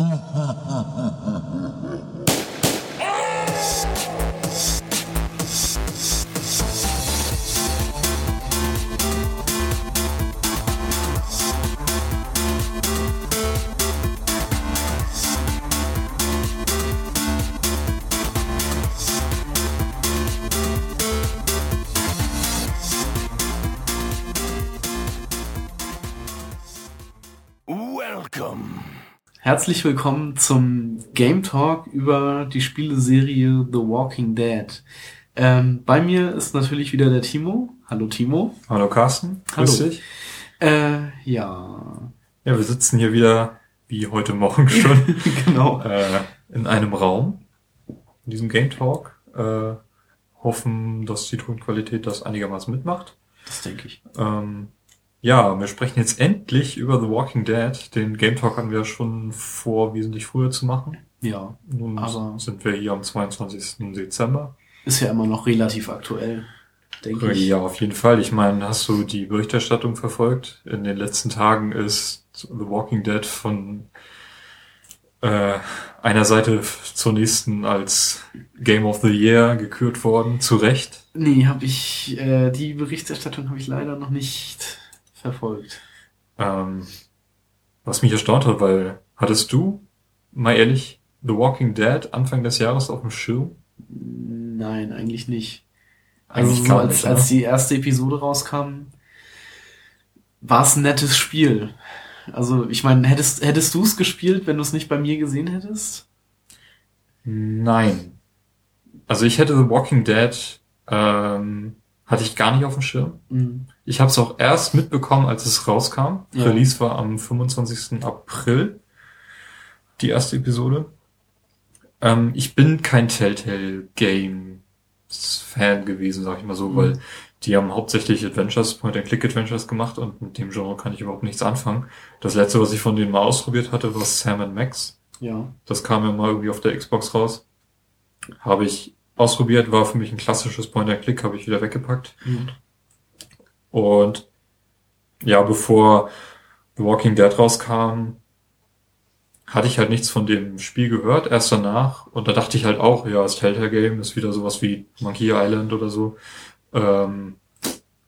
Ha ha ha ha. Herzlich willkommen zum Game Talk über die Spieleserie The Walking Dead. Ähm, bei mir ist natürlich wieder der Timo. Hallo Timo. Hallo Carsten. Grüß Hallo. dich. Äh, ja. Ja, wir sitzen hier wieder, wie heute Morgen schon, genau. äh, in einem Raum, in diesem Game Talk. Äh, hoffen, dass die Tonqualität das einigermaßen mitmacht. Das denke ich. Ähm, ja, wir sprechen jetzt endlich über The Walking Dead. Den Game Talk hatten wir schon vor, wesentlich früher zu machen. Ja. Nun Aber- sind wir hier am 22. Dezember. Ist ja immer noch relativ aktuell, denke ich. Ja, auf jeden Fall. Ich meine, hast du die Berichterstattung verfolgt? In den letzten Tagen ist The Walking Dead von äh, einer Seite zur nächsten als Game of the Year gekürt worden. Zu Recht. Nee, habe ich, äh, die Berichterstattung habe ich leider noch nicht verfolgt. Ähm, was mich erstaunt hat, weil hattest du, mal ehrlich, The Walking Dead Anfang des Jahres auf dem Schirm? Nein, eigentlich nicht. Also Eigentlich so gar als, nicht, als ne? die erste Episode rauskam, war es ein nettes Spiel. Also ich meine, hättest, hättest du es gespielt, wenn du es nicht bei mir gesehen hättest? Nein. Also ich hätte The Walking Dead ähm, hatte ich gar nicht auf dem Schirm. Mhm. Ich habe es auch erst mitbekommen, als es rauskam. Ja. Release war am 25. April, die erste Episode. Ähm, ich bin kein Telltale Games Fan gewesen, sag ich mal so, Mhm. weil die haben hauptsächlich Adventures, Point-and-Click-Adventures gemacht und mit dem Genre kann ich überhaupt nichts anfangen. Das letzte, was ich von denen mal ausprobiert hatte, war Sam Max. Ja. Das kam ja mal irgendwie auf der Xbox raus. Habe ich ausprobiert, war für mich ein klassisches Point-and-Click, habe ich wieder weggepackt. Mhm. Und ja, bevor The Walking Dead rauskam, hatte ich halt nichts von dem Spiel gehört, erst danach. Und da dachte ich halt auch, ja, das Telltale Game ist wieder sowas wie Monkey Island oder so. Ähm,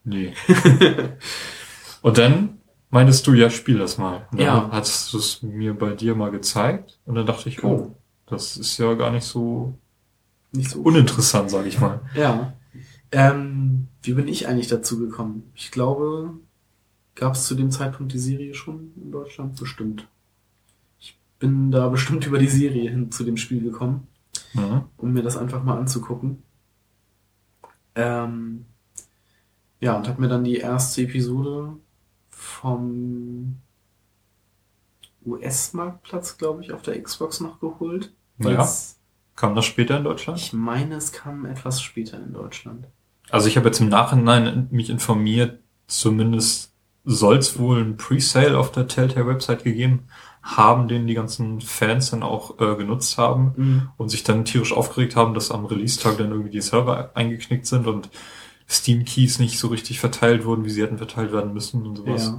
nee. und dann meintest du, ja, spiel das mal. Und dann Ja. hast du es mir bei dir mal gezeigt. Und dann dachte ich, oh, das ist ja gar nicht so Nicht so. uninteressant, sage ich mal. Ja. Ähm, wie bin ich eigentlich dazu gekommen? Ich glaube, gab es zu dem Zeitpunkt die Serie schon in Deutschland? Bestimmt. Ich bin da bestimmt über die Serie hin zu dem Spiel gekommen. Mhm. um mir das einfach mal anzugucken. Ähm, ja, und habe mir dann die erste Episode vom US-Marktplatz, glaube ich, auf der Xbox noch geholt. Ja. Kam das später in Deutschland? Ich meine, es kam etwas später in Deutschland. Also ich habe jetzt im Nachhinein mich informiert, zumindest soll es wohl ein Presale auf der Telltale-Website gegeben haben, den die ganzen Fans dann auch äh, genutzt haben Mhm. und sich dann tierisch aufgeregt haben, dass am Release-Tag dann irgendwie die Server eingeknickt sind und Steam-Keys nicht so richtig verteilt wurden, wie sie hätten verteilt werden müssen und sowas.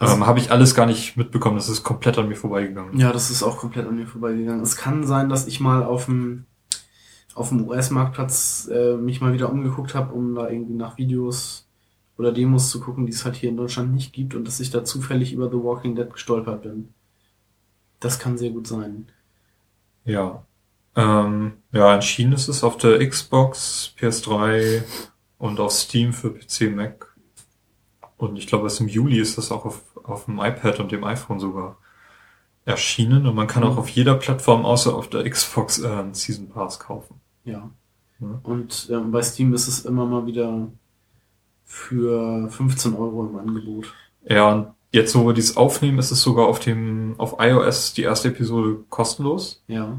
Ja. Ähm, habe ich alles gar nicht mitbekommen, das ist komplett an mir vorbeigegangen. ja, das ist auch komplett an mir vorbeigegangen. Es kann sein, dass ich mal auf dem auf dem US-Marktplatz äh, mich mal wieder umgeguckt habe, um da irgendwie nach Videos oder Demos zu gucken, die es halt hier in Deutschland nicht gibt und dass ich da zufällig über The Walking Dead gestolpert bin. Das kann sehr gut sein. Ja. Ähm, ja, entschieden ist es auf der Xbox, PS3 und auf Steam für PC, Mac. Und ich glaube, erst im Juli ist das auch auf, auf dem iPad und dem iPhone sogar erschienen. Und man kann auch Mhm. auf jeder Plattform außer auf der Xbox äh, einen Season Pass kaufen. Ja. Ja. Und ähm, bei Steam ist es immer mal wieder für 15 Euro im Angebot. Ja, und jetzt, wo wir dies aufnehmen, ist es sogar auf dem, auf iOS die erste Episode kostenlos. Ja.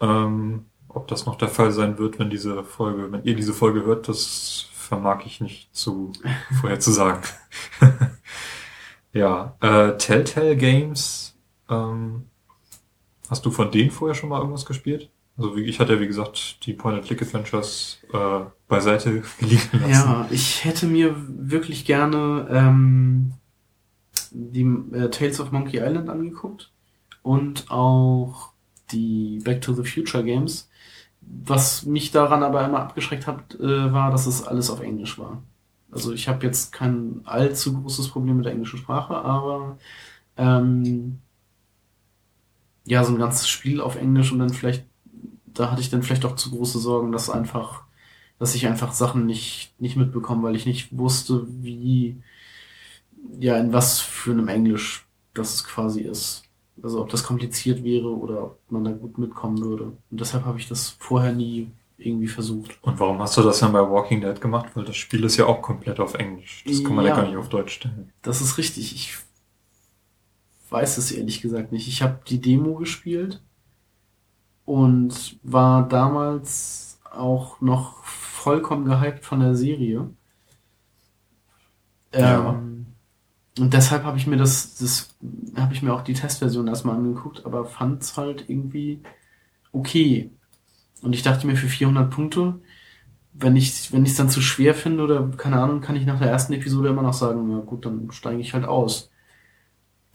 Ähm, ob das noch der Fall sein wird, wenn diese Folge, wenn ihr diese Folge hört, das vermag ich nicht zu vorher zu sagen. ja, äh, Telltale Games, ähm, hast du von denen vorher schon mal irgendwas gespielt? Also wie, ich hatte ja wie gesagt die Point-and-Click-Adventures äh, beiseite liegen lassen. Ja, ich hätte mir wirklich gerne ähm, die äh, Tales of Monkey Island angeguckt und auch die Back to the Future Games. Was mich daran aber immer abgeschreckt hat, äh, war, dass es alles auf Englisch war. Also ich habe jetzt kein allzu großes Problem mit der englischen Sprache, aber ähm, ja, so ein ganzes Spiel auf Englisch und dann vielleicht, da hatte ich dann vielleicht auch zu große Sorgen, dass einfach, dass ich einfach Sachen nicht, nicht mitbekomme, weil ich nicht wusste, wie, ja, in was für einem Englisch das quasi ist. Also ob das kompliziert wäre oder ob man da gut mitkommen würde. Und deshalb habe ich das vorher nie irgendwie versucht. Und warum hast du das dann bei Walking Dead gemacht? Weil das Spiel ist ja auch komplett auf Englisch. Das kann man ja, ja gar nicht auf Deutsch stellen. Das ist richtig. Ich weiß es ehrlich gesagt nicht. Ich habe die Demo gespielt und war damals auch noch vollkommen gehypt von der Serie. Ja. Ähm, und deshalb habe ich mir das, das habe ich mir auch die Testversion erstmal angeguckt, aber fand es halt irgendwie okay. Und ich dachte mir für 400 Punkte, wenn ich wenn ich es dann zu schwer finde oder keine Ahnung, kann ich nach der ersten Episode immer noch sagen, na gut, dann steige ich halt aus.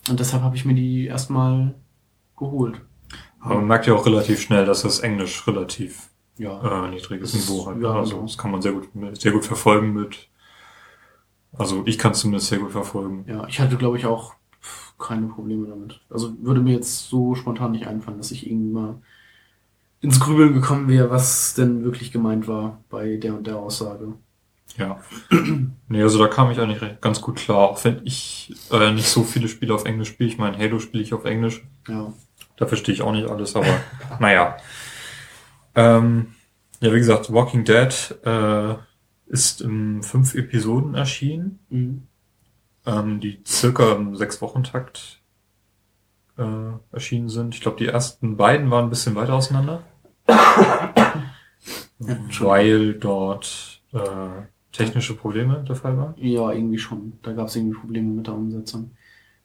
Und deshalb habe ich mir die erstmal geholt. Aber man merkt ja auch relativ schnell, dass das Englisch relativ ja. äh, niedriges Niveau hat. Ja, also genau. das kann man sehr gut sehr gut verfolgen mit also ich kann es zumindest sehr gut verfolgen. Ja, ich hatte, glaube ich, auch keine Probleme damit. Also würde mir jetzt so spontan nicht einfallen, dass ich irgendwie mal ins Grübeln gekommen wäre, was denn wirklich gemeint war bei der und der Aussage. Ja. nee, also da kam ich eigentlich ganz gut klar, auch wenn ich äh, nicht so viele Spiele auf Englisch spiele. Ich meine, Halo spiele ich auf Englisch. Ja. Da verstehe ich auch nicht alles, aber naja. Ähm, ja, wie gesagt, Walking Dead äh, ist in fünf Episoden erschienen, mhm. ähm, die circa im sechs Wochen Takt äh, erschienen sind. Ich glaube, die ersten beiden waren ein bisschen weiter auseinander, weil dort äh, technische Probleme der Fall waren. Ja, irgendwie schon. Da gab es irgendwie Probleme mit der Umsetzung.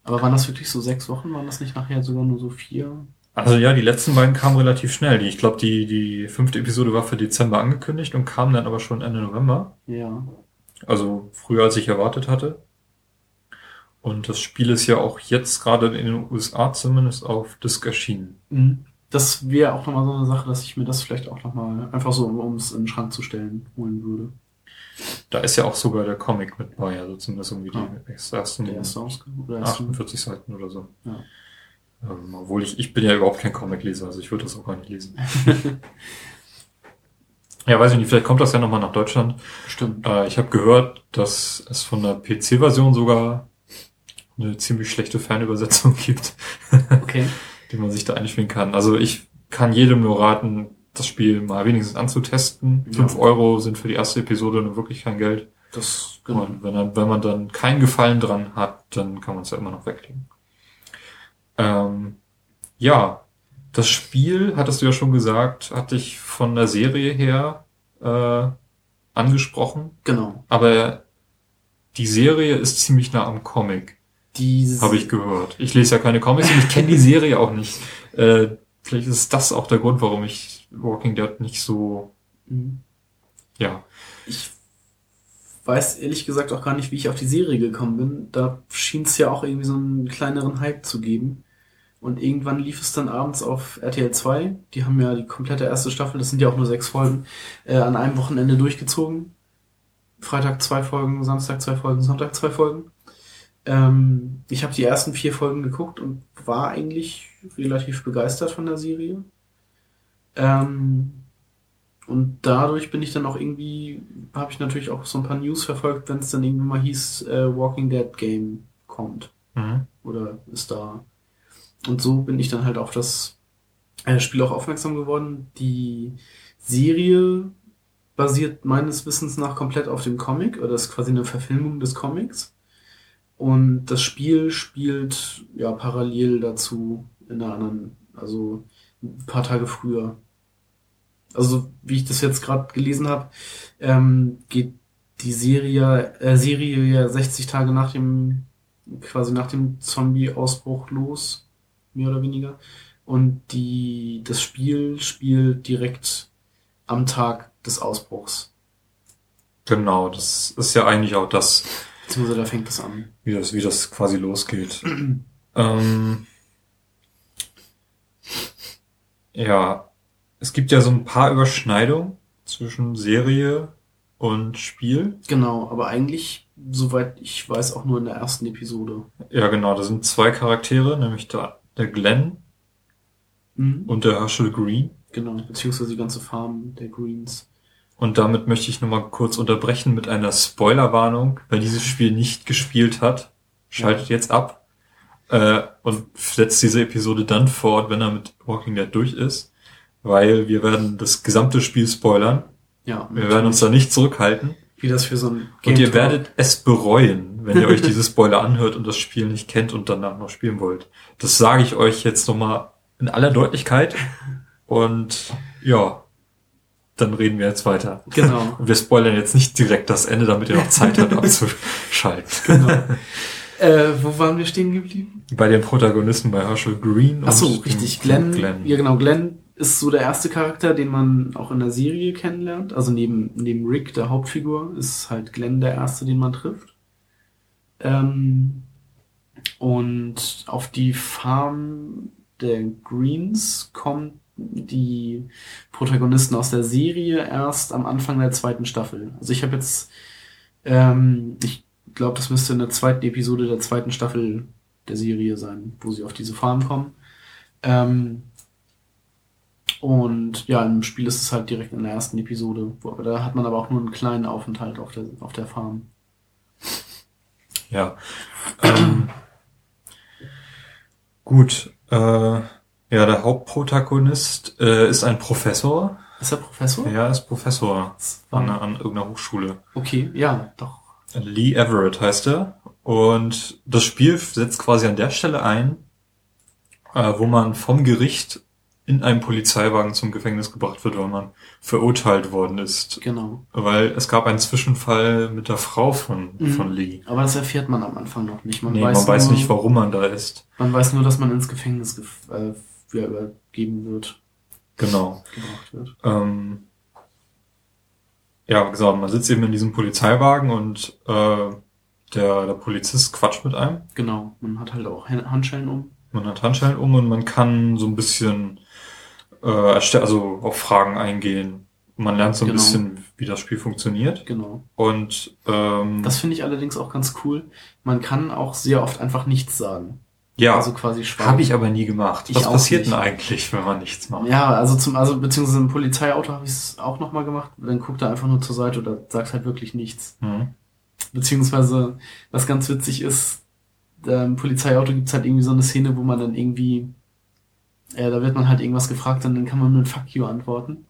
Aber waren das wirklich so sechs Wochen? Waren das nicht nachher sogar nur so vier? Also ja, die letzten beiden kamen relativ schnell. Ich glaube, die, die fünfte Episode war für Dezember angekündigt und kam dann aber schon Ende November. Ja. Also früher, als ich erwartet hatte. Und das Spiel ist ja auch jetzt gerade in den USA zumindest auf Disc erschienen. Mhm. Das wäre auch nochmal so eine Sache, dass ich mir das vielleicht auch nochmal einfach so, um es in den Schrank zu stellen, holen würde. Da ist ja auch sogar der Comic mit bei, also zumindest irgendwie die ah. ersten erste 48 Seiten oder so. Ja. Ähm, obwohl ich, ich bin ja überhaupt kein Comicleser, also ich würde das auch gar nicht lesen. ja, weiß ich nicht, vielleicht kommt das ja nochmal nach Deutschland. Stimmt. Äh, ich habe gehört, dass es von der PC-Version sogar eine ziemlich schlechte Fernübersetzung gibt, okay. die man sich da einspielen kann. Also ich kann jedem nur raten, das Spiel mal wenigstens anzutesten. Ja. Fünf Euro sind für die erste Episode nur wirklich kein Geld. Das, genau. Und wenn, dann, wenn man dann keinen Gefallen dran hat, dann kann man es ja immer noch weglegen. Ähm, ja, das Spiel, hattest du ja schon gesagt, hat dich von der Serie her äh, angesprochen. Genau. Aber die Serie ist ziemlich nah am Comic. Habe ich gehört. Ich lese ja keine Comics und ich kenne die Serie auch nicht. Äh, vielleicht ist das auch der Grund, warum ich Walking Dead nicht so. Mhm. Ja. Ich weiß ehrlich gesagt auch gar nicht, wie ich auf die Serie gekommen bin. Da schien es ja auch irgendwie so einen kleineren Hype zu geben. Und irgendwann lief es dann abends auf RTL 2. Die haben ja die komplette erste Staffel, das sind ja auch nur sechs Folgen, äh, an einem Wochenende durchgezogen. Freitag zwei Folgen, Samstag zwei Folgen, Sonntag zwei Folgen. Ähm, ich habe die ersten vier Folgen geguckt und war eigentlich relativ begeistert von der Serie. Ähm, und dadurch bin ich dann auch irgendwie, habe ich natürlich auch so ein paar News verfolgt, wenn es dann irgendwann mal hieß, äh, Walking Dead Game kommt. Mhm. Oder ist da. Und so bin ich dann halt auf das äh, Spiel auch aufmerksam geworden. Die Serie basiert meines Wissens nach komplett auf dem Comic, oder ist quasi eine Verfilmung des Comics. Und das Spiel spielt ja parallel dazu in einer anderen, also ein paar Tage früher. Also wie ich das jetzt gerade gelesen habe, ähm, geht die Serie, äh, Serie ja 60 Tage nach dem quasi nach dem Zombie-Ausbruch los mehr oder weniger. Und die, das Spiel spielt direkt am Tag des Ausbruchs. Genau, das ist ja eigentlich auch das. Beziehungsweise da fängt es an. Wie das, wie das quasi losgeht. ähm, Ja, es gibt ja so ein paar Überschneidungen zwischen Serie und Spiel. Genau, aber eigentlich, soweit ich weiß, auch nur in der ersten Episode. Ja, genau, da sind zwei Charaktere, nämlich der, der Glenn Mhm. und der Herschel Green. Genau, beziehungsweise die ganze Farm der Greens. Und damit möchte ich nochmal kurz unterbrechen mit einer Spoilerwarnung. Wer dieses Spiel nicht gespielt hat, schaltet jetzt ab äh, und setzt diese Episode dann fort, wenn er mit Walking Dead durch ist, weil wir werden das gesamte Spiel spoilern. Ja, Wir werden uns da nicht zurückhalten. wie das für so ein Und ihr werdet es bereuen, wenn ihr euch diese Spoiler anhört und das Spiel nicht kennt und danach noch spielen wollt. Das sage ich euch jetzt nochmal in aller Deutlichkeit. Und ja, dann reden wir jetzt weiter. Genau. Und wir spoilern jetzt nicht direkt das Ende, damit ihr noch Zeit habt abzuschalten. Genau. Äh, wo waren wir stehen geblieben? Bei den Protagonisten bei Herschel Green Ach so, richtig. Glenn, Glenn. Ja, genau. Glenn ist so der erste Charakter, den man auch in der Serie kennenlernt. Also neben, neben Rick, der Hauptfigur, ist halt Glenn der erste, den man trifft. Ähm, und auf die Farm der Greens kommen die Protagonisten aus der Serie erst am Anfang der zweiten Staffel. Also ich habe jetzt, ähm, ich glaube, das müsste in der zweiten Episode der zweiten Staffel der Serie sein, wo sie auf diese Farm kommen. Ähm, und ja, im Spiel ist es halt direkt in der ersten Episode. Wo, da hat man aber auch nur einen kleinen Aufenthalt auf der, auf der Farm. Ja. Ähm, gut. Äh, ja, der Hauptprotagonist äh, ist ein Professor. Ist er Professor? Er ist Professor an, an irgendeiner Hochschule. Okay, ja, doch. Lee Everett heißt er. Und das Spiel setzt quasi an der Stelle ein, äh, wo man vom Gericht in einem Polizeiwagen zum Gefängnis gebracht wird, weil man verurteilt worden ist. Genau. Weil es gab einen Zwischenfall mit der Frau von, Mhm. von Lee. Aber das erfährt man am Anfang noch nicht. Man nee, weiß man weiß nur, nicht, warum man da ist. Man weiß nur, dass man ins Gefängnis gef- äh, übergeben wird, Genau. gebracht wird. Ähm, ja, wie gesagt, man sitzt eben in diesem Polizeiwagen und äh, der, der Polizist quatscht mit einem. Genau. Man hat halt auch Hand- Handschellen um. Man hat Handschellen um und man kann so ein bisschen äh, also auf Fragen eingehen. Man lernt so ein Genau. bisschen, wie das Spiel funktioniert. Genau. Und ähm, Das finde ich allerdings auch ganz cool. Man kann auch sehr oft einfach nichts sagen. Ja, Also quasi schweigen. habe ich aber nie gemacht. Ich Was passiert nicht. denn eigentlich, wenn man nichts macht? Ja, also zum, also beziehungsweise im Polizeiauto habe ich es auch nochmal gemacht. Dann guckt er einfach nur zur Seite oder sagt halt wirklich nichts. Hm. Beziehungsweise, was ganz witzig ist, im Polizeiauto gibt's halt irgendwie so eine Szene, wo man dann irgendwie, äh, da wird man halt irgendwas gefragt und dann kann man mit Fuck you antworten.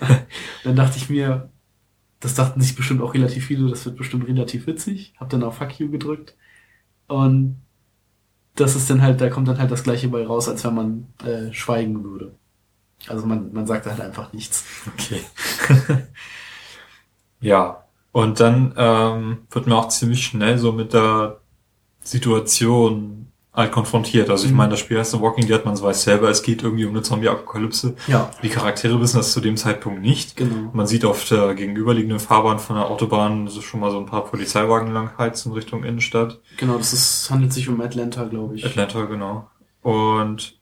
dann dachte ich mir, das dachten sich bestimmt auch relativ viele, das wird bestimmt relativ witzig. Hab dann auf Fuck you gedrückt. Und das ist dann halt, da kommt dann halt das gleiche bei raus, als wenn man äh, schweigen würde. Also man, man sagt halt einfach nichts. Okay. ja, und dann ähm, wird man auch ziemlich schnell so mit der Situation halt konfrontiert. Also ich Mhm. meine, das Spiel heißt The Walking Dead, man weiß selber, es geht irgendwie um eine Zombie-Apokalypse. Ja, Die Charaktere wissen das zu dem Zeitpunkt nicht. genau. Man sieht auf der gegenüberliegenden Fahrbahn von der Autobahn so schon mal so ein paar Polizeiwagen langheizen Richtung Innenstadt. Genau, das ist, handelt sich um Atlanta, glaube ich. Atlanta, genau. Und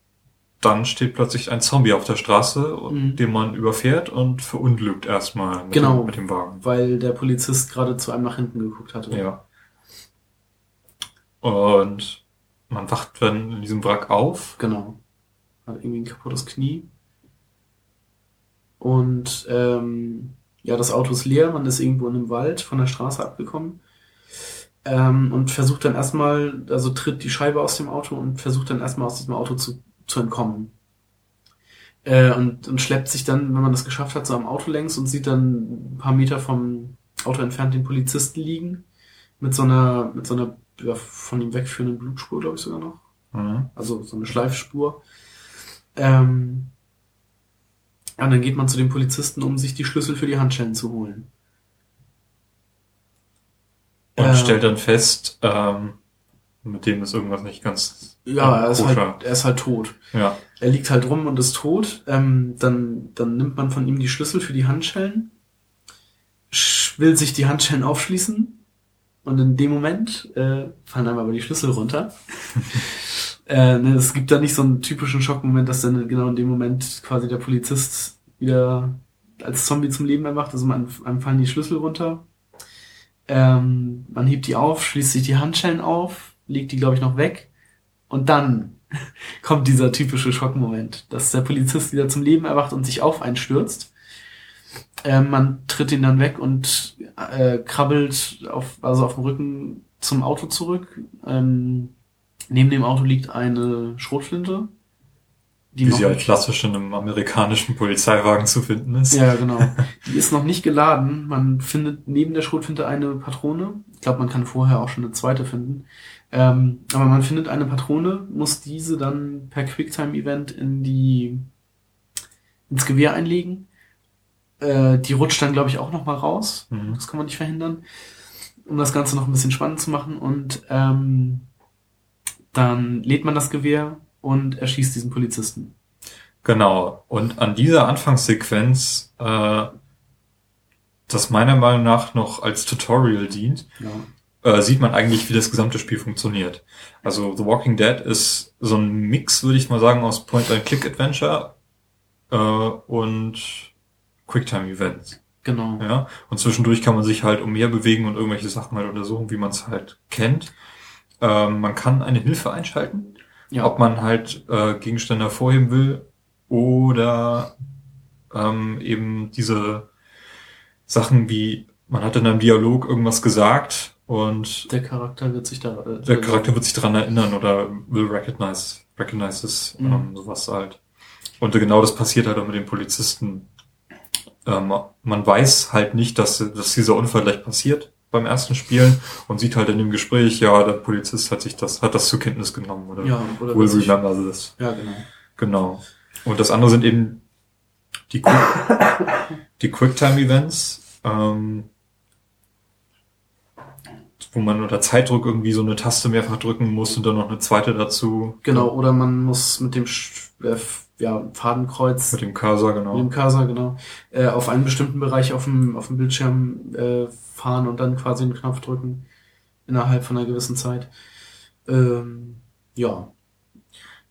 dann steht plötzlich ein Zombie auf der Straße, Mhm. den man überfährt und verunglückt erstmal mit, Genau. dem, mit dem Wagen. weil der Polizist gerade zu einem nach hinten geguckt hatte. Ja. Und man wacht dann in diesem Wrack auf. Genau. Hat irgendwie ein kaputtes Knie. Und ähm, ja, das Auto ist leer, man ist irgendwo in einem Wald von der Straße abgekommen. Ähm, und versucht dann erstmal, also tritt die Scheibe aus dem Auto und versucht dann erstmal aus diesem Auto zu, zu entkommen. Äh, und, und schleppt sich dann, wenn man das geschafft hat, so am Auto längs und sieht dann ein paar Meter vom Auto entfernt den Polizisten liegen. Mit so einer, mit so einer von ihm wegführenden Blutspur, glaube ich sogar noch. Mhm. Also so eine Schleifspur. Ähm, ja, und dann geht man zu den Polizisten, um sich die Schlüssel für die Handschellen zu holen. Und Äh, stellt dann fest, ähm, mit dem ist irgendwas nicht ganz Ja, er ist, koscher. halt, er ist halt tot. Ja. Er liegt halt rum und ist tot. Ähm, dann, dann nimmt man von ihm die Schlüssel für die Handschellen, sch- will sich die Handschellen aufschließen und in dem Moment äh, fallen einem aber die Schlüssel runter. Äh, ne, es gibt da nicht so einen typischen Schockmoment, dass dann genau in dem Moment quasi der Polizist wieder als Zombie zum Leben erwacht. Also man, einem fallen die Schlüssel runter. Ähm, man hebt die auf, schließt sich die Handschellen auf, legt die, glaube ich, noch weg. Und dann kommt dieser typische Schockmoment, dass der Polizist wieder zum Leben erwacht und sich auf einen stürzt. Ähm, man tritt ihn dann weg und äh, krabbelt auf, also auf dem Rücken zum Auto zurück. Ähm, neben dem Auto liegt eine Schrotflinte. Die Wie sie halt klassisch in einem amerikanischen Polizeiwagen zu finden ist. Ja, genau. Die ist noch nicht geladen. Man findet neben der Schrotflinte eine Patrone. Ich glaube, man kann vorher auch schon eine zweite finden. Ähm, aber man findet eine Patrone, muss diese dann per Quicktime-Event in die ins Gewehr einlegen. Äh, die rutscht dann, glaube ich, auch noch mal raus. Mhm. Das kann man nicht verhindern. Um das Ganze noch ein bisschen spannend zu machen. Und ähm, dann lädt man das Gewehr und erschießt diesen Polizisten. Genau. Und an dieser Anfangssequenz, äh, das meiner Meinung nach noch als Tutorial dient, ja. äh, sieht man eigentlich, wie das gesamte Spiel funktioniert. Also The Walking Dead ist so ein Mix, würde ich mal sagen, aus Point-and-Click-Adventure äh, und Quicktime-Events. Genau. Ja. Und zwischendurch kann man sich halt umher bewegen und irgendwelche Sachen halt untersuchen, wie man es halt kennt. Ähm, man kann eine Hilfe einschalten ja. Ob man halt äh, Gegenstände hervorheben will oder ähm, eben diese Sachen wie, man hat in einem Dialog irgendwas gesagt und der Charakter wird sich da äh, der Charakter wird sich daran erinnern oder will recognize recognizes mhm. ähm, sowas halt. Und genau das passiert halt auch mit den Polizisten. Ähm, man weiß halt nicht, dass, dass dieser Unfall gleich passiert beim ersten Spielen und sieht halt in dem Gespräch, ja, der Polizist hat sich das, hat das zur Kenntnis genommen oder, ja, oder will remember this. Ja, genau. Genau. Und das andere sind eben die, Quick, die Quicktime-Events, ähm, wo man unter Zeitdruck irgendwie so eine Taste mehrfach drücken muss und dann noch eine zweite dazu. Genau, oder man muss mit dem äh, ja, Fadenkreuz. Mit dem Cursor, genau. Mit dem Cursor, genau. Äh, auf einen bestimmten Bereich auf dem, auf dem Bildschirm äh, fahren und dann quasi einen Knopf drücken innerhalb von einer gewissen Zeit. Ähm, ja.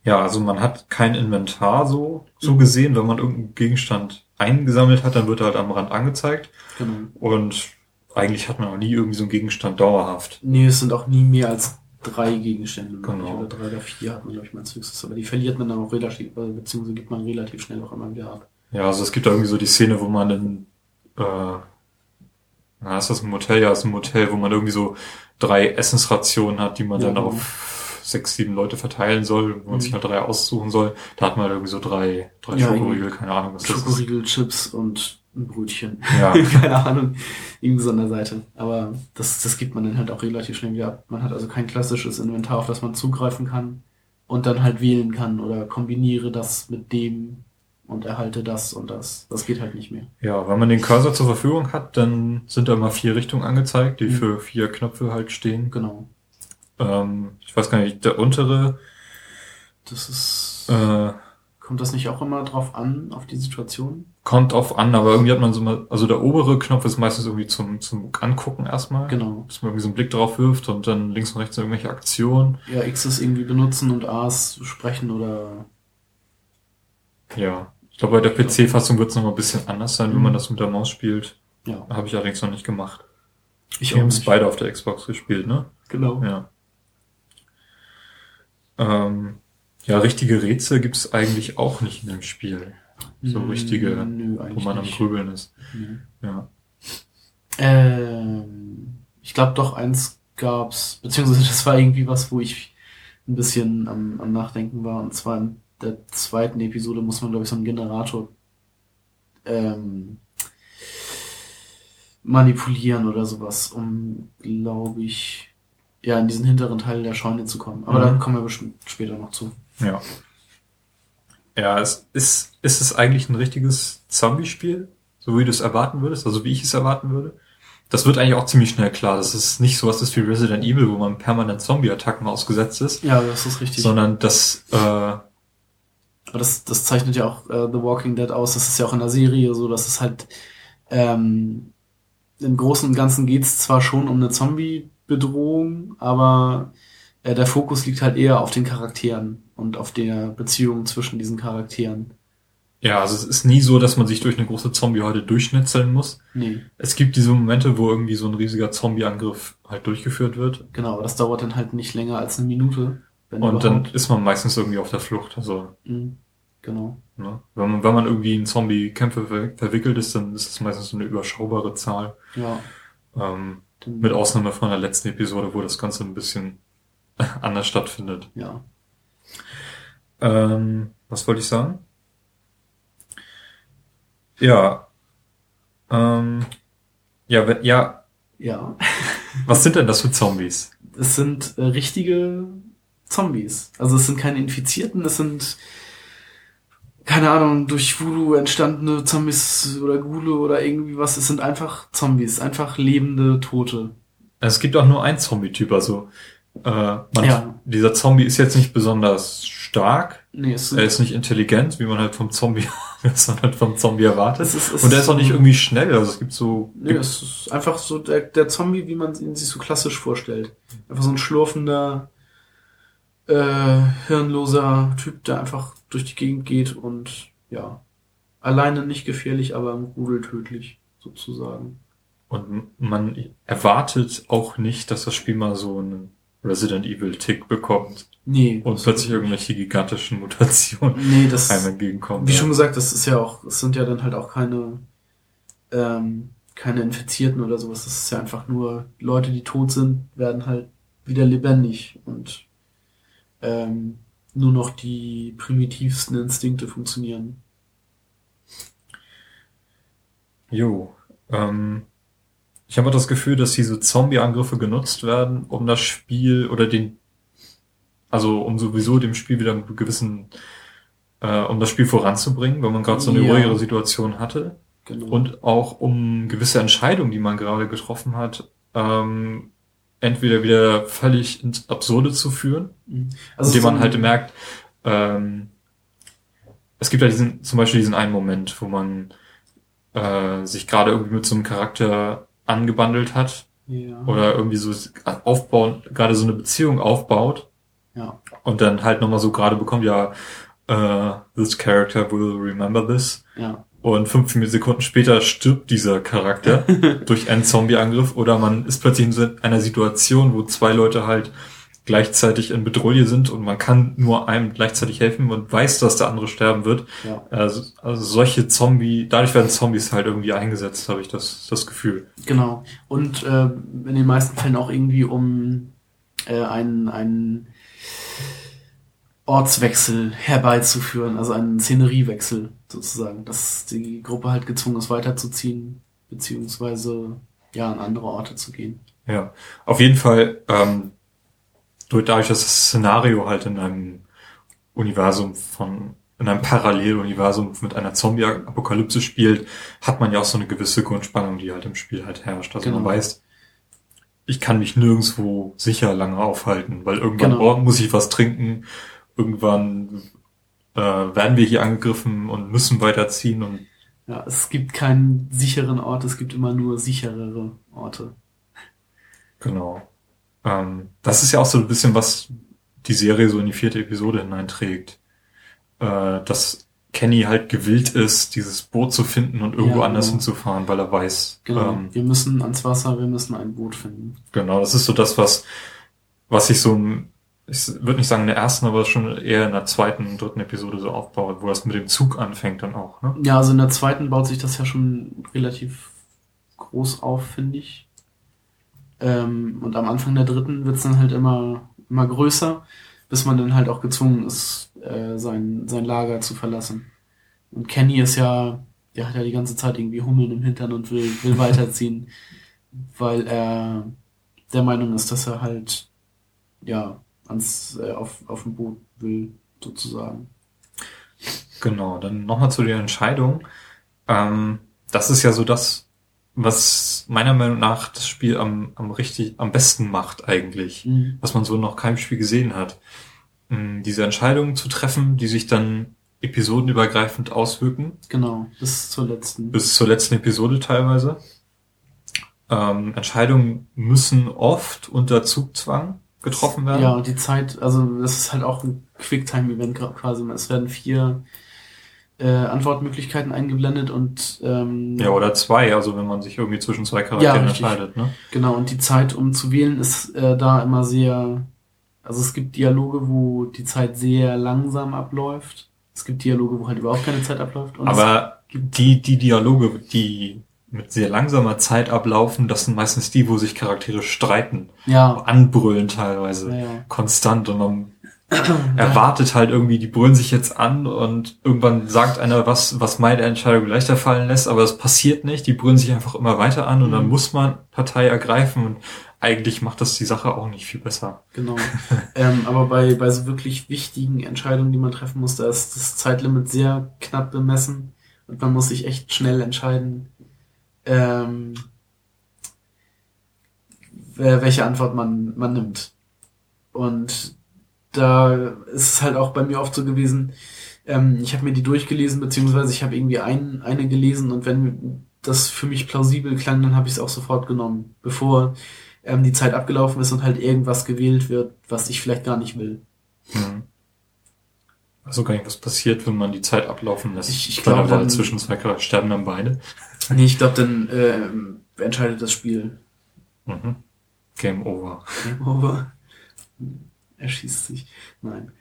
Ja, also man hat kein Inventar so, so gesehen. Wenn man irgendeinen Gegenstand eingesammelt hat, dann wird er halt am Rand angezeigt. Genau. Und eigentlich hat man auch nie irgendwie so einen Gegenstand dauerhaft. Nee, es sind auch nie mehr als drei Gegenstände. Genau. Oder drei oder vier hat man, glaube ich, mal als höchstes. Aber die verliert man dann auch relativ, beziehungsweise gibt man relativ schnell auch immer wieder ab. Ja, also es gibt da irgendwie so die Szene, wo man in, äh, na, ist das ein Motel? Ja, ist ein Motel, wo man irgendwie so drei Essensrationen hat, die man ja, dann genau. auf sechs, sieben Leute verteilen soll, wo man mhm. sich halt drei aussuchen soll. Da hat man halt irgendwie so drei, drei ja, Schokoriegel, keine Ahnung, was Schokoriegel, das ist. Chips und ein Brötchen. Ja. keine Ahnung. Irgendwie so an der Seite. Aber das, das gibt man dann halt auch relativ schnell wieder ab. Man hat also kein klassisches Inventar, auf das man zugreifen kann und dann halt wählen kann oder kombiniere das mit dem und erhalte das und das. Das geht halt nicht mehr. Ja, wenn man den Cursor zur Verfügung hat, dann sind da mal vier Richtungen angezeigt, die mhm. für vier Knöpfe halt stehen. Genau. Ähm, ich weiß gar nicht, der untere. Das ist. Äh, kommt das nicht auch immer drauf an, auf die Situation? Kommt drauf an, aber irgendwie hat man so mal, also der obere Knopf ist meistens irgendwie zum, zum Angucken erstmal. Genau. Dass man irgendwie so einen Blick drauf wirft und dann links und rechts irgendwelche Aktionen. Ja, X ist irgendwie benutzen und A ist sprechen oder. Ja. Ich glaube, bei der PC-Fassung wird es noch mal ein bisschen anders sein, mhm. wenn man das mit der Maus spielt. Ja. Habe ich allerdings noch nicht gemacht. Ich Wir haben es beide auf der Xbox gespielt, ne? Genau. Ja. Ähm, ja, richtige Rätsel gibt es eigentlich auch nicht in dem Spiel. So hm, richtige, Nö, wo man nicht. am Grübeln ist. Ja. Ähm, ich glaube doch, eins gab's, beziehungsweise das war irgendwie was, wo ich ein bisschen am, am Nachdenken war, und zwar in der zweiten Episode muss man, glaube ich, so einen Generator ähm, manipulieren oder sowas, um, glaube ich, ja, in diesen hinteren Teil der Scheune zu kommen. Aber mhm. da kommen wir bestimmt später noch zu. Ja. Ja, es ist, ist es eigentlich ein richtiges Zombie-Spiel, so wie du es erwarten würdest, also wie ich es erwarten würde? Das wird eigentlich auch ziemlich schnell klar. Das ist nicht so was ist wie Resident Evil, wo man permanent Zombie-Attacken ausgesetzt ist. Ja, das ist richtig. Sondern das äh, aber das, das zeichnet ja auch äh, The Walking Dead aus. Das ist ja auch in der Serie so, dass es halt ähm, im Großen und Ganzen geht's zwar schon um eine Zombie-Bedrohung, aber äh, der Fokus liegt halt eher auf den Charakteren und auf der Beziehung zwischen diesen Charakteren. Ja, also es ist nie so, dass man sich durch eine große Zombie-Horde durchschnetzeln muss. Nee, Es gibt diese Momente, wo irgendwie so ein riesiger Zombie-Angriff halt durchgeführt wird. genau, aber das dauert dann halt nicht länger als eine Minute. Und dann überhaupt. ist man meistens irgendwie auf der Flucht. Also, Mhm, genau. ne? wenn, man, wenn man irgendwie in Zombie-Kämpfe ver verwickelt ist, dann ist es meistens so eine überschaubare Zahl. Ja. Ähm, Dann, mit Ausnahme von der letzten Episode, wo das Ganze ein bisschen anders stattfindet. ja. Ähm, was wollte ich sagen? Ja. Ähm, ja, we- ja, Ja. was sind denn das für Zombies? Es sind äh, richtige Zombies. Also es sind keine Infizierten, es sind keine Ahnung, durch Voodoo entstandene Zombies oder Gule oder irgendwie was. Es sind einfach Zombies, einfach lebende Tote. Es gibt auch nur einen Zombie-Typ, also äh, man, Ja. dieser Zombie ist jetzt nicht besonders stark, Nee, es er ist nicht intelligent, wie man halt vom Zombie, was man halt vom Zombie erwartet. Es ist- es Und er ist ist auch nicht irgendwie schnell, also es gibt so, Nee, gibt, es ist einfach so der, der Zombie, wie man ihn sich so klassisch vorstellt. Einfach so ein schlurfender, äh, hirnloser Typ, der einfach durch die Gegend geht und ja, alleine nicht gefährlich, aber im Rudel tödlich, sozusagen. und man erwartet auch nicht, dass das Spiel mal so einen Resident Evil Tick bekommt Nee. und plötzlich irgendwelche gigantischen Mutationen Nee, das, einem entgegenkommen. wie ja. schon gesagt, das ist ja auch, es sind ja dann halt auch keine, ähm, keine Infizierten oder sowas. Das ist ja einfach nur Leute, die tot sind, werden halt wieder lebendig und ähm, nur noch die primitivsten Instinkte funktionieren. Jo. Ähm, ich habe das Gefühl, dass diese Zombie-Angriffe genutzt werden, um das Spiel oder den, also um sowieso dem Spiel wieder einen gewissen, äh, um das Spiel voranzubringen, wenn man gerade so eine Ja. ruhigere Situation hatte. Genau. Und auch um gewisse Entscheidungen, die man gerade getroffen hat, ähm, entweder wieder völlig ins Absurde zu führen, Mhm. indem so man ein- halt merkt, ähm, es gibt ja diesen, zum Beispiel diesen einen Moment, wo man äh, sich gerade irgendwie mit so einem Charakter angebandelt hat ja. oder irgendwie so aufbauen, gerade so eine Beziehung aufbaut ja. und dann halt nochmal so gerade bekommt, ja, äh, this character will remember this. Ja. Und fünf Sekunden später stirbt dieser Charakter durch einen Zombie-Angriff oder man ist plötzlich in so einer Situation, wo zwei Leute halt gleichzeitig in Bedrohung sind und man kann nur einem gleichzeitig helfen und weiß, dass der andere sterben wird. Ja. Also, also solche Zombie, dadurch werden Zombies halt irgendwie eingesetzt, habe ich das, das Gefühl. Genau. Und äh, in den meisten Fällen auch irgendwie um äh, einen, einen Ortswechsel herbeizuführen, also einen Szeneriewechsel sozusagen, dass die Gruppe halt gezwungen ist weiterzuziehen, beziehungsweise ja an andere Orte zu gehen. Ja, auf jeden Fall, ähm, dadurch, dass das Szenario halt in einem Universum von, in einem Paralleluniversum mit einer Zombie-Apokalypse spielt, hat man ja auch so eine gewisse Grundspannung, die halt im Spiel halt herrscht. Also man Genau. weiß, ich kann mich nirgendwo sicher lange aufhalten, weil irgendwann Genau. muss ich was trinken, irgendwann äh, werden wir hier angegriffen und müssen weiterziehen und Ja, es gibt keinen sicheren Ort, es gibt immer nur sicherere Orte. Genau. Ähm, das ist ja auch so ein bisschen, was die Serie so in die vierte Episode hineinträgt. Äh, dass Kenny halt gewillt ist, dieses Boot zu finden und irgendwo Ja, anders genau. hinzufahren, weil er weiß. Genau. Ähm, wir müssen ans Wasser, wir müssen ein Boot finden. genau, das ist so das, was, was sich so, ich würde nicht sagen in der ersten, aber schon eher in der zweiten, dritten Episode so aufbaut, wo das mit dem Zug anfängt dann auch, ne? Ja, also in der zweiten baut sich das ja schon relativ groß auf, finde ich. Ähm, und am Anfang der dritten wird's dann halt immer, immer größer, bis man dann halt auch gezwungen ist, äh, sein, sein Lager zu verlassen. Und Kenny ist ja, der hat ja die ganze Zeit irgendwie Hummeln im Hintern und will, will weiterziehen, weil er der Meinung ist, dass er halt, ja, ans, äh, auf, auf dem Boot will, sozusagen. Genau, dann nochmal zu der Entscheidung. Ähm, das ist ja so das, was meiner Meinung nach das Spiel am, am richtig, am besten macht eigentlich, Mhm. was man so noch keinem Spiel gesehen hat. Ähm, diese Entscheidungen zu treffen, die sich dann episodenübergreifend auswirken, Genau, bis zur letzten. bis zur letzten Episode teilweise. Ähm, Entscheidungen müssen oft unter Zugzwang getroffen werden. Ja, und die Zeit, also das ist halt auch ein Quicktime-Event quasi. Es werden vier äh, Antwortmöglichkeiten eingeblendet und ähm, Ja, oder zwei, also wenn man sich irgendwie zwischen zwei Charakteren richtig. entscheidet, ne? Genau, und die Zeit, um zu wählen, ist äh, da immer sehr. Also es gibt Dialoge, wo die Zeit sehr langsam abläuft. Es gibt Dialoge, wo halt überhaupt keine Zeit abläuft. Aber die, die Dialoge, die mit sehr langsamer Zeit ablaufen, das sind meistens die, wo sich Charaktere streiten, ja, anbrüllen teilweise, ja, ja. konstant und man erwartet halt irgendwie, die brüllen sich jetzt an und irgendwann sagt einer was, was meine Entscheidung leichter fallen lässt, aber es passiert nicht, die brüllen sich einfach immer weiter an und dann Mhm. muss man Partei ergreifen und eigentlich macht das die Sache auch nicht viel besser. Genau. ähm, aber bei, bei so wirklich wichtigen Entscheidungen, die man treffen muss, da ist das Zeitlimit sehr knapp bemessen und man muss sich echt schnell entscheiden, ähm, welche Antwort man, man nimmt. Und da ist es halt auch bei mir oft so gewesen, ähm, ich habe mir die durchgelesen, beziehungsweise ich habe irgendwie ein, eine gelesen und wenn das für mich plausibel klang, dann habe ich es auch sofort genommen, bevor ähm, die Zeit abgelaufen ist und halt irgendwas gewählt wird, was ich vielleicht gar nicht will. Hm. Also gar nicht, was passiert, wenn man die Zeit ablaufen lässt. Ich- ich glaube, dann- zwischen zwei Charakteren sterben dann beide. Nee, ich glaube, dann ähm, entscheidet das Spiel. Mhm. Game over. Game over. Er schießt sich. Nein.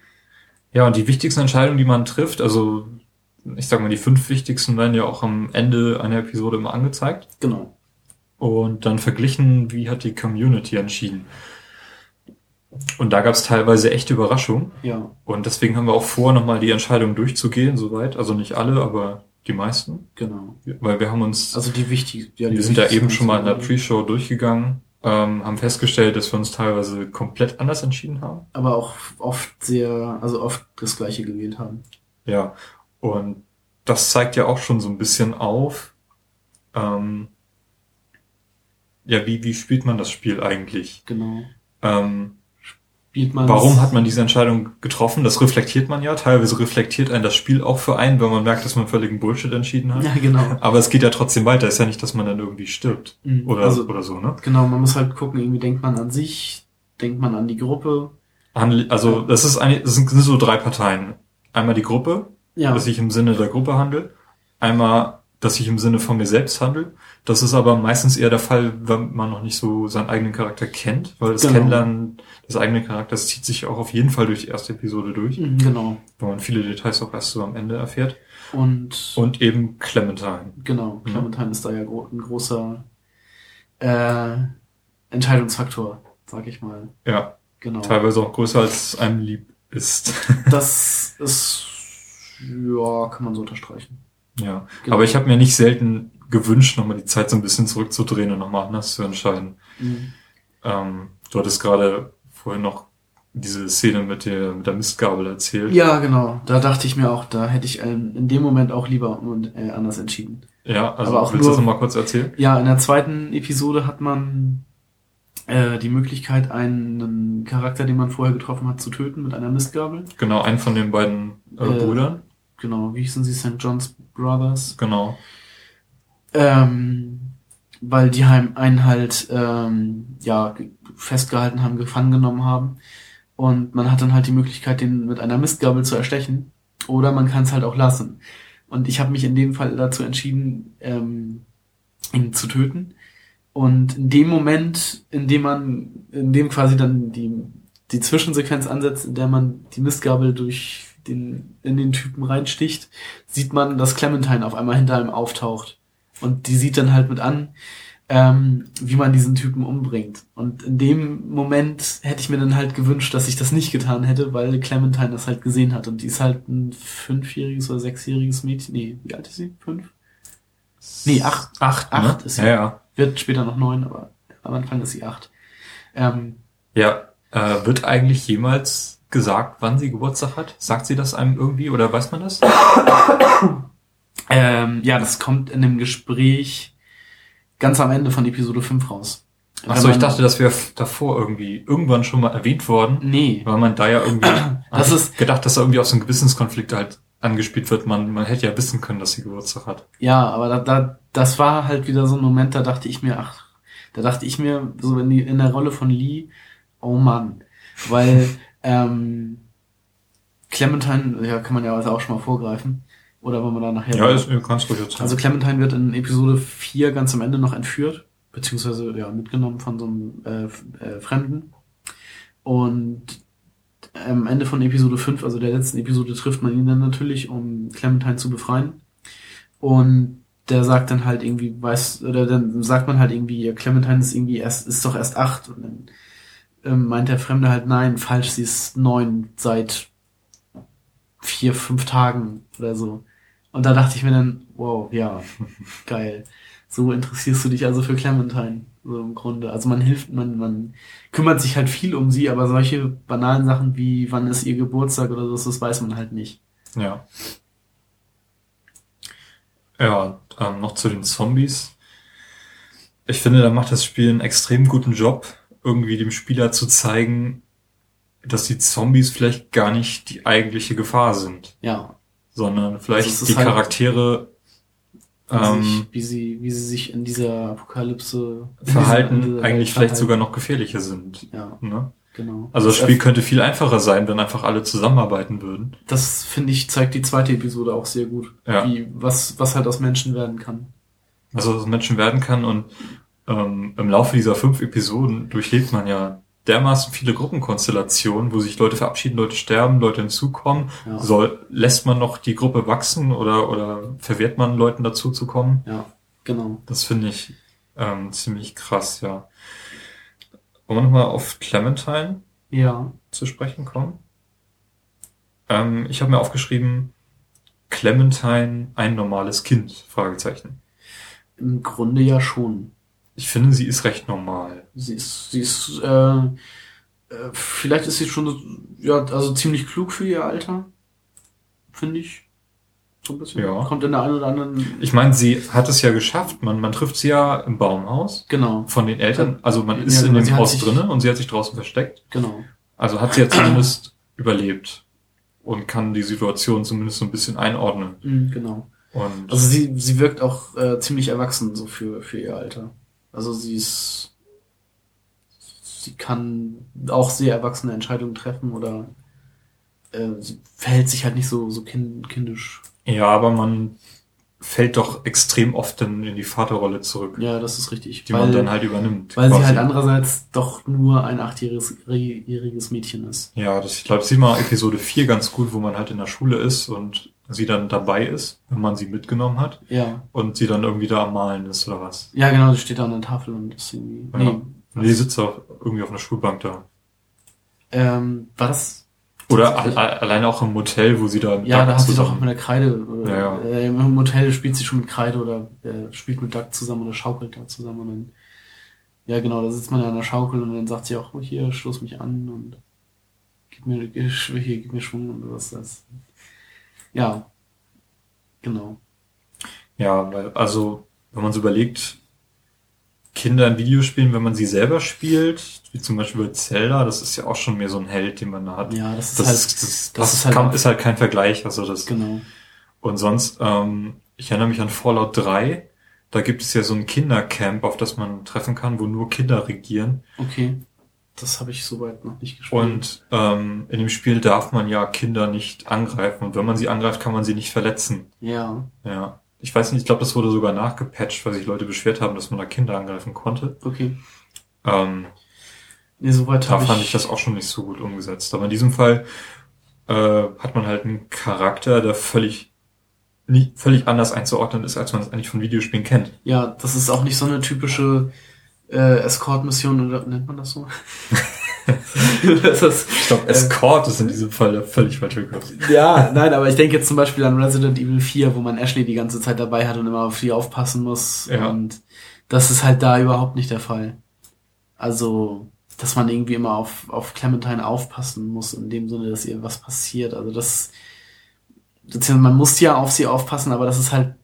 Ja, und die wichtigsten Entscheidungen, die man trifft, also ich sag mal, die fünf wichtigsten werden ja auch am Ende einer Episode immer angezeigt Genau. und dann verglichen, wie hat die Community entschieden. Und da gab es teilweise echte Überraschungen Ja. und deswegen haben wir auch vor, nochmal die Entscheidung durchzugehen, soweit. Also nicht alle, aber die meisten. Genau. Weil wir haben uns, Also die wichtig. Ja, die wir sind da wichtigsten eben schon mal in der. Pre-Show durchgegangen, ähm, haben festgestellt, dass wir uns teilweise komplett anders entschieden haben. Aber auch oft sehr, also oft das gleiche gewählt haben. Ja, und das zeigt ja auch schon so ein bisschen auf, ähm, ja, wie, wie spielt man das Spiel eigentlich? Genau. Ähm, Spielt man warum hat man diese Entscheidung getroffen? Das reflektiert man ja. Teilweise reflektiert einen das Spiel auch für einen, wenn man merkt, dass man völligen Bullshit entschieden hat. Ja, genau. Aber es geht ja trotzdem weiter. Ist ja nicht, dass man dann irgendwie stirbt. Mhm. Oder, also, oder so, ne? genau, man muss halt gucken, irgendwie denkt man an sich, denkt man an die Gruppe. Handel, also, das ist eine, das sind sind so drei Parteien. Einmal die Gruppe, Ja. dass ich im Sinne der Gruppe handle. Einmal, dass ich im Sinne von mir selbst handle. Das ist aber meistens eher der Fall, wenn man noch nicht so seinen eigenen Charakter kennt, weil das Genau. Kennenlernen des eigenen Charakters zieht sich auch auf jeden Fall durch die erste Episode durch, Mhm, genau. wo man viele Details auch erst so am Ende erfährt. Und, Und eben Clementine. genau, Mhm. Clementine ist da ja gro ein großer äh, Entscheidungsfaktor, sag ich mal. Ja, Genau. teilweise auch größer als einem lieb ist. Das ist, ja, kann man so unterstreichen. ja, Genau. aber ich habe mir nicht selten gewünscht, nochmal die Zeit so ein bisschen zurückzudrehen und nochmal anders zu entscheiden. Mhm. Ähm, du hattest gerade vorhin noch diese Szene mit der, mit der Mistgabel erzählt. Ja, genau. Da dachte ich mir auch, da hätte ich ähm, in dem Moment auch lieber und, äh, anders entschieden. Ja, also Aber auch willst du das nochmal kurz erzählen? Ja, in der zweiten Episode hat man äh, die Möglichkeit, einen Charakter, den man vorher getroffen hat, zu töten mit einer Mistgabel. Genau, einen von den beiden äh, Äh, Brüdern. Genau, wie hießen sie? St. John's Brothers. Genau. Ähm, weil die einen halt ähm, ja ge- festgehalten haben, gefangen genommen haben. Und man hat dann halt die Möglichkeit, den mit einer Mistgabel zu erstechen. Oder man kann es halt auch lassen. Und ich habe mich in dem Fall dazu entschieden, ähm, ihn zu töten. Und in dem Moment, in dem man, in dem quasi dann die, die Zwischensequenz ansetzt, in der man die Mistgabel durch den, in den Typen reinsticht, sieht man, dass Clementine auf einmal hinter ihm auftaucht. Und die sieht dann halt mit an, ähm, wie man diesen Typen umbringt. Und in dem Moment hätte ich mir dann halt gewünscht, dass ich das nicht getan hätte, weil Clementine das halt gesehen hat. Und die ist halt ein fünfjähriges oder sechsjähriges Mädchen. Nee, wie alt ist sie? Fünf? Nee, acht. Acht, Acht ne? ist ja, ja- ja. Wird später noch neun, aber am Anfang ist sie acht. Ähm, Ja, äh, wird eigentlich jemals gesagt, wann sie Geburtstag hat? Sagt sie das einem irgendwie oder weiß man das? ähm, ja, das kommt in dem Gespräch ganz am Ende von Episode 5 raus. Achso, ich dachte, das wäre davor irgendwie irgendwann schon mal erwähnt worden, Nee. weil man da ja irgendwie Das ist- gedacht, dass da irgendwie auf so einen Gewissenskonflikt halt angespielt wird. Man, man hätte ja wissen können, dass sie Geburtstag hat. Ja, aber da, da, das war halt wieder so ein Moment, da dachte ich mir, ach, da dachte ich mir, so in, die, in der Rolle von Lee, oh Mann, weil ähm, Clementine, ja, kann man ja also auch schon mal vorgreifen. Oder wollen wir da nachher. Ja, ist ganz ruhig jetzt. Also Clementine wird in Episode 4 ganz am Ende noch entführt, beziehungsweise ja, mitgenommen von so einem äh, äh, Fremden. Und am Ende von Episode 5, also der letzten Episode, trifft man ihn dann natürlich, um Clementine zu befreien. Und der sagt dann halt irgendwie, weiß, oder dann sagt man halt irgendwie, ja, Clementine ist irgendwie erst, ist doch erst acht. Und dann ähm, meint der Fremde halt, nein, falsch, sie ist neun seit vier, fünf Tagen oder so. Und da dachte ich mir dann, wow, ja, geil. So interessierst du dich also für Clementine, so im Grunde. Also man hilft, man, man kümmert sich halt viel um sie, aber solche banalen Sachen wie, wann ist ihr Geburtstag oder so, das weiß man halt nicht. Ja. Ja, ähm, noch zu den Zombies. Ich finde, da macht das Spiel einen extrem guten Job, irgendwie dem Spieler zu zeigen, dass die Zombies vielleicht gar nicht die eigentliche Gefahr sind, Ja. Sondern vielleicht Also es ist die halt- Charaktere Wie, ähm, sich, wie sie, wie sie sich in dieser Apokalypse Verhalten dieser- eigentlich Welt vielleicht sogar verhalten. noch gefährlicher sind. Ja, Ne? genau. Also das Spiel könnte viel einfacher sein, wenn einfach alle zusammenarbeiten würden. Das finde ich zeigt die zweite Episode auch sehr gut, Ja. wie was was halt aus Menschen werden kann. also was Menschen werden kann und ähm, im Laufe dieser fünf Episoden durchlebt man ja dermaßen viele Gruppenkonstellationen, wo sich Leute verabschieden, Leute sterben, Leute hinzukommen. Ja. Soll, lässt man noch die Gruppe wachsen oder, oder verwehrt man Leuten dazu zu kommen? Ja, genau. Das finde ich ähm, ziemlich krass, ja. Wollen wir nochmal auf Clementine Ja, zu sprechen kommen? Ähm, ich habe mir aufgeschrieben, Clementine ein normales Kind? Fragezeichen. im Grunde ja schon. Ich finde, sie ist recht normal. Sie ist, sie ist, äh, äh, vielleicht ist sie schon, ja, also ziemlich klug für ihr Alter, finde ich. So ein bisschen. Ja. Kommt in der einen oder anderen, Ich meine, sie hat es ja geschafft. Man, man trifft sie ja im Baumhaus genau, von den Eltern. Also man ist Ja, in genau, dem Haus sich- drinne und sie hat sich draußen versteckt. genau. Also hat sie ja zumindest überlebt und kann die Situation zumindest so ein bisschen einordnen. Mhm, genau. Und Also sie, sie wirkt auch äh, ziemlich erwachsen so für, für ihr Alter. Also sie ist, sie kann auch sehr erwachsene Entscheidungen treffen oder äh, sie verhält sich halt nicht so, so kind, kindisch. ja, aber man fällt doch extrem oft dann in die Vaterrolle zurück, Ja, das ist richtig. die man dann halt übernimmt. weil sie quasi. halt andererseits doch nur ein achtjähriges jähriges Mädchen ist. Ja, das, ich glaube, das sieht man Episode 4 ganz gut, wo man halt in der Schule ist und sie dann dabei ist, wenn man sie mitgenommen hat Ja. und sie dann irgendwie da am Malen ist oder was. Ja, genau, die steht da an der Tafel und ist irgendwie. Ja. Nee. Und die sitzt auch irgendwie auf einer Schulbank da. Ähm, war das. Oder al al alleine auch im Motel, wo sie da Ja, Doug da hat sie doch zusammen- mit der Kreide. Oder, Ja, ja. Äh, Im Hotel spielt sie schon mit Kreide oder äh, spielt mit Duck zusammen oder schaukelt da zusammen. Und dann, ja, genau, da sitzt man ja an der Schaukel und dann sagt sie auch, oh, hier, stoß mich an und gib mir, hier, gib mir Schwung und was das. Ja, genau. Ja, weil, also, wenn man so überlegt, Kinder in Videospielen, wenn man sie selber spielt, wie zum Beispiel bei Zelda, das ist ja auch schon mehr so ein Held, den man da hat. Ja, das ist das, halt, ist, das, das ist halt kann, ist halt kein Vergleich, also das. genau. Und sonst, ähm, ich erinnere mich an Fallout 3, da gibt es ja so ein Kindercamp, auf das man treffen kann, wo nur Kinder regieren. Okay. Das habe ich soweit noch nicht gespielt. Und ähm, in dem Spiel darf man ja Kinder nicht angreifen. Und wenn man sie angreift, kann man sie nicht verletzen. ja, Ja. Ich weiß nicht, ich glaube, das wurde sogar nachgepatcht, weil sich Leute beschwert haben, dass man da Kinder angreifen konnte. okay. Ähm, Nee, soweit da habe fand ich, ich das auch schon nicht so gut umgesetzt. Aber in diesem Fall äh, hat man halt einen Charakter, der völlig nicht, völlig anders einzuordnen ist, als man es eigentlich von Videospielen kennt. Ja, das ist auch nicht so eine typische äh, Escort-Mission, oder nennt man das so? das ist, Ich glaube, Escort ist in diesem Fall völlig falsche Begriff. ja, nein, aber ich denke jetzt zum Beispiel an Resident Evil 4, wo man Ashley die ganze Zeit dabei hat und immer auf sie aufpassen muss. Ja. Und das ist halt da überhaupt nicht der Fall. Also, dass man irgendwie immer auf, auf Clementine aufpassen muss, in dem Sinne, dass ihr was passiert. Also das, beziehungsweise man muss ja auf sie aufpassen, aber das ist halt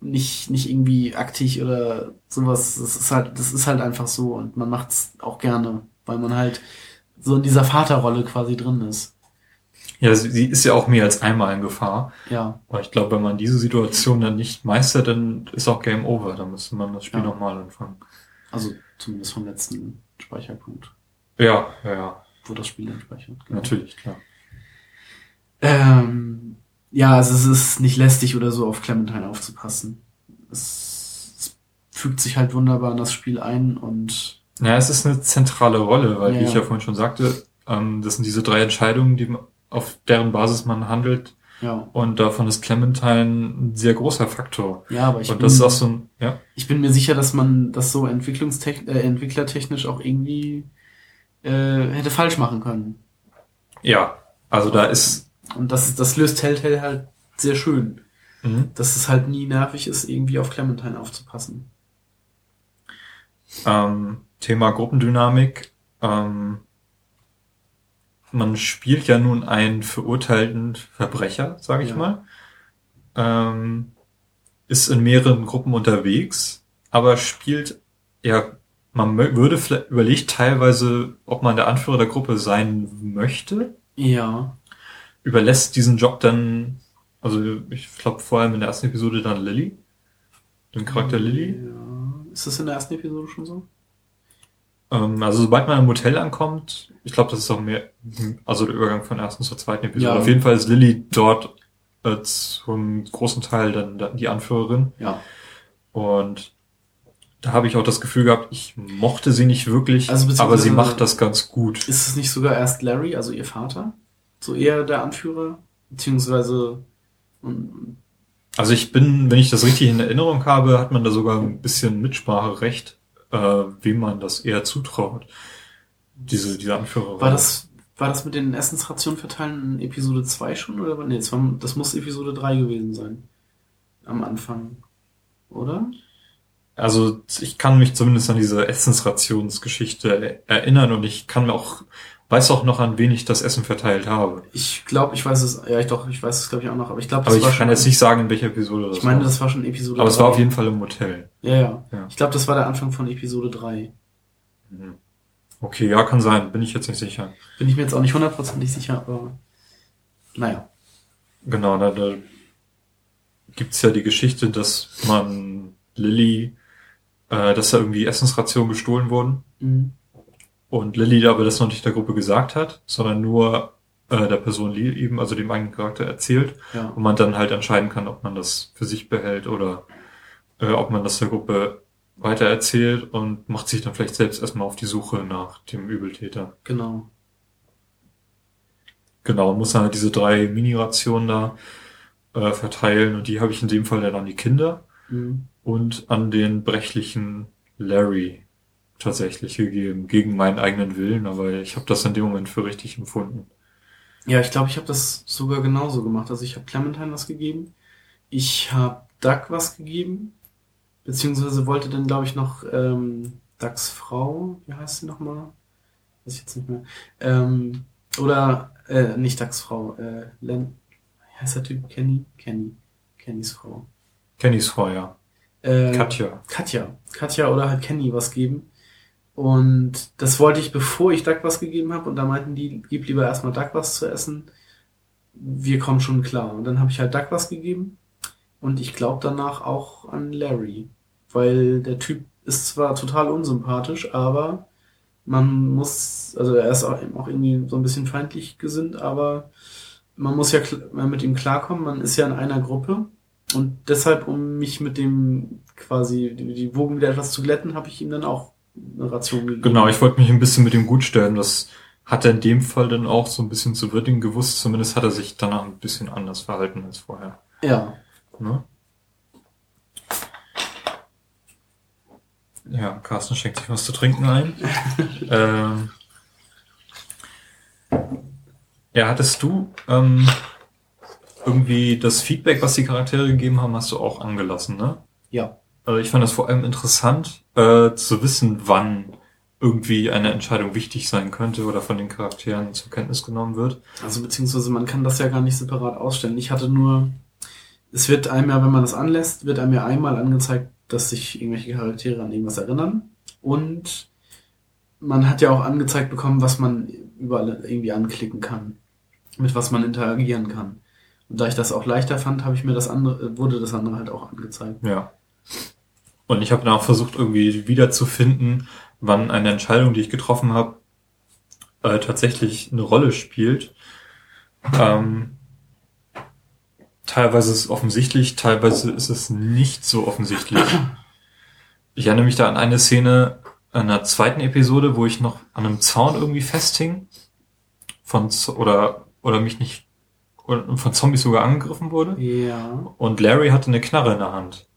nicht, nicht irgendwie aktig oder sowas. Das ist halt, das ist halt einfach so und man macht's auch gerne, weil man halt so in dieser Vaterrolle quasi drin ist. Ja, sie, ist ja auch mehr als einmal in Gefahr. Ja, Aber ich glaube, wenn man diese Situation dann nicht meistert, dann ist auch Game Over. Dann müsste man das Spiel Ja. nochmal anfangen. also zumindest vom letzten Speicherpunkt. Ja, ja, ja. wo das Spiel dann speichert. Genau. Natürlich, klar. Ähm, ja, also es ist nicht lästig oder so auf Clementine aufzupassen. Es, es fügt sich halt wunderbar in das Spiel ein und. Ja, es ist eine zentrale Rolle, weil, Ja, wie ich ja. vorhin schon sagte, ähm, das sind diese drei Entscheidungen, die, auf deren Basis man handelt. Ja, Und davon ist Clementine ein sehr großer Faktor. ja, aber ich und bin, das ist auch so ein, ja. ich bin mir sicher, dass man das so entwicklungstech äh, entwicklertechnisch auch irgendwie äh, hätte falsch machen können. Ja, also da ist, Und das, das löst Telltale halt sehr schön. mhm. Dass es halt nie nervig ist, irgendwie auf Clementine aufzupassen. ähm, Thema Gruppendynamik. Ähm, man spielt ja nun einen verurteilten Verbrecher, sage ich Ja. mal. Ähm, ist in mehreren Gruppen unterwegs, aber spielt, ja, man würde vielleicht überlegt teilweise, ob man der Anführer der Gruppe sein möchte. Ja. Überlässt diesen Job dann, also ich glaube vor allem in der ersten Episode dann Lilly, den Charakter Lilly. Ja. Ist das in der ersten Episode schon so? Ähm, also sobald man im Hotel ankommt, ich glaube, das ist auch mehr, also der Übergang von der ersten zur zweiten Episode. Ja. Auf jeden Fall ist Lilly dort äh, zum großen Teil dann die Anführerin. Ja. Und da habe ich auch das Gefühl gehabt, ich mochte sie nicht wirklich, Also aber sie macht das ganz gut. Ist es nicht sogar erst Larry, also ihr Vater? So eher der Anführer? Beziehungsweise. Also ich bin, wenn ich das richtig in Erinnerung habe, hat man da sogar ein bisschen Mitspracherecht, äh, wem man das eher zutraut. Diese, diese Anführerin. war das. War das mit den Essensrationen verteilen in Episode 2 schon? Oder? Nee, das, war, das muss Episode 3 gewesen sein. Am Anfang. Oder? Also ich kann mich zumindest an diese Essensrationsgeschichte erinnern und ich kann mir auch, weiß auch noch, an wen ich das Essen verteilt habe. Ich glaube, ich weiß es. Ja, ich doch, ich weiß es glaube ich auch noch. Aber ich glaube, Aber das ich war kann schon. jetzt nicht sagen, in welcher Episode das ich meine, war. das war schon Episode Aber es 3. war auf jeden Fall im Hotel. Ja, ja. Ja. Ich glaube, das war der Anfang von Episode 3. Okay, ja, kann sein, bin ich jetzt nicht sicher. Bin ich mir jetzt auch nicht hundertprozentig sicher, aber. Naja. Genau, da, da gibt's ja die Geschichte, dass man Lilly, äh, dass da irgendwie Essensrationen gestohlen wurden Mhm. Und Lilly aber das noch nicht der Gruppe gesagt hat, sondern nur äh, der Person eben, also dem eigenen Charakter erzählt Ja. und man dann halt entscheiden kann, ob man das für sich behält oder äh, ob man das der Gruppe weiter erzählt und macht sich dann vielleicht selbst erstmal auf die Suche nach dem Übeltäter. Genau. Genau, muss dann halt diese drei Mini-Rationen da äh, verteilen und die habe ich in dem Fall dann an die Kinder Mhm. und an den brechlichen Larry tatsächlich gegeben, gegen meinen eigenen Willen, aber ich habe das in dem Moment für richtig empfunden. Ja, ich glaube, ich habe das sogar genauso gemacht. Also ich habe Clementine was gegeben. Ich habe Doug was gegeben. Beziehungsweise wollte dann, glaube ich, noch ähm, Dougs Frau, wie heißt sie nochmal? Weiß ich jetzt nicht mehr. Ähm, oder, äh, nicht Dougs Frau, äh, Len, wie heißt der Typ? Kenny? Kenny. Kennys Frau. Kennys Frau, ja. Äh, Katja. Katja. Katja oder halt Kenny was geben. Und das wollte ich, bevor ich Duck was gegeben habe. Und da meinten die, gib lieber erstmal Duck was zu essen. Wir kommen schon klar. Und dann habe ich halt Duck was gegeben. Und ich glaube danach auch an Larry. Weil der Typ ist zwar total unsympathisch, aber man muss, also er ist auch auch irgendwie so ein bisschen feindlich gesinnt, aber man muss ja mit ihm klarkommen. Man ist ja in einer Gruppe. Und deshalb, um mich mit dem quasi die, Wogen wieder etwas zu glätten, habe ich ihm dann auch Ration gegeben. Genau, ich wollte mich ein bisschen mit ihm gut stellen. Das hat er in dem Fall dann auch so ein bisschen zu würdigen gewusst. Zumindest hat er sich danach ein bisschen anders verhalten als vorher. Ja. Ne? Ja, Carsten schenkt sich was zu trinken ein. ähm, ja, hattest du ähm, irgendwie das Feedback, was die Charaktere gegeben haben, hast du auch angelassen, ne? Ja. Also ich fand das vor allem interessant, äh, zu wissen, wann irgendwie eine Entscheidung wichtig sein könnte oder von den Charakteren zur Kenntnis genommen wird. Also beziehungsweise man kann das ja gar nicht separat ausstellen. Ich hatte nur, es wird einem ja, wenn man das anlässt, wird einem ja einmal angezeigt, dass sich irgendwelche Charaktere an irgendwas erinnern. Und man hat ja auch angezeigt bekommen, was man überall irgendwie anklicken kann. Mit was man interagieren kann. Und da ich das auch leichter fand, habe ich mir das andere, wurde das andere halt auch angezeigt. Ja. Und ich habe dann auch versucht, irgendwie wiederzufinden, wann eine Entscheidung, die ich getroffen habe, äh, tatsächlich eine Rolle spielt. Ähm, teilweise ist es offensichtlich, teilweise ist es nicht so offensichtlich. Ich erinnere mich da an eine Szene in einer zweiten Episode, wo ich noch an einem Zaun irgendwie festhing von oder oder mich nicht oder von Zombies sogar angegriffen wurde Ja. und Larry hatte eine Knarre in der Hand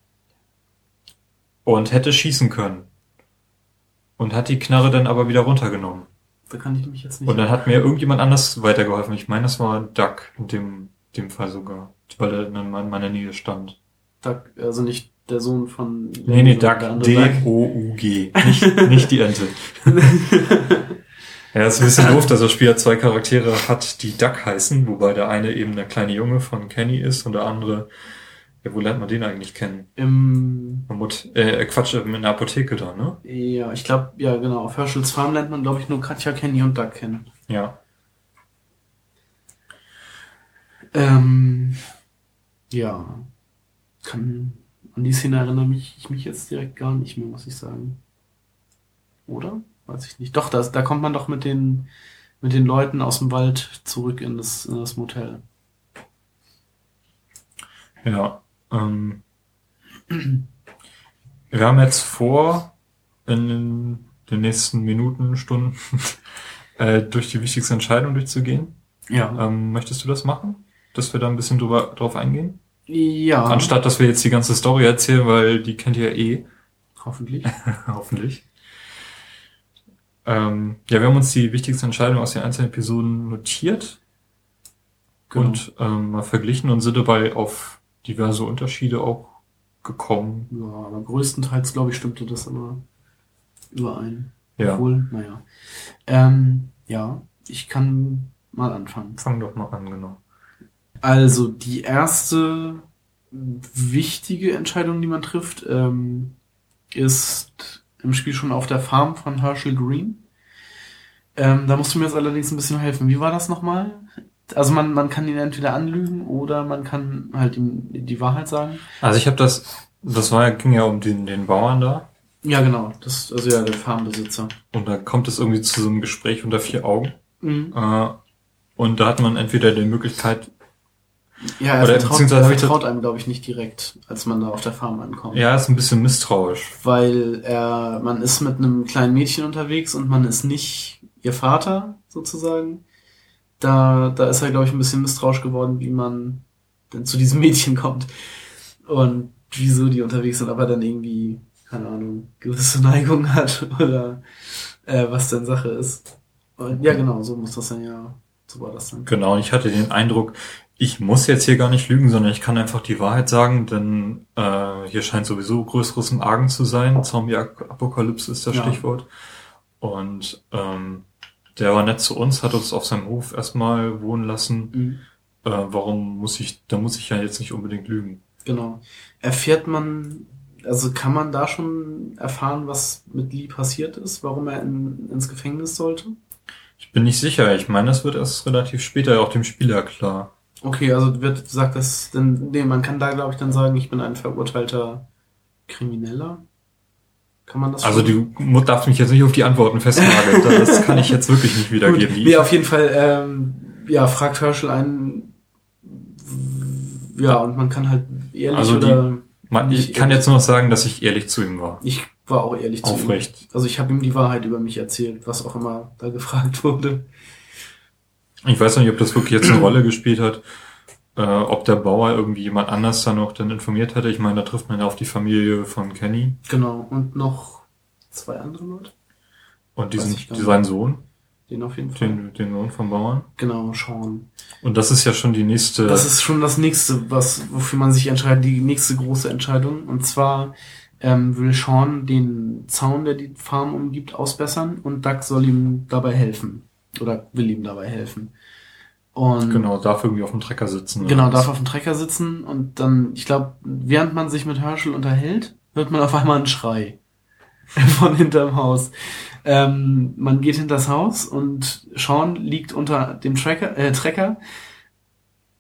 und hätte schießen können und hat die Knarre dann aber wieder runtergenommen Da kann ich mich jetzt nicht. und dann hat mir irgendjemand anders weitergeholfen. Ich meine, das war Duck in dem dem Fall sogar, weil er in meiner Nähe stand. Duck, also nicht der Sohn von. Nee, nee, Duck. D-O-U-G. Nicht, nicht die Ente. ja, ist ein bisschen doof, dass das Spiel ja zwei Charaktere hat, die Duck heißen, wobei der eine eben der kleine Junge von Kenny ist und der andere, ja, wo lernt man den eigentlich kennen? Im, Mut- Äh, Quatsch, in der Apotheke da, ne? ja, ich glaube, ja, genau. Auf Herschels Farm lernt man, glaube ich, nur Katja, Kenny und Duck kennen. Ja. Ähm, ja. Kann, an die Szene erinnere mich, ich mich jetzt direkt gar nicht mehr, muss ich sagen. Oder? Weiß ich nicht. Doch, da, da kommt man doch mit den, mit den Leuten aus dem Wald zurück in das, in das Motel. Ja. Ähm, wir haben jetzt vor, in den, nächsten Minuten, Stunden, äh, durch die wichtigste Entscheidung durchzugehen. Ja. Ähm, möchtest du das machen? Dass wir da ein bisschen drüber, drauf eingehen? Ja. Anstatt, dass wir jetzt die ganze Story erzählen, weil die kennt ihr ja eh, Hoffentlich. hoffentlich. Ähm, ja, wir haben uns die wichtigsten Entscheidungen aus den einzelnen Episoden notiert Genau. und ähm, mal verglichen und sind dabei auf diverse Unterschiede auch gekommen. Ja, aber größtenteils, glaube ich, stimmte das immer überein. Ja, Obwohl, naja. Ähm, ja, ich kann mal anfangen. fang doch mal an, genau. Also, die erste wichtige Entscheidung, die man trifft, ähm, ist im Spiel schon auf der Farm von Herschel Green. Ähm, da musst du mir jetzt allerdings ein bisschen helfen. Wie war das nochmal? Also man, man kann ihn entweder anlügen oder man kann halt ihm die Wahrheit sagen. Also ich habe das, das war ja, ging ja um den, den Bauern da. Ja, genau. Das, also ja, der Farmbesitzer. Und da kommt es irgendwie zu so einem Gespräch unter vier Augen. Mhm. Äh, und da hat man entweder die Möglichkeit, Ja, er Oder vertraut, beziehungsweise er vertraut einem, glaube ich, nicht direkt, als man da auf der Farm ankommt. ja, ist ein bisschen misstrauisch. Weil er, man ist mit einem kleinen Mädchen unterwegs und man ist nicht ihr Vater, sozusagen. Da, da ist er, glaube ich, ein bisschen misstrauisch geworden, wie man denn zu diesem Mädchen kommt. Und wieso die unterwegs sind, ob er dann irgendwie, keine Ahnung, gewisse Neigung hat oder äh, was denn Sache ist. Und, ja, genau, so muss das dann ja, so war das dann. Genau, und ich hatte den Eindruck, ich muss jetzt hier gar nicht lügen, sondern ich kann einfach die Wahrheit sagen, denn äh, hier scheint sowieso Größeres im Argen zu sein. Zombie-Apokalypse ist das Ja. Stichwort. Und ähm, der war nett zu uns, hat uns auf seinem Hof erstmal wohnen lassen. Mhm. Äh, warum muss ich, da muss ich ja jetzt nicht unbedingt lügen. Genau. Erfährt man, also kann man da schon erfahren, was mit Lee passiert ist, warum er in, ins Gefängnis sollte? Ich bin nicht sicher. Ich meine, das wird erst relativ später auch dem Spieler klar. Okay, also wird sagt das, denn, nee, man kann da glaube ich dann sagen, ich bin ein verurteilter Krimineller. Kann man das Also schon? du darfst mich jetzt nicht auf die Antworten festnageln. Das kann ich jetzt wirklich nicht wiedergeben. Gut, nee, auf jeden Fall, ähm, ja, fragt Herschel einen, ja, und man kann halt ehrlich Also die- oder Man, ich kann ehrlich- jetzt nur noch sagen, dass ich ehrlich zu ihm war. ich war auch ehrlich zu ihm. Aufrecht. Also ich habe ihm die Wahrheit über mich erzählt, was auch immer da gefragt wurde. Ich weiß nicht, ob das wirklich jetzt eine Rolle gespielt hat, äh, ob der Bauer irgendwie jemand anders da noch dann informiert hatte. Ich meine, da trifft man ja auf die Familie von Kenny Genau, und noch zwei andere Leute. und diesen, seinen Sohn, Den auf jeden Fall. den, den Sohn vom Bauern. Genau, Sean. Und das ist ja schon die nächste. Das ist schon das nächste, was, wofür man sich entscheidet, die nächste große Entscheidung. Und zwar ähm, will Sean den Zaun, der die Farm umgibt, ausbessern und Doug soll ihm dabei helfen. Oder will ihm dabei helfen. Und genau, darf irgendwie auf dem Trecker sitzen. Genau, darf auf dem Trecker sitzen und dann, ich glaube, während man sich mit Herschel unterhält, hört man auf einmal einen Schrei von hinterm Haus. Ähm, man geht hinters Haus und Sean liegt unter dem Tracker, äh, Trecker.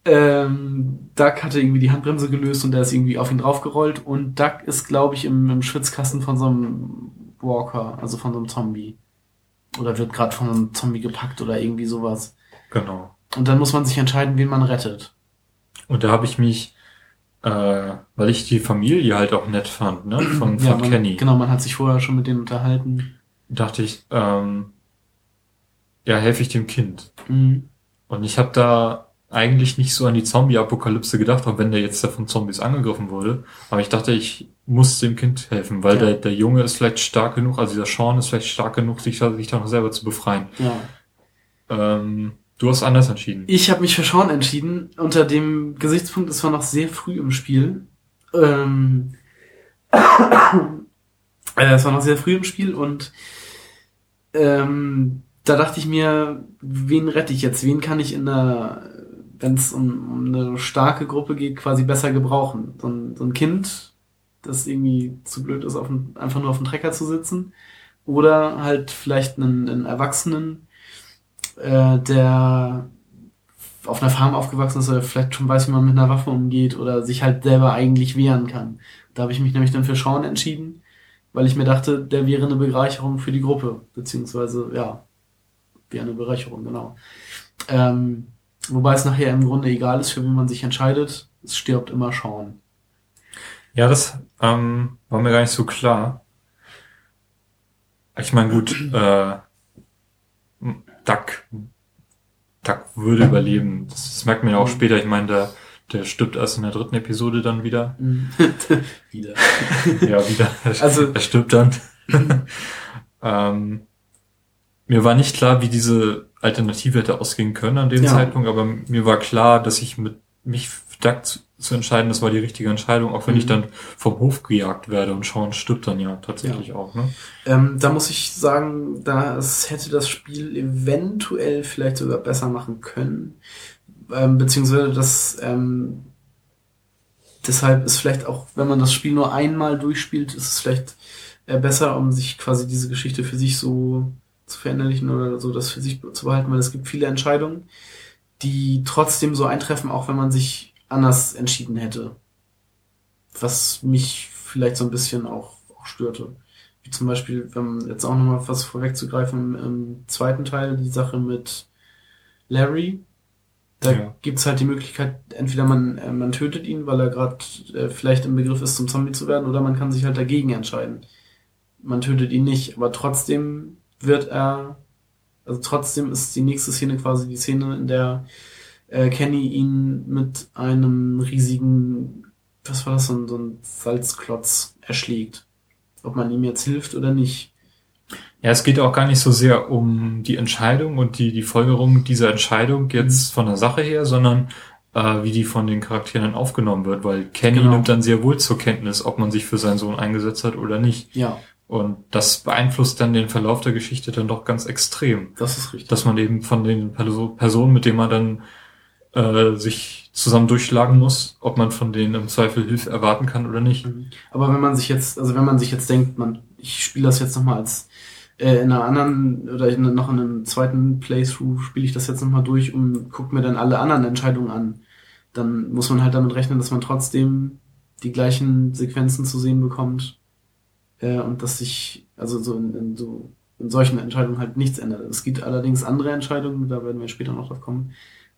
Ähm, Doug hatte irgendwie die Handbremse gelöst und der ist irgendwie auf ihn draufgerollt und Doug ist, glaube ich, im, im Schwitzkasten von so einem Walker, also von so einem Zombie. Oder wird gerade von einem Zombie gepackt oder irgendwie sowas. Genau. Und dann muss man sich entscheiden, wen man rettet. Und da habe ich mich, äh, weil ich die Familie halt auch nett fand, ne, von, von Ja, man, Kenny, Genau, man hat sich vorher schon mit denen unterhalten. dachte ich, ähm, ja, helfe ich dem Kind. Mhm. Und ich habe da eigentlich nicht so an die Zombie-Apokalypse gedacht, auch wenn der jetzt da von Zombies angegriffen wurde. Aber ich dachte, ich muss dem Kind helfen, weil Ja. der, der Junge ist vielleicht stark genug, also dieser Sean ist vielleicht stark genug, sich, da- sich da noch selber zu befreien. Ja. Ähm, du hast anders entschieden. Ich habe mich für Sean entschieden, unter dem Gesichtspunkt, es war noch sehr früh im Spiel. Ähm, äh, es war noch sehr früh im Spiel und ähm, da dachte ich mir, wen rette ich jetzt? Wen kann ich in der, wenn es um, um eine starke Gruppe geht, quasi besser gebrauchen? So ein, so ein Kind, das irgendwie zu blöd ist, auf dem, einfach nur auf dem Trecker zu sitzen. Oder halt vielleicht einen, einen Erwachsenen, äh, der auf einer Farm aufgewachsen ist oder vielleicht schon weiß, wie man mit einer Waffe umgeht oder sich halt selber eigentlich wehren kann. Da habe ich mich nämlich dann für Sean entschieden, weil ich mir dachte, der wäre eine Bereicherung für die Gruppe, beziehungsweise ja, wäre eine Bereicherung, genau. Ähm, wobei es nachher im Grunde egal ist, für wen man sich entscheidet, es stirbt immer Sean. Ja, das ähm, war mir gar nicht so klar. Ich meine, gut, äh, Duck, Duck würde überleben. Das, das merkt man ja auch Mhm. später. Ich meine, der, der stirbt erst in der dritten Episode dann wieder. Wieder. Ja, wieder. Also- er stirbt dann. ähm, mir war nicht klar, wie diese Alternative hätte ausgehen können an dem Ja. Zeitpunkt, aber mir war klar, dass ich mit mich Duck zu, entscheiden, das war die richtige Entscheidung, auch wenn Mhm. ich dann vom Hof gejagt werde und Sean stirbt dann ja tatsächlich auch, ne? Ähm, da muss ich sagen, da hätte das Spiel eventuell vielleicht sogar besser machen können. Ähm, beziehungsweise das ähm, deshalb ist vielleicht auch, wenn man das Spiel nur einmal durchspielt, ist es vielleicht äh, besser, um sich quasi diese Geschichte für sich so zu verinnerlichen oder so das für sich zu behalten, weil es gibt viele Entscheidungen, die trotzdem so eintreffen, auch wenn man sich anders entschieden hätte. Was mich vielleicht so ein bisschen auch, auch störte. Wie zum Beispiel, um jetzt auch nochmal was vorwegzugreifen, im zweiten Teil die Sache mit Larry. Da Ja. gibt's halt die Möglichkeit, entweder man, äh, man tötet ihn, weil er gerade äh, vielleicht im Begriff ist, zum Zombie zu werden, oder man kann sich halt dagegen entscheiden. Man tötet ihn nicht, aber trotzdem wird er, also trotzdem ist die nächste Szene quasi die Szene, in der äh, Kenny ihn mit einem riesigen, was war das, so ein, so ein Salzklotz erschlägt. Ob man ihm jetzt hilft oder nicht. Ja, es geht auch gar nicht so sehr um die Entscheidung und die, die Folgerung dieser Entscheidung jetzt von der Sache her, sondern äh, wie die von den Charakteren dann aufgenommen wird, weil Kenny Genau. nimmt dann sehr wohl zur Kenntnis, ob man sich für seinen Sohn eingesetzt hat oder nicht. Ja, Und das beeinflusst dann den Verlauf der Geschichte dann doch ganz extrem. das ist richtig. Dass man eben von den Perso Personen, mit denen man dann äh, sich zusammen durchschlagen muss, ob man von denen im Zweifel Hilfe erwarten kann oder nicht. Mhm. Aber wenn man sich jetzt, also wenn man sich jetzt denkt, man, ich spiele das jetzt nochmal als äh, in einer anderen oder in, noch in einem zweiten Playthrough spiele ich das jetzt nochmal durch und gucke mir dann alle anderen Entscheidungen an, dann muss man halt damit rechnen, dass man trotzdem die gleichen Sequenzen zu sehen bekommt äh, und dass sich also so in, in so in solchen Entscheidungen halt nichts ändert. Es gibt allerdings andere Entscheidungen, da werden wir später noch drauf kommen,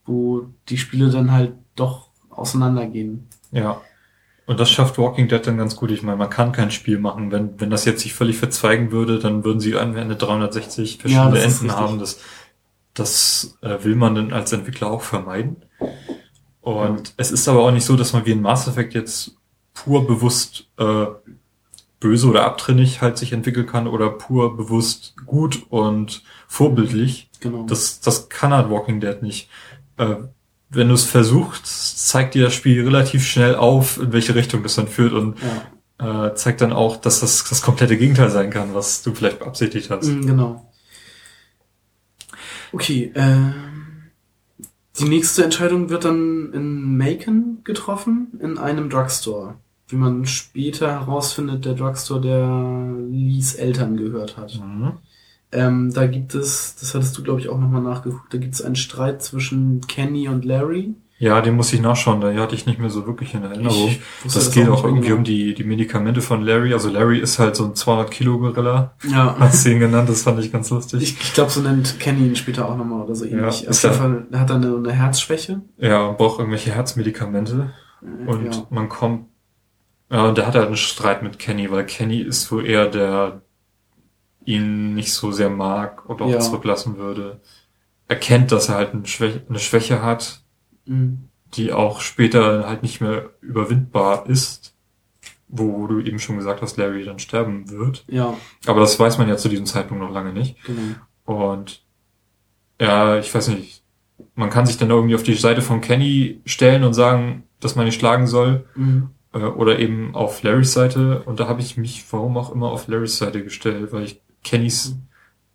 wo die Spiele dann halt doch auseinandergehen. Ja. Und das schafft Walking Dead dann ganz gut. Ich meine, man kann kein Spiel machen. Wenn, wenn das jetzt sich völlig verzweigen würde, dann würden sie am Ende 360 verschiedene ist Enden haben. Das, das äh, will man dann als Entwickler auch vermeiden. Und es ist aber auch nicht so, dass man wie in Mass Effect jetzt pur bewusst äh, böse oder abtrünnig halt sich entwickeln kann oder pur bewusst gut und vorbildlich. Genau. Das, das kann halt Walking Dead nicht. Äh, wenn du es versuchst, zeigt dir das Spiel relativ schnell auf, in welche Richtung das dann führt und ja. äh, zeigt dann auch, dass das das komplette Gegenteil sein kann, was du vielleicht beabsichtigt hast. Mm, Genau. Okay, ähm, die nächste Entscheidung wird dann in Macon getroffen, in einem Drugstore. Wie man später herausfindet, der Drugstore, der Lees Eltern gehört hat. Mhm. Ähm, da gibt es, das hattest du glaube ich auch nochmal nachgeguckt, da gibt es einen Streit zwischen Kenny und Larry. Ja, den muss ich nachschauen, da hatte ich nicht mehr so wirklich in Erinnerung. Das das geht auch auch irgendwie genau. um die, die Medikamente von Larry. Also Larry ist halt so ein 200 Kilo Gorilla. Ja. Hast du ihn genannt, das fand ich ganz lustig. Ich, ich glaube, so nennt Kenny ihn später auch nochmal oder so ähnlich. Ja, Auf jeden Fall hat er eine, eine Herzschwäche. ja, braucht irgendwelche Herzmedikamente. Und ja. man kommt, ja, und der hat halt einen Streit mit Kenny, weil Kenny ist wohl eher der ihn nicht so sehr mag und auch Ja. zurücklassen würde. Erkennt, dass er halt eine Schwäche, eine Schwäche hat, Mhm. die auch später halt nicht mehr überwindbar ist, wo du eben schon gesagt hast, Larry dann sterben wird. Ja, Aber das weiß man ja zu diesem Zeitpunkt noch lange nicht. genau. Und ja, ich weiß nicht, man kann sich dann irgendwie auf die Seite von Kenny stellen und sagen, dass man ihn schlagen soll. Mhm. Äh, Oder eben auf Larrys Seite. Und da habe ich mich, warum auch immer, auf Larrys Seite gestellt, weil ich Kennys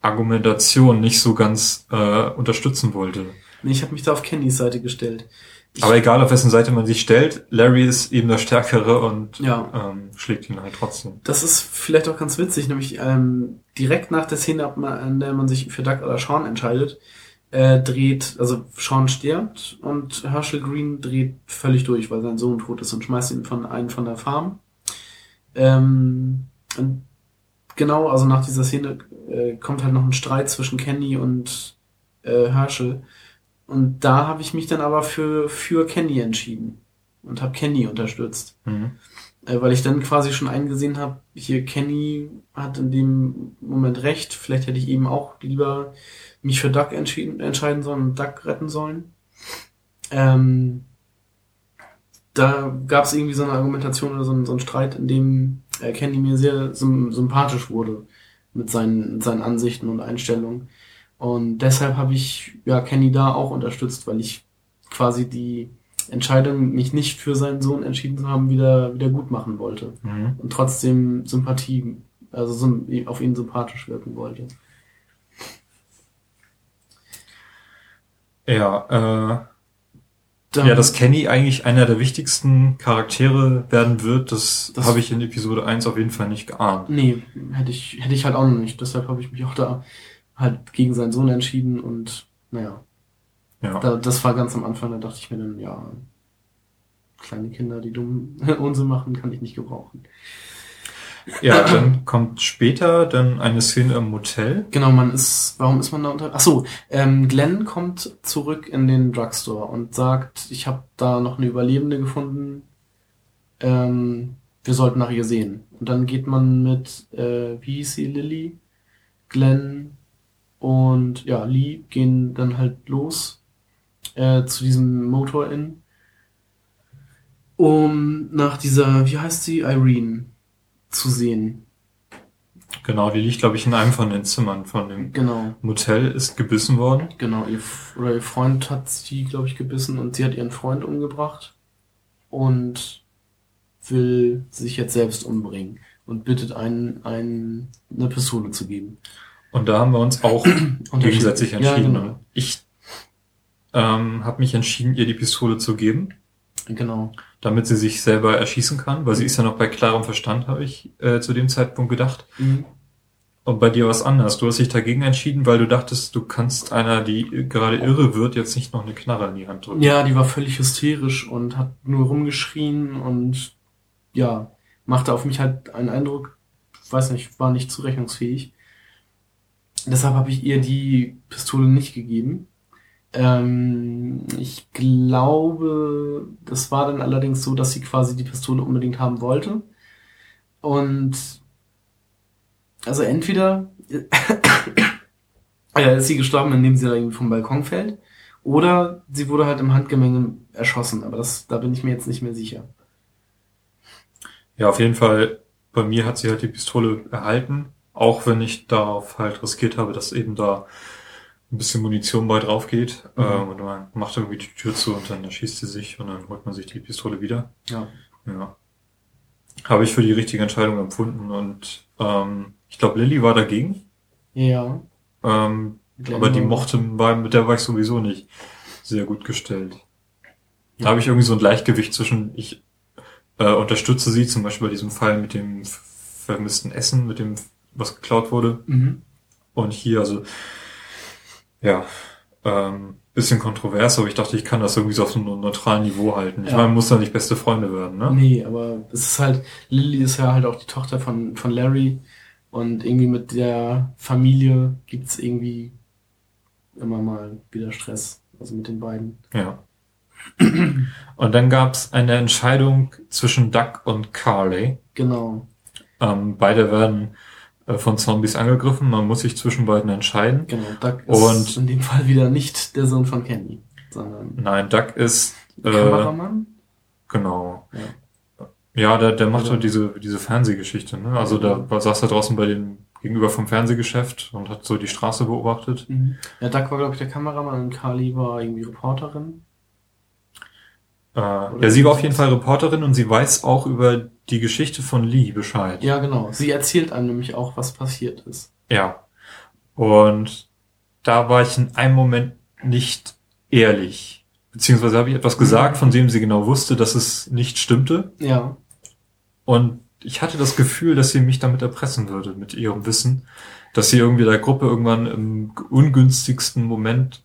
Argumentation nicht so ganz äh, unterstützen wollte. Nee, ich habe mich da auf Kennys Seite gestellt. Ich, Aber egal, auf wessen Seite man sich stellt, Larry ist eben der Stärkere und Ja. ähm, schlägt ihn halt trotzdem. Das ist vielleicht auch ganz witzig, nämlich ähm, direkt nach der Szene, an der man sich für Doug oder Sean entscheidet, äh, dreht, also Sean stirbt und Herschel Green dreht völlig durch, weil sein Sohn tot ist und schmeißt ihn von einen von der Farm. Ähm, und genau, also nach dieser Szene äh, kommt halt noch ein Streit zwischen Kenny und äh, Herschel. Und da habe ich mich dann aber für, für Kenny entschieden und habe Kenny unterstützt. Mhm. Äh, weil ich dann quasi schon eingesehen habe, hier Kenny hat in dem Moment recht. Vielleicht hätte ich eben auch lieber mich für Duck entschieden, entscheiden sollen und Duck retten sollen. Ähm, da gab es irgendwie so eine Argumentation oder so, so einen Streit, in dem äh, Kenny mir sehr sym sympathisch wurde mit seinen, mit seinen Ansichten und Einstellungen. Und deshalb habe ich ja Kenny da auch unterstützt, weil ich quasi die Entscheidung, mich nicht für seinen Sohn entschieden zu haben, wieder, wieder gut machen wollte. Mhm. Und trotzdem Sympathie, also auf ihn sympathisch wirken wollte. Ja, äh, Dann- ja, dass Kenny eigentlich einer der wichtigsten Charaktere werden wird, das, Das- habe ich in Episode 1 auf jeden Fall nicht geahnt. Nee, hätte ich, hätte ich halt auch noch nicht. Deshalb habe ich mich auch da halt gegen seinen Sohn entschieden und naja, Ja. da, das war ganz am Anfang, da dachte ich mir dann, ja, kleine Kinder, die dumm Unsinn machen, kann ich nicht gebrauchen. Ja, dann kommt später dann eine Szene im Motel. Genau, man ist, warum ist man da unter? Ach so, ähm, Glenn kommt zurück in den Drugstore und sagt, ich habe da noch eine Überlebende gefunden. Ähm, wir sollten nach ihr sehen. Und dann geht man mit, äh, wie hieß sie, Lily, Glenn und ja, Lee gehen dann halt los äh, zu diesem Motor Inn, um nach dieser, wie heißt sie, Irene zu sehen. Genau, die liegt, glaube ich, in einem von den Zimmern von dem Genau. Motel, ist gebissen worden. Genau, ihr, oder ihr Freund hat sie, glaube ich, gebissen und sie hat ihren Freund umgebracht und will sich jetzt selbst umbringen und bittet einen, einen eine Pistole zu geben. Und da haben wir uns auch gegensätzlich Ja, entschieden. genau. Ich ähm, habe mich entschieden, ihr die Pistole zu geben, Genau. damit sie sich selber erschießen kann, weil sie ist ja noch bei klarem Verstand, habe ich äh, zu dem Zeitpunkt gedacht. Mhm. Und bei dir war es anders. Du hast dich dagegen entschieden, weil du dachtest, du kannst einer, die gerade irre wird, jetzt nicht noch eine Knarre in die Hand drücken. Ja, die war völlig hysterisch und hat nur rumgeschrien und ja, machte auf mich halt einen Eindruck, weiß nicht, war nicht zurechnungsfähig. Deshalb habe ich ihr die Pistole nicht gegeben. Ähm, ich glaube, das war dann allerdings so, dass sie quasi die Pistole unbedingt haben wollte. Und also entweder äh, ist sie gestorben, indem sie da irgendwie vom Balkon fällt, oder sie wurde halt im Handgemenge erschossen, aber das, da bin ich mir jetzt nicht mehr sicher. Ja, auf jeden Fall, bei mir hat sie halt die Pistole erhalten, auch wenn ich darauf halt riskiert habe, dass eben da ein bisschen Munition bei drauf geht. Mhm. Ähm, und man macht irgendwie die Tür zu und dann erschießt sie sich und dann holt man sich die Pistole wieder. Ja. Ja. Habe ich für die richtige Entscheidung empfunden und ähm, ich glaube, Lilly war dagegen. Ja. Ähm, aber die mochte, bei, mit der war ich sowieso nicht sehr gut gestellt. Da Ja. habe ich irgendwie so ein Gleichgewicht zwischen, ich äh, unterstütze sie, zum Beispiel bei diesem Fall mit dem vermissten Essen, mit dem, was geklaut wurde. Mhm. Und hier, also, ja, ähm, bisschen kontrovers, aber ich dachte, ich kann das irgendwie so auf einem neutralen Niveau halten. Ich Ja. meine, man muss da nicht beste Freunde werden, ne? Nee, aber es ist halt, Lily ist ja halt auch die Tochter von, von Larry und irgendwie mit der Familie gibt's irgendwie immer mal wieder Stress. Also mit den beiden. Ja. Und dann gab's eine Entscheidung zwischen Duck und Carly. Genau, Ähm, beide werden von Zombies angegriffen. Man muss sich zwischen beiden entscheiden. genau. Duck ist Und- in dem Fall wieder nicht der Sohn von Kenny, sondern Nein, Duck ist äh, Kameramann. genau. Ja. Ja, der, der macht Oder- halt diese, diese Fernsehgeschichte. Ne? Also da war- saß er draußen bei dem gegenüber vom Fernsehgeschäft und hat so die Straße beobachtet. Mhm. Ja, Duck war, glaube ich, der Kameramann und Carly war irgendwie Reporterin. Äh, ja, sie war auf jeden Fall Reporterin und sie weiß auch über die Geschichte von Lee Bescheid. Ja, genau. Sie erzählt einem nämlich auch, was passiert ist. Ja. Und da war ich in einem Moment nicht ehrlich. Beziehungsweise habe ich etwas gesagt, von dem sie genau wusste, dass es nicht stimmte. Ja, Und ich hatte das Gefühl, dass sie mich damit erpressen würde, mit ihrem Wissen. Dass sie irgendwie der Gruppe irgendwann im ungünstigsten Moment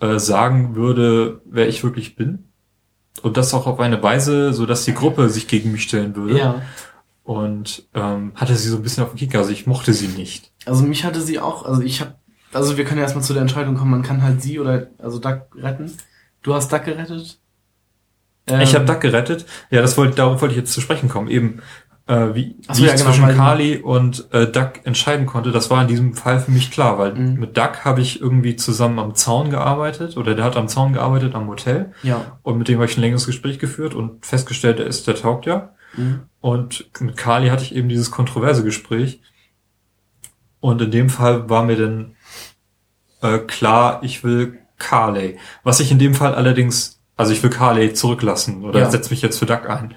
äh, sagen würde, wer ich wirklich bin. Und das auch auf eine Weise, so dass die Gruppe sich gegen mich stellen würde. ja. Und ähm, hatte sie so ein bisschen auf den Kicker. Also ich mochte sie nicht. Also mich hatte sie auch, also ich habe, also wir können ja erstmal zu der Entscheidung kommen, man kann halt sie oder, also Duck retten. Du hast Duck gerettet. Ähm, Ich habe Duck gerettet. Ja, das wollte, darauf wollte ich jetzt zu sprechen kommen. Eben, äh, wie, Ach so, wie ja, ich genau, zwischen Carly und äh, Duck entscheiden konnte, das war in diesem Fall für mich klar, weil Mhm. mit Duck habe ich irgendwie zusammen am Zaun gearbeitet oder der hat am Zaun gearbeitet am Hotel Ja. und mit dem habe ich ein längeres Gespräch geführt und festgestellt, der ist, der taugt ja. Mhm. Und mit Carly hatte ich eben dieses kontroverse Gespräch. Und in dem Fall war mir dann äh, klar, ich will Carly. Was ich in dem Fall allerdings, also ich will Carly zurücklassen oder Ja. setze mich jetzt für Duck ein.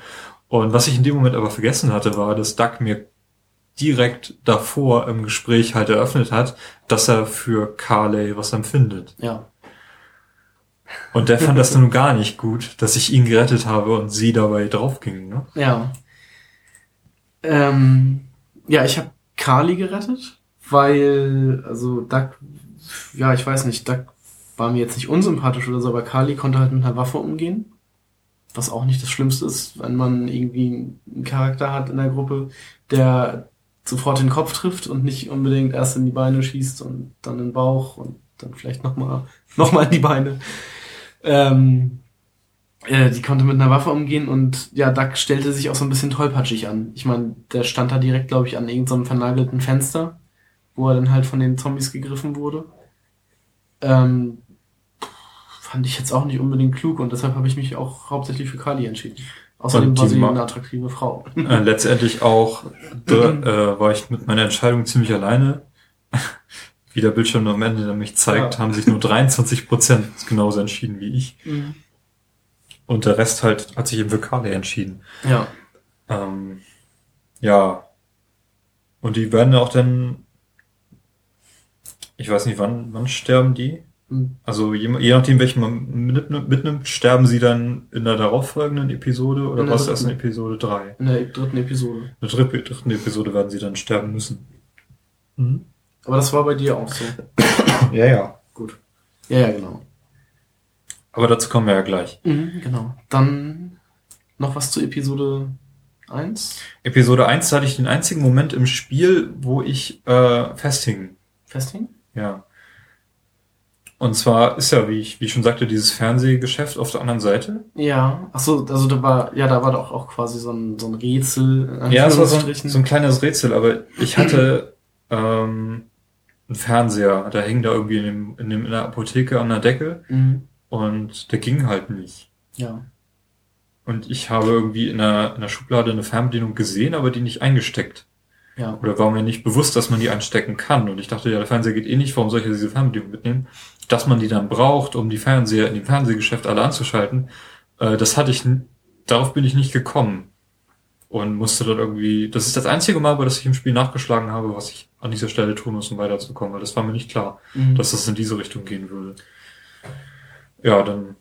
Und was ich in dem Moment aber vergessen hatte, war, dass Duck mir direkt davor im Gespräch halt eröffnet hat, dass er für Carly was empfindet. Ja. Und der fand das nun gar nicht gut, dass ich ihn gerettet habe und sie dabei draufging. Ne? Ja. Ähm, ja, ich habe Carly gerettet, weil, also Duck, ja, ich weiß nicht, Duck war mir jetzt nicht unsympathisch oder so, aber Carly konnte halt mit einer Waffe umgehen. Was auch nicht das Schlimmste ist, wenn man irgendwie einen Charakter hat in der Gruppe, der sofort den Kopf trifft und nicht unbedingt erst in die Beine schießt und dann in den Bauch und dann vielleicht nochmal noch mal in die Beine. Ähm, äh, die konnte mit einer Waffe umgehen und ja, Duck stellte sich auch so ein bisschen tollpatschig an. Ich meine, der stand da direkt, glaube ich, an irgendeinem vernagelten Fenster, wo er dann halt von den Zombies gegriffen wurde. Ähm, fand ich jetzt auch nicht unbedingt klug und deshalb habe ich mich auch hauptsächlich für Carly entschieden. Außerdem war sie eine attraktive Frau. Äh, letztendlich auch äh, war ich mit meiner Entscheidung ziemlich alleine. Wie der Bildschirm am Ende nämlich zeigt, Ja. haben sich nur 23 Prozent genauso entschieden wie ich. Und der Rest halt hat sich eben für Carly entschieden. Ja. Ähm, ja. Und die werden auch dann, ich weiß nicht, wann, wann sterben die? Mhm. Also je, je nachdem, welchen man mitnimmt, mitnimmt, sterben sie dann in der darauffolgenden Episode oder In der was erst in dritten. Episode 3? In der dritten Episode. In der dritten, dritten Episode werden sie dann sterben müssen. Aber das war bei dir auch so. Ja, ja. Gut. Ja, ja, genau. Aber dazu kommen wir ja gleich. Mhm, genau. Dann noch was zu Episode 1. Episode 1 da hatte ich den einzigen Moment im Spiel, wo ich äh, festhing. Festing? Ja. Und zwar ist ja, wie ich, wie ich schon sagte, dieses Fernsehgeschäft auf der anderen Seite. Ja. Ach so, also da war, ja, da war doch auch quasi so ein, so ein Rätsel. in Ja, es war so ein, so ein kleines Rätsel, aber ich hatte ähm, einen Fernseher, der hing da irgendwie in, dem, in, dem, in der Apotheke an der Decke Mhm. und der ging halt nicht. Ja. Und ich habe irgendwie in der, in der Schublade eine Fernbedienung gesehen, aber die nicht eingesteckt. Ja. Oder war mir nicht bewusst, dass man die einstecken kann. Und ich dachte, ja, der Fernseher geht eh nicht, warum soll ich diese Fernbedienung mitnehmen? Dass man die dann braucht, um die Fernseher in dem Fernsehgeschäft alle anzuschalten, äh, das hatte ich, darauf bin ich nicht gekommen. Und musste dann irgendwie, das ist das einzige Mal, dass ich im Spiel nachgeschlagen habe, was ich an dieser Stelle tun muss, um weiterzukommen, weil das war mir nicht klar, Mhm. dass das in diese Richtung gehen würde. Ja, dann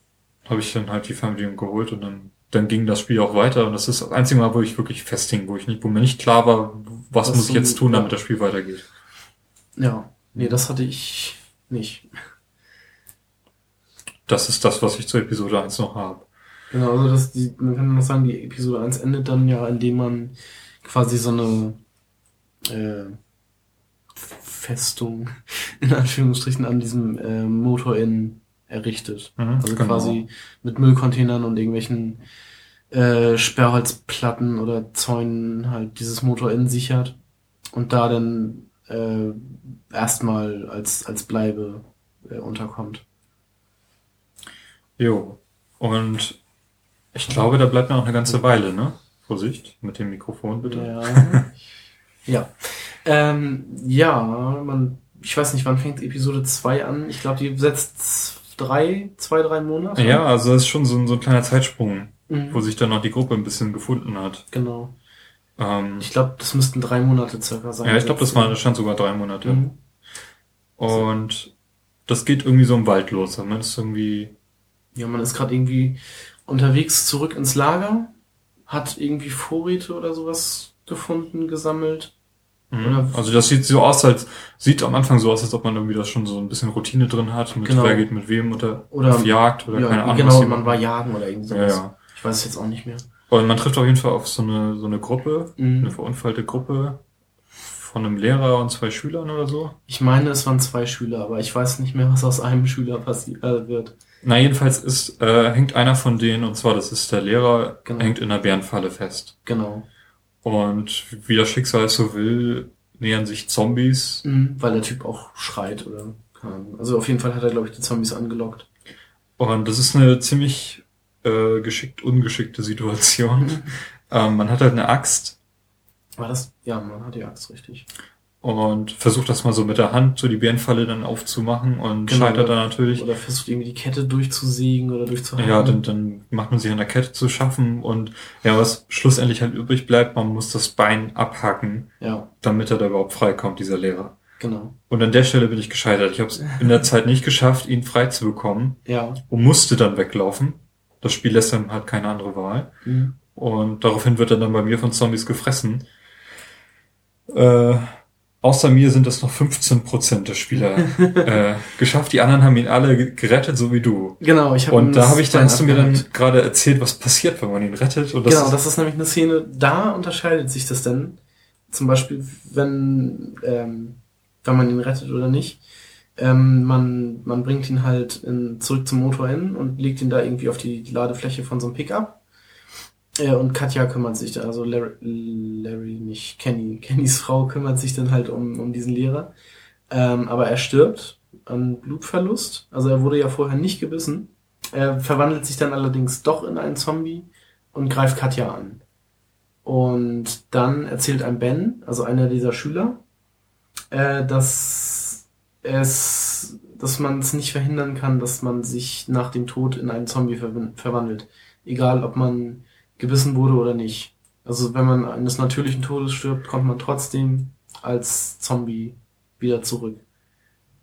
habe ich dann halt die Fernbedienung geholt und dann, dann ging das Spiel auch weiter und das ist das einzige Mal, wo ich wirklich festhing, wo ich nicht, wo mir nicht klar war, was Was muss ich jetzt tun, damit das Spiel weitergeht. Ja. Nee, das hatte ich nicht. Das ist das, was ich zur Episode 1 noch habe. Genau, also das, die, man kann noch sagen, die Episode 1 endet dann ja, indem man quasi so eine äh, Festung in Anführungsstrichen an diesem äh, Motor in errichtet. Mhm, Also genau. quasi mit Müllcontainern und irgendwelchen äh, Sperrholzplatten oder Zäunen halt dieses Motor in sichert und da dann äh, erstmal als, als Bleibe äh, unterkommt. Jo. Und ich glaube, da bleibt noch eine ganze Weile, ne? Vorsicht, mit dem Mikrofon bitte. Ja. ja. Ähm, ja, man, ich weiß nicht, wann fängt Episode 2 an? Ich glaube, die setzt drei, zwei, drei Monate. Ja, also das ist schon so ein, so ein kleiner Zeitsprung, Mhm. wo sich dann noch die Gruppe ein bisschen gefunden hat. Genau. Ähm, Ich glaube, das müssten drei Monate circa sein. ja, ich glaube, das war, das stand sogar drei Monate. Mhm. Und das geht irgendwie so im Wald los. Man ist irgendwie, Ja, man ist gerade irgendwie unterwegs zurück ins Lager, hat irgendwie Vorräte oder sowas gefunden, gesammelt. Oder- also das sieht so aus, als sieht am Anfang so aus, als ob man irgendwie das schon so ein bisschen Routine drin hat, mit Genau. wer geht mit wem oder, Oder- auf Jagd oder ja, keine Ahnung. genau, man war jagen oder irgendwie ja, sowas. ja. Ich weiß es jetzt auch nicht mehr. Und man trifft auf jeden Fall auf so eine, so eine Gruppe, Mhm. eine verunfallte Gruppe von einem Lehrer und zwei Schülern oder so. Ich meine, es waren zwei Schüler, aber ich weiß nicht mehr, was aus einem Schüler passiert äh, wird. Na, jedenfalls ist, äh, hängt einer von denen, und zwar das ist der Lehrer, Genau. hängt in einer Bärenfalle fest. Genau. Und wie das Schicksal es so will, nähern sich Zombies. Mhm, weil der Typ auch schreit oder. Also auf jeden Fall hat er, glaube ich, die Zombies angelockt. Und das ist eine ziemlich äh, geschickt ungeschickte Situation. ähm, man hat halt eine Axt War das? Ja, man hat die Axt richtig. Und versucht das mal so mit der Hand, so die Bärenfalle dann aufzumachen und Genau, scheitert dann natürlich. Oder versucht irgendwie die Kette durchzusägen oder durchzuhauen. Ja, dann, dann macht man sich an der Kette zu schaffen und ja, was schlussendlich halt übrig bleibt, man muss das Bein abhacken, Ja, damit er da überhaupt freikommt, dieser Lehrer. genau. Und an der Stelle bin ich gescheitert. Ich habe es in der Zeit nicht geschafft, ihn frei zu bekommen Ja. und musste dann weglaufen. Das Spiel lässt dann halt keine andere Wahl. Mhm. Und daraufhin wird er dann bei mir von Zombies gefressen. Äh, außer mir sind es noch 15% der Spieler äh, geschafft. Die anderen haben ihn alle ge- gerettet, so wie du. Genau, ich habe Und da habe ich dann, hast du mir dann gerade erzählt, was passiert, wenn man ihn rettet. Und das genau, ist, das ist nämlich eine Szene, da unterscheidet sich das denn. Zum Beispiel, wenn, ähm, wenn man ihn rettet oder nicht. Ähm, man, man bringt ihn halt in, zurück zum Motor hin und legt ihn da irgendwie auf die Ladefläche von so einem Pickup. Äh, und Katja kümmert sich da, also Larry, Larry, nicht Kenny, Kennys Frau kümmert sich dann halt um, um diesen Lehrer. Ähm, aber er stirbt an Blutverlust. Also er wurde ja vorher nicht gebissen. Er verwandelt sich dann allerdings doch in einen Zombie und greift Katja an. Und dann erzählt ein Ben, also einer dieser Schüler, äh, dass es, dass man es nicht verhindern kann, dass man sich nach dem Tod in einen Zombie verwandelt. Egal, ob man gebissen wurde oder nicht. Also wenn man eines natürlichen Todes stirbt, kommt man trotzdem als Zombie wieder zurück.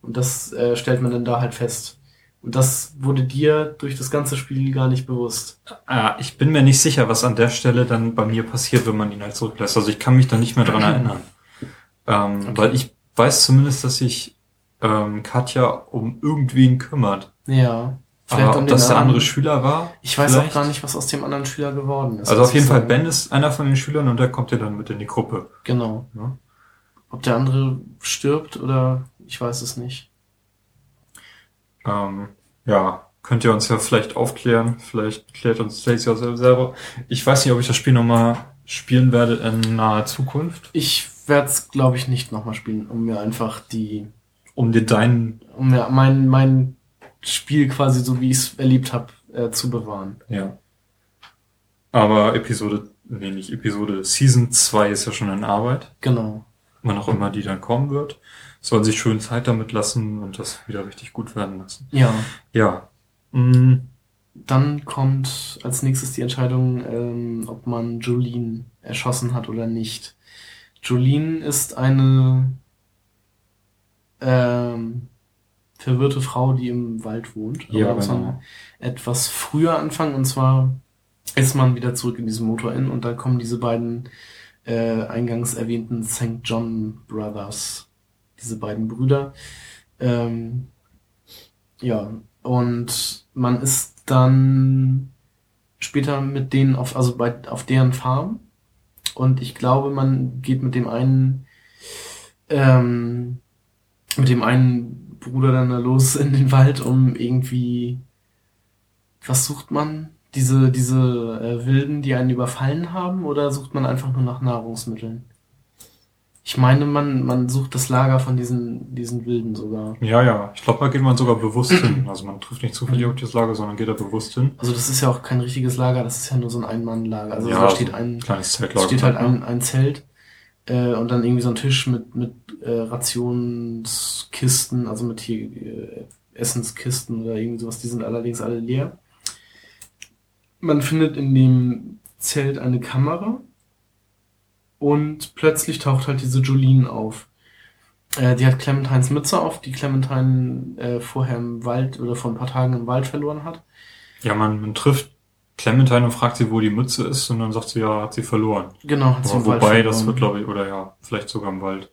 Und das äh, stellt man dann da halt fest. Und das wurde dir durch das ganze Spiel gar nicht bewusst. ah, ich bin mir nicht sicher, was an der Stelle dann bei mir passiert, wenn man ihn halt zurücklässt. Also ich kann mich da nicht mehr dran erinnern. Ähm, Okay. Weil ich weiß zumindest, dass sich ähm, Katja um irgendwen kümmert. Ja. Aber ob das der andere Schüler war? Ich weiß vielleicht? auch gar nicht, was aus dem anderen Schüler geworden ist. Also auf jeden Fall, sagen. Ben ist einer von den Schülern und der kommt ja dann mit in die Gruppe. Genau. Ne? Ob der andere stirbt oder ich weiß es nicht. Ähm, ja, könnt ihr uns ja vielleicht aufklären. Vielleicht klärt uns Stacey auch selber. Ich weiß nicht, ob ich das Spiel nochmal spielen werde in naher Zukunft. Ich werde es, glaube ich, nicht nochmal spielen, um mir einfach die, Um dir deinen, um mir mein, mein Spiel quasi so, wie ich es erlebt habe, äh, zu bewahren. ja. Aber Episode, nee, nicht Episode, Season 2 ist ja schon in Arbeit. Genau. Wann auch immer die dann kommen wird. Sollen sich schön Zeit damit lassen und das wieder richtig gut werden lassen. Ja. Ja. Mm, Dann kommt als nächstes die Entscheidung, ähm, ob man Jolene erschossen hat oder nicht. Jolene ist eine ähm, verwirrte Frau, die im Wald wohnt. Ja, Aber muss genau. man etwas früher anfangen und zwar ist man wieder zurück in diesem Motor Inn und dann kommen diese beiden äh, eingangs erwähnten St. John Brothers, diese beiden Brüder. Ähm, ja, Und man ist dann später mit denen auf, also bei, auf deren Farm. Und ich glaube, man geht mit dem einen, ähm, mit dem einen Bruder dann da los in den Wald, um irgendwie, was sucht man? Diese, diese äh, Wilden, die einen überfallen haben, oder sucht man einfach nur nach Nahrungsmitteln? Ich meine, man, man sucht das Lager von diesen, diesen Wilden sogar. Ja, ja. Ich glaube, da geht man sogar bewusst hin. Also man trifft nicht zufällig auf dieses Lager, sondern geht da bewusst hin. Also das ist ja auch kein richtiges Lager, das ist ja nur so ein Ein-Mann-Lager. Also ja, da so steht ein, kleines es Zeltlager. steht halt ein, ein Zelt äh, und dann irgendwie so ein Tisch mit, mit äh, Rationskisten, also mit hier äh, Essenskisten oder irgendwie sowas, die sind allerdings alle leer. Man findet in dem Zelt eine Kamera und plötzlich taucht halt diese Jolene auf. Äh, die hat Clementines Mütze auf, die Clementine äh, vorher im Wald oder vor ein paar Tagen im Wald verloren hat. Ja, man, man trifft Clementine und fragt sie, wo die Mütze ist, und dann sagt sie, ja, hat sie verloren. Genau, hat sie Aber wobei, das verloren. wird, glaube ich, oder ja, vielleicht sogar im Wald.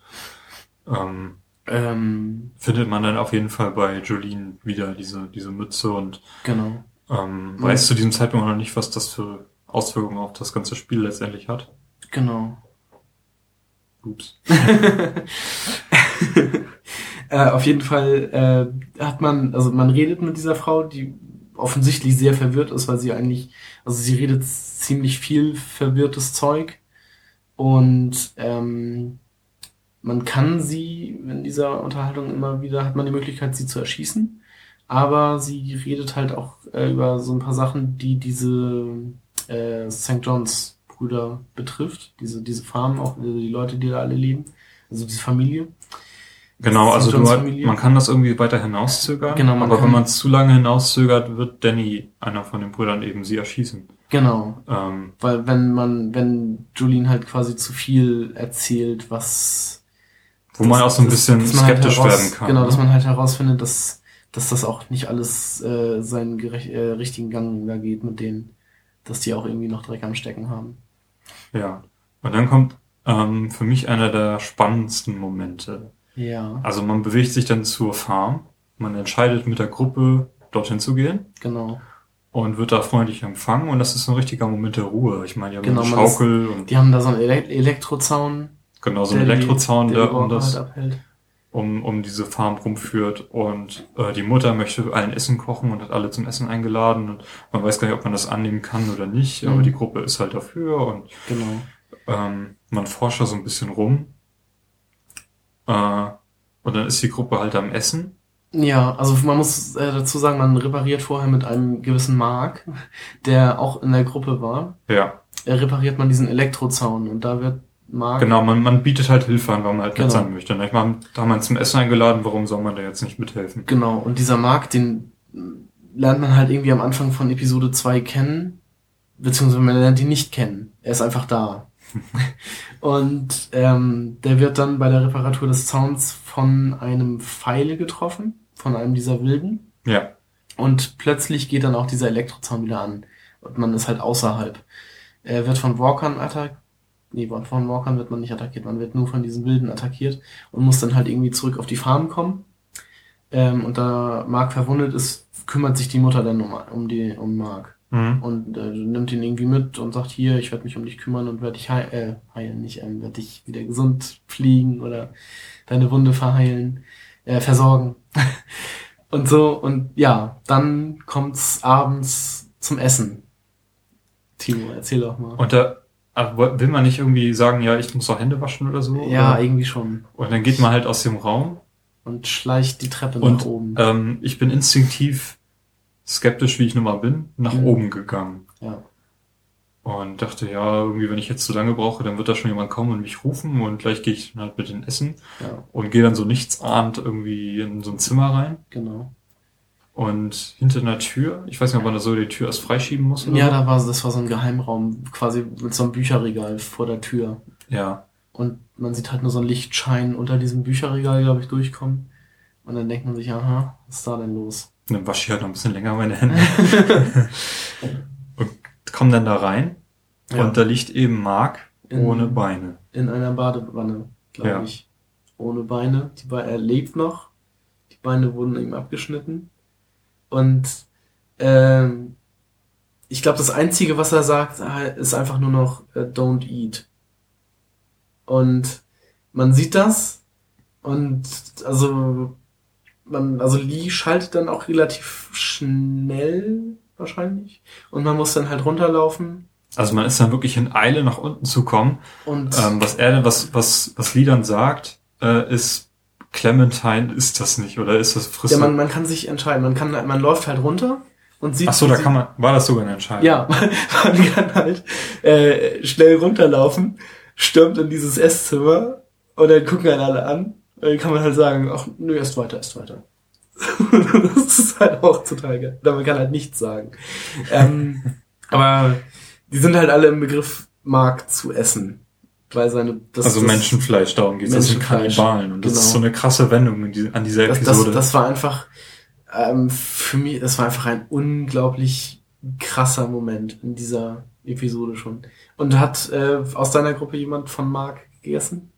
Ähm, Ähm, findet man dann auf jeden Fall bei Jolene wieder diese, diese Mütze und genau. ähm, Mhm. weiß zu diesem Zeitpunkt noch nicht, was das für Auswirkungen auf das ganze Spiel letztendlich hat. Genau. Ups. äh, auf jeden Fall äh, hat man, also man redet mit dieser Frau, die offensichtlich sehr verwirrt ist, weil sie eigentlich, also sie redet ziemlich viel verwirrtes Zeug und ähm, man kann sie in dieser Unterhaltung immer wieder, hat man die Möglichkeit, sie zu erschießen, aber sie redet halt auch äh, über so ein paar Sachen, die diese äh, St. John's Brüder betrifft, diese, diese Farm, auch äh, die Leute, die da alle leben, also diese Familie. Genau, also du, halt- man kann das irgendwie weiter hinauszögern, Genau, man aber kann- wenn man es zu lange hinauszögert, wird Danny, einer von den Brüdern, eben sie erschießen. Genau, Ähm, weil wenn man, wenn Julien halt quasi zu viel erzählt, was wo man auch so ein bisschen man halt skeptisch heraus- werden kann. Genau, ne? dass man halt herausfindet, dass, dass das auch nicht alles äh, seinen gerech äh, richtigen Gang da geht mit denen, dass die auch irgendwie noch Dreck am Stecken haben. Ja. Und dann kommt ähm, für mich einer der spannendsten Momente. Ja, Also man bewegt sich dann zur Farm, man entscheidet mit der Gruppe dorthin zu gehen. Genau. und wird da freundlich empfangen. Und das ist so ein richtiger Moment der Ruhe. Ich meine, die haben Genau, eine man ist- Schaukel und Die haben da so einen Ele Elektrozaun, genau so einen Elektrozaun, der der, um das halt um, um diese Farm rumführt. Und äh, die Mutter möchte allen Essen kochen und hat alle zum Essen eingeladen. Und man weiß gar nicht, ob man das annehmen kann oder nicht, aber Mhm. die Gruppe ist halt dafür. Und Genau. ähm, man forscht da so ein bisschen rum äh, und dann ist die Gruppe halt am Essen. Ja, also man muss äh, dazu sagen, man repariert vorher mit einem gewissen Mark, der auch in der Gruppe war. Ja, Äh, repariert man diesen Elektrozaun und da wird Mark genau, man, man bietet halt Hilfe an, weil man halt Genau. sein möchte. ne? Ich meine, da haben wir zum Essen eingeladen, warum soll man da jetzt nicht mithelfen? Genau, und dieser Mark, den lernt man halt irgendwie am Anfang von Episode 2 kennen, beziehungsweise man lernt ihn nicht kennen. Er ist einfach da. Und ähm, der wird dann bei der Reparatur des Zauns von einem Pfeile getroffen, von einem dieser Wilden. Ja, Und plötzlich geht dann auch dieser Elektrozaun wieder an. Und man ist halt außerhalb. Er wird von Walkern attackiert. Nee, von Walkern wird man nicht attackiert. Man wird nur von diesen Wilden attackiert und muss dann halt irgendwie zurück auf die Farm kommen. Ähm, und da Mark verwundet ist, kümmert sich die Mutter dann um, um, die, um Mark. Mhm. Und äh, nimmt ihn irgendwie mit und sagt, hier, ich werde mich um dich kümmern und werde dich heil äh, heilen, nicht ähm, werde dich wieder gesund fliegen oder deine Wunde verheilen, äh, versorgen. und so, und ja, dann kommt's abends zum Essen. Timo, erzähl doch mal. und da aber will man nicht irgendwie sagen, ja, ich muss auch Hände waschen oder so? ja, oder? irgendwie schon. Und dann geht man halt aus dem Raum Und schleicht die Treppe Und nach oben. ähm, ich bin instinktiv skeptisch, wie ich nun mal bin, nach Mhm. oben gegangen. ja. Und dachte, ja, irgendwie, wenn ich jetzt zu lange brauche, dann wird da schon jemand kommen und mich rufen und gleich gehe ich dann halt mit den Essen ja, und gehe dann so nichtsahnd irgendwie in so ein Zimmer rein genau. und hinter einer Tür, ich weiß nicht, ob man da so die Tür erst freischieben muss oder Ja, da war, das war so ein Geheimraum, quasi mit so einem Bücherregal vor der Tür. Ja, Und man sieht halt nur so einen Lichtschein unter diesem Bücherregal, glaube ich, durchkommen. Und dann denkt man sich, aha, was ist da denn los? Dann wasche ich halt noch ein bisschen länger meine Hände und komm dann da rein Ja. und da liegt eben Mark In- ohne Beine. In einer Badewanne, glaube Ja. ich. Ohne Beine. Die Be er lebt noch. Die Beine wurden ihm abgeschnitten. Und ähm, ich glaube, das Einzige, was er sagt, ist einfach nur noch äh, Don't eat. Und man sieht das und also man, also Lee schaltet dann auch relativ schnell wahrscheinlich und man muss dann halt runterlaufen. Also man ist dann wirklich in Eile nach unten zu kommen. Und ähm, was er, was was was Lee dann sagt, äh, ist Clementine ist das nicht oder ist das frisst? Ja, man, man kann sich entscheiden. Man kann man läuft halt runter und sieht. Ach so, da kann man war das sogar eine Entscheidung. Ja, man kann halt äh, schnell runterlaufen, stürmt in dieses Esszimmer und dann gucken einen alle an dann kann man halt sagen, ach, nö, erst weiter, erst weiter. das ist halt auch total geil. Oder man kann halt nichts sagen. Ähm, aber die sind halt alle im Begriff, Mark zu essen. Weil seine, das, also das Menschenfleisch, darum geht es. Das sind Kannibalen. Und das genau. ist so eine krasse Wendung die, an dieser das, Episode. Das, das war einfach, ähm, für mich, das war einfach ein unglaublich krasser Moment in dieser Episode schon. Und hat äh, aus deiner Gruppe jemand von Mark gegessen?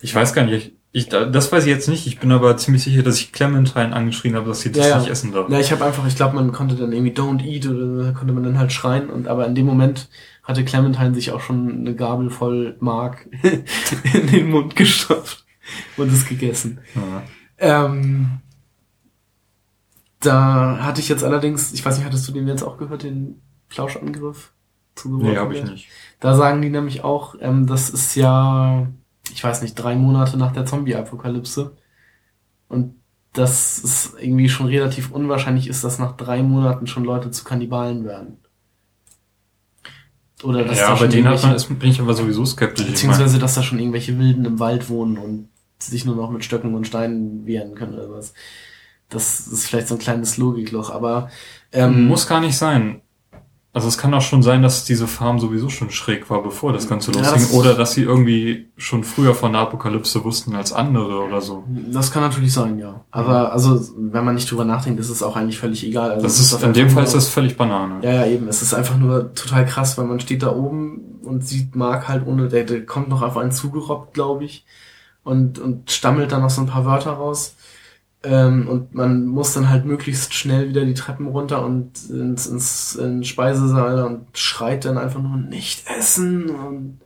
Ich weiß gar nicht. Ich, das weiß ich jetzt nicht. Ich bin aber ziemlich sicher, dass ich Clementine angeschrien habe, dass sie das ja, nicht essen darf. Ja, ich habe einfach, ich glaube, man konnte dann irgendwie Don't Eat oder konnte man dann halt schreien. Und aber in dem Moment hatte Clementine sich auch schon eine Gabel voll Mark in den Mund gestopft und es gegessen. Ja. Ähm, da hatte ich jetzt allerdings, ich weiß nicht, hattest du den jetzt auch gehört, den Flauschangriff? Nee, habe ich nicht. Da sagen die nämlich auch, ähm, das ist ja ich weiß nicht, drei Monate nach der Zombie-Apokalypse. Und dass es irgendwie schon relativ unwahrscheinlich ist, dass nach drei Monaten schon Leute zu Kannibalen werden. Oder dass ja, da bei denen hat man, ist, bin ich aber sowieso skeptisch. Beziehungsweise, dass da schon irgendwelche Wilden im Wald wohnen und sich nur noch mit Stöcken und Steinen wehren können oder was. Das ist vielleicht so ein kleines Logikloch, aber ähm, muss gar nicht sein. Also es kann auch schon sein, dass diese Farm sowieso schon schräg war, bevor das Ganze losging. Ja, das oder dass sie irgendwie schon früher von der Apokalypse wussten als andere oder so. Das kann natürlich sein, ja. Aber also, wenn man nicht drüber nachdenkt, ist es auch eigentlich völlig egal. Also, das ist, ist in dem Fall ist das völlig Banane. Ja, ja, eben. Es ist einfach nur total krass, weil man steht da oben und sieht Mark halt ohne, der, der kommt noch auf einen zugerobbt, glaube ich. Und, und stammelt dann noch so ein paar Wörter raus. Ähm, und man muss dann halt möglichst schnell wieder die Treppen runter und ins, ins, ins Speisesaal und schreit dann einfach nur nicht essen und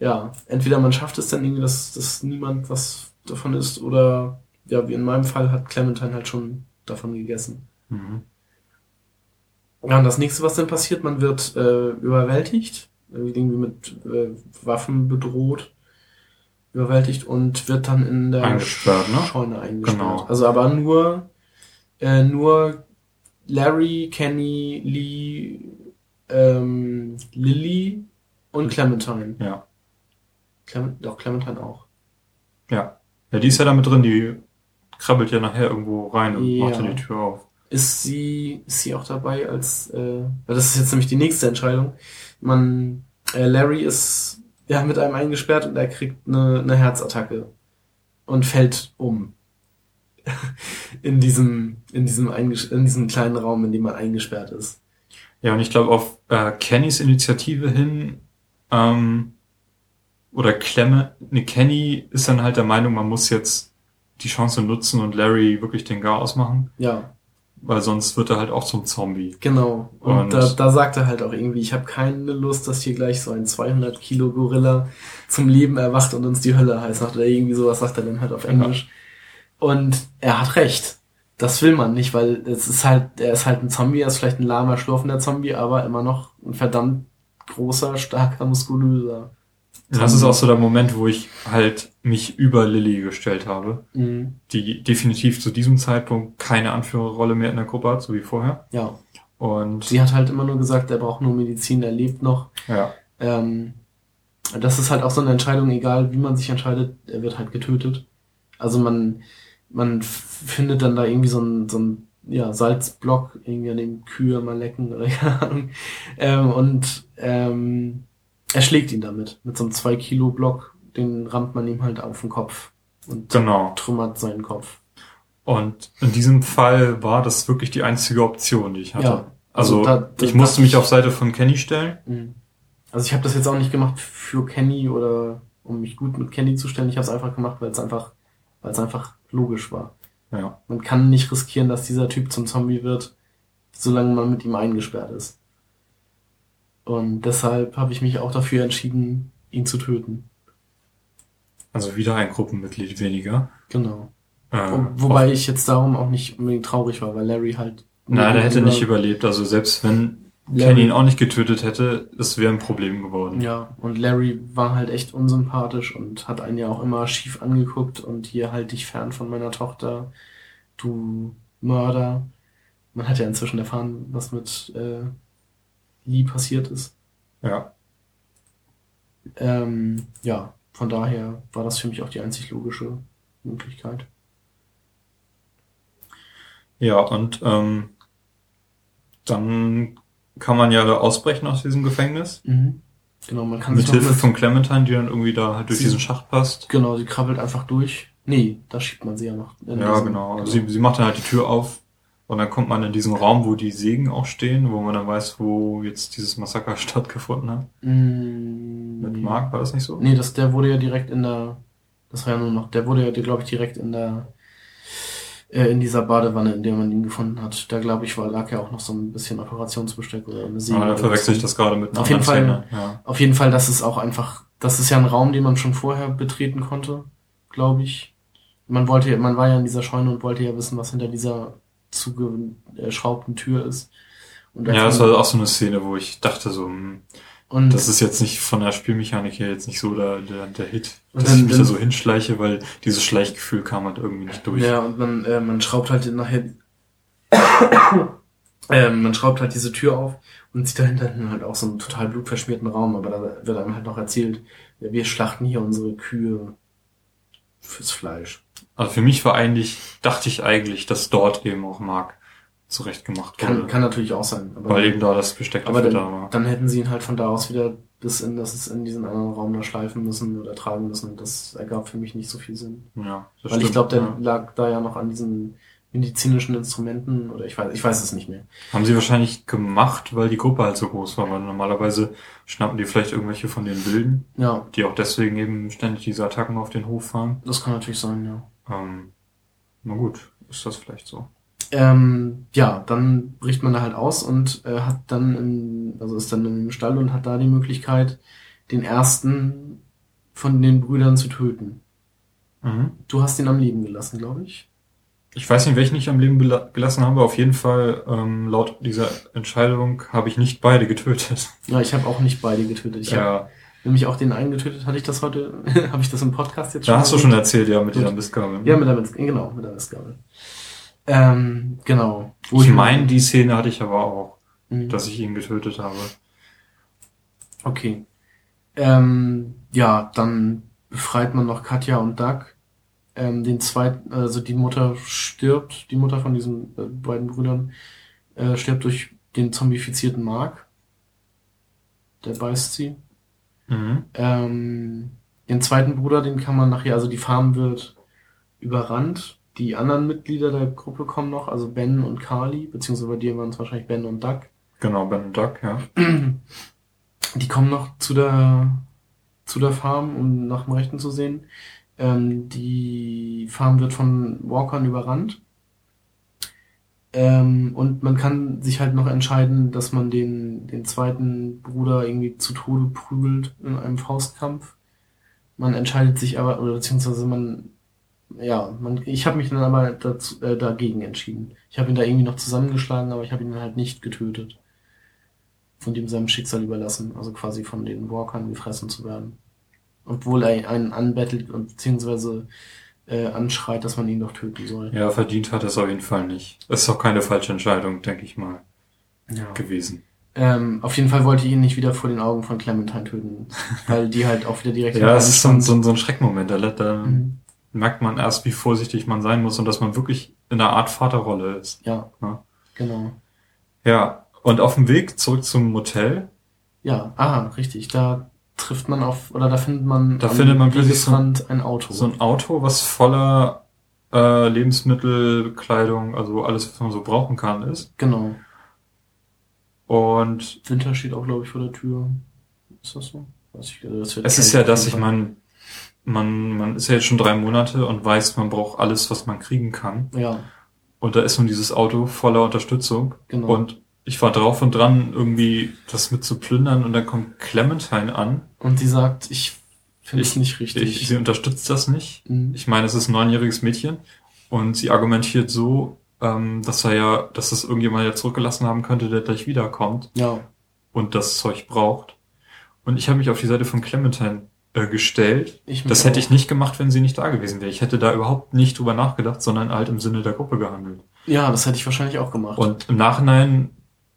ja, entweder man schafft es dann irgendwie, dass, dass niemand was davon isst oder ja, wie in meinem Fall hat Clementine halt schon davon gegessen. Mhm. Ja, und das nächste, was dann passiert, man wird äh, überwältigt, irgendwie mit äh, Waffen bedroht überwältigt und wird dann in der eingesperrt, ne? Scheune eingesperrt. Genau. Also aber nur, äh, nur Larry, Kenny, Lee, ähm, Lily und Clementine. Ja. Clement, doch, Clementine auch. Ja. Ja, die ist ja damit drin, die krabbelt ja nachher irgendwo rein und ja. macht dann die Tür auf. Ist sie, ist sie auch dabei als, äh, weil das ist jetzt nämlich die nächste Entscheidung. Man, äh, Larry ist ja, mit einem eingesperrt und er kriegt eine, eine Herzattacke und fällt um. in diesem, in diesem, in diesem kleinen Raum, in dem man eingesperrt ist. Ja, und ich glaube, auf äh, Kennys Initiative hin, ähm, oder Klemme, ne, Kenny ist dann halt der Meinung, man muss jetzt die Chance nutzen und Larry wirklich den Gar ausmachen. Ja weil sonst wird er halt auch zum Zombie. Genau. Und, und da, da sagt er halt auch irgendwie, ich habe keine Lust, dass hier gleich so ein 200 Kilo Gorilla zum Leben erwacht und uns die Hölle heiß macht oder irgendwie sowas sagt er dann halt auf Englisch. Ja. Und er hat recht. Das will man nicht, weil es ist halt, er ist halt ein Zombie, er ist vielleicht ein lahmer, schlurfender Zombie, aber immer noch ein verdammt großer, starker, muskulöser das ist auch so der Moment, wo ich halt mich über Lilly gestellt habe, mhm. die definitiv zu diesem Zeitpunkt keine Anführerrolle mehr in der Gruppe hat, so wie vorher. Ja. Und sie hat halt immer nur gesagt, er braucht nur Medizin, er lebt noch. Ja. Ähm, das ist halt auch so eine Entscheidung, egal wie man sich entscheidet, er wird halt getötet. Also man, man findet dann da irgendwie so ein, so ein ja, Salzblock irgendwie an dem Kühe mal lecken oder keine Ahnung. Ähm, und ähm, er schlägt ihn damit. Mit so einem 2 Kilo Block, den rammt man ihm halt auf den Kopf und genau. trümmert seinen Kopf. Und in diesem Fall war das wirklich die einzige Option, die ich hatte. Ja, also, also da, da, ich musste mich auf Seite von Kenny stellen. Mhm. Also ich habe das jetzt auch nicht gemacht für Kenny oder um mich gut mit Kenny zu stellen. Ich habe es einfach gemacht, weil es einfach, weil es einfach logisch war. Ja. Man kann nicht riskieren, dass dieser Typ zum Zombie wird solange man mit ihm eingesperrt ist. Und deshalb habe ich mich auch dafür entschieden, ihn zu töten. Also wieder ein Gruppenmitglied weniger. Genau. Äh, Wo- Wobei ich jetzt darum auch nicht unbedingt traurig war, weil Larry halt. Nein, er hätte nicht überlebt. Also selbst wenn Larry- Kenny ihn auch nicht getötet hätte, es wäre ein Problem geworden. Ja, und Larry war halt echt unsympathisch und hat einen ja auch immer schief angeguckt und hier halt dich fern von meiner Tochter, du Mörder. Man hat ja inzwischen erfahren, was mit äh, Lee passiert ist. Ja. Ähm, ja, von daher war das für mich auch die einzig logische Möglichkeit. Ja, und ähm, dann kann man ja da ausbrechen aus diesem Gefängnis. Genau, man kann Mit Hilfe von Clementine, die dann irgendwie da halt durch diesen Schacht passt. Genau, sie krabbelt einfach durch. Nee, da schiebt man sie ja noch. Ja, genau. Also sie, sie macht dann halt die Tür auf und dann kommt man in diesen Raum, wo die Sägen auch stehen, wo man dann weiß, wo jetzt dieses Massaker stattgefunden hat. Mm, Mit Mark war das nicht so? Nee, das, der wurde ja direkt in der, das war ja nur noch, der wurde ja, glaube ich, direkt in der, äh, in dieser Badewanne, in der man ihn gefunden hat. Da, glaube ich, war, lag ja auch noch so ein bisschen Operationsbesteck oder eine Säge. Ah, da oder verwechsel ich das gerade mit einer Auf jeden Fall-. Ja. Auf jeden Fall, das ist auch einfach, das ist ja ein Raum, den man schon vorher betreten konnte, glaube ich. Man wollte, man war ja in dieser Scheune und wollte ja wissen, was hinter dieser zugeschraubten Tür ist. Ja, das war auch so eine Szene, wo ich dachte so, hm, und das ist jetzt nicht von der Spielmechanik her jetzt nicht so der, der, der Hit, dass dann- ich mich da dann- so hinschleiche, weil dieses Schleichgefühl kam halt irgendwie nicht durch. Ja, und man, äh, man schraubt halt nachher, ähm, man schraubt halt diese Tür auf und sieht dahinter halt auch so einen total blutverschmierten Raum, aber da wird einem halt noch erzählt, wir schlachten hier unsere Kühe fürs Fleisch. Also für mich war eigentlich, dachte ich eigentlich, dass dort eben auch Mark zurechtgemacht Kann, wurde. kann natürlich auch sein. Aber, weil eben da das Besteck aber dann, da war. dann hätten sie ihn halt von da aus wieder bis in, das ist in diesen anderen Raum da schleifen müssen oder tragen müssen. Das ergab für mich nicht so viel Sinn. Ja, das Weil ich stimmt, glaube, der ja. lag da ja noch an diesen medizinischen Instrumenten oder ich weiß, ich weiß es nicht mehr. Haben sie wahrscheinlich gemacht, weil die Gruppe halt so groß war, weil normalerweise schnappen die vielleicht irgendwelche von den Wilden, Ja, die auch deswegen eben ständig diese Attacken auf den Hof fahren. das kann natürlich sein, ja. Ähm, na gut, ist das vielleicht so. Ähm, ja, dann bricht man da halt aus und äh, hat dann, in, also ist dann im Stall und hat da die Möglichkeit, den ersten von den Brüdern zu töten. Mhm. Du hast ihn am Leben gelassen, glaube ich. Ich weiß nicht, welchen ich am Leben gelassen habe. Auf jeden Fall, ähm, laut dieser Entscheidung habe ich nicht beide getötet. Ja, ich habe auch nicht beide getötet. Ich habe ja, nämlich auch den einen getötet. Hatte ich das heute? habe ich das im Podcast jetzt da hast du schon erzählt, ja, mit dieser Mistgabel. Ja, mit der Mist, genau, mit der Mistgabel. Ähm, genau. ich meine, die Szene hatte ich aber auch, Mhm. dass ich ihn getötet habe. Okay. Ähm, ja, dann befreit man noch Katja und Doug. Ähm, den zweiten, also die Mutter stirbt, die Mutter von diesen äh, beiden Brüdern, äh, stirbt durch den zombifizierten Mark. Der beißt sie. Mhm. Ähm, den zweiten Bruder, den kann man nachher, also die Farm wird überrannt. Die anderen Mitglieder der Gruppe kommen noch, also Ben und Carly, beziehungsweise bei dir waren es wahrscheinlich Ben und Doug. Genau, Ben und Duck, ja. Die kommen noch zu der, zu der Farm, um nach dem Rechten zu sehen. Ähm, die Farm wird von Walkern überrannt. Ähm, und man kann sich halt noch entscheiden, dass man den, den zweiten Bruder irgendwie zu Tode prügelt in einem Faustkampf. Man entscheidet sich aber, oder beziehungsweise man, ja, man, ich habe mich dann aber dazu, äh, dagegen entschieden. Ich habe ihn da irgendwie noch zusammengeschlagen, aber ich habe ihn halt nicht getötet von dem seinem Schicksal überlassen, also quasi von den Walkern gefressen zu werden. Obwohl er einen anbettelt und beziehungsweise äh, anschreit, dass man ihn doch töten soll. Ja, verdient hat es auf jeden Fall nicht. Ist auch keine falsche Entscheidung, denke ich mal, Ja. gewesen. Ähm, auf jeden Fall wollte ich ihn nicht wieder vor den Augen von Clementine töten, weil die halt auch wieder direkt Ja, es ist so ein, so ein, so ein Schreckmoment. Da, da Mhm. merkt man erst, wie vorsichtig man sein muss und dass man wirklich in einer Art Vaterrolle ist. Ja, Ja. genau. Ja, und auf dem Weg zurück zum Motel, Ja, aha, richtig. Da trifft man auf, oder da findet man Da findet man plötzlich so- Wegesrand ein Auto. so ein Auto, was voller äh, Lebensmittel, Kleidung, also alles, was man so brauchen kann, ist. genau. Und Winter steht auch, glaube ich, vor der Tür. Ist das so? Weiß ich, also das es ist ja auf das, jeden ich meine, man, man ist ja jetzt schon drei Monate und weiß, man braucht alles, was man kriegen kann. Ja, und da ist nun dieses Auto voller Unterstützung Genau. und ich war drauf und dran, irgendwie das mit zu plündern und dann kommt Clementine an. Und die sagt, ich finde es Ich- nicht richtig. Ich, sie unterstützt das nicht. Mhm. Ich meine, es ist ein neunjähriges Mädchen und sie argumentiert so, ähm, dass er ja, dass das irgendjemand ja zurückgelassen haben könnte, der gleich wiederkommt ja. und das Zeug braucht. Und ich habe mich auf die Seite von Clementine äh, gestellt. Ich Das hätte auch. ich nicht gemacht, wenn sie nicht da gewesen wäre. Ich hätte da überhaupt nicht drüber nachgedacht, sondern halt im Sinne der Gruppe gehandelt. Ja, das hätte ich wahrscheinlich auch gemacht. Und im Nachhinein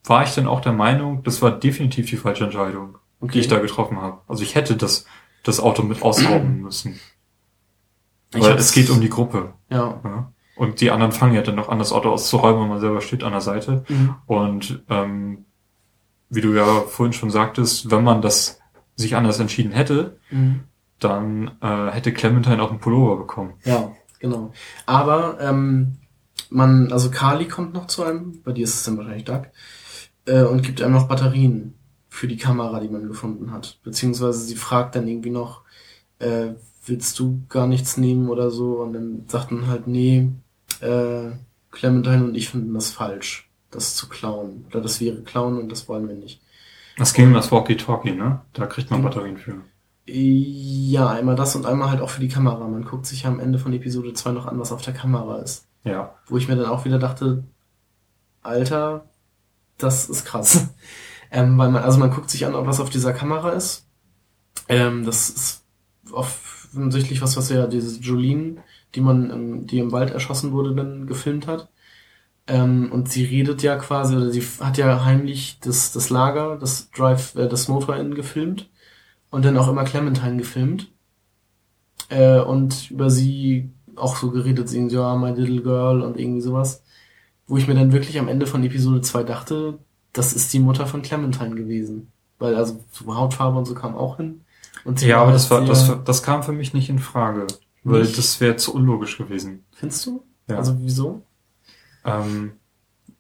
war ich dann auch der Meinung, das war definitiv die falsche Entscheidung, okay. die ich da getroffen habe. Also ich hätte das, das Auto mit ausrauben müssen. Ich Weil es geht um die Gruppe. Ja. Ja? Und die anderen fangen ja dann noch an, das Auto auszuräumen und man selber steht an der Seite. Mhm. Und ähm, wie du ja vorhin schon sagtest, wenn man das sich anders entschieden hätte, Mhm. dann äh, hätte Clementine auch einen Pullover bekommen. Ja, genau. Aber ähm, man, also Kali kommt noch zu einem, bei dir ist es dann wahrscheinlich Doug, äh, und gibt einem noch Batterien für die Kamera, die man gefunden hat. Beziehungsweise sie fragt dann irgendwie noch, äh, willst du gar nichts nehmen oder so? Und dann sagt man halt, nee, äh, Clementine und ich finden das falsch, das zu klauen. Oder das wäre klauen und das wollen wir nicht. Das ging um das Walkie-Talkie, ne? Da kriegt man. Batterien für. Ja, einmal das und einmal halt auch für die Kamera. Man guckt sich ja am Ende von Episode 2 noch an, was auf der Kamera ist. Ja. Wo ich mir dann auch wieder dachte, Alter, das ist krass. Ähm, weil man, also man guckt sich an, was auf dieser Kamera ist. Ähm, das ist offensichtlich was, was ja diese Jolene, die man, im, die im Wald erschossen wurde, dann gefilmt hat. Ähm, und sie redet ja quasi, oder sie hat ja heimlich das, das Lager, das Drive, äh, das Motor Inn gefilmt und dann auch immer Clementine gefilmt. Äh, und über sie auch so geredet, sie ja, my little girl und irgendwie sowas. Wo ich mir dann wirklich am Ende von Episode 2 dachte, das ist die Mutter von Clementine gewesen. Weil also so Hautfarbe und so kam auch hin. Ja, aber das war, das, das kam für mich nicht in Frage. Weil Nicht? das wäre zu unlogisch gewesen. Findest du? Ja. Also wieso? Ähm,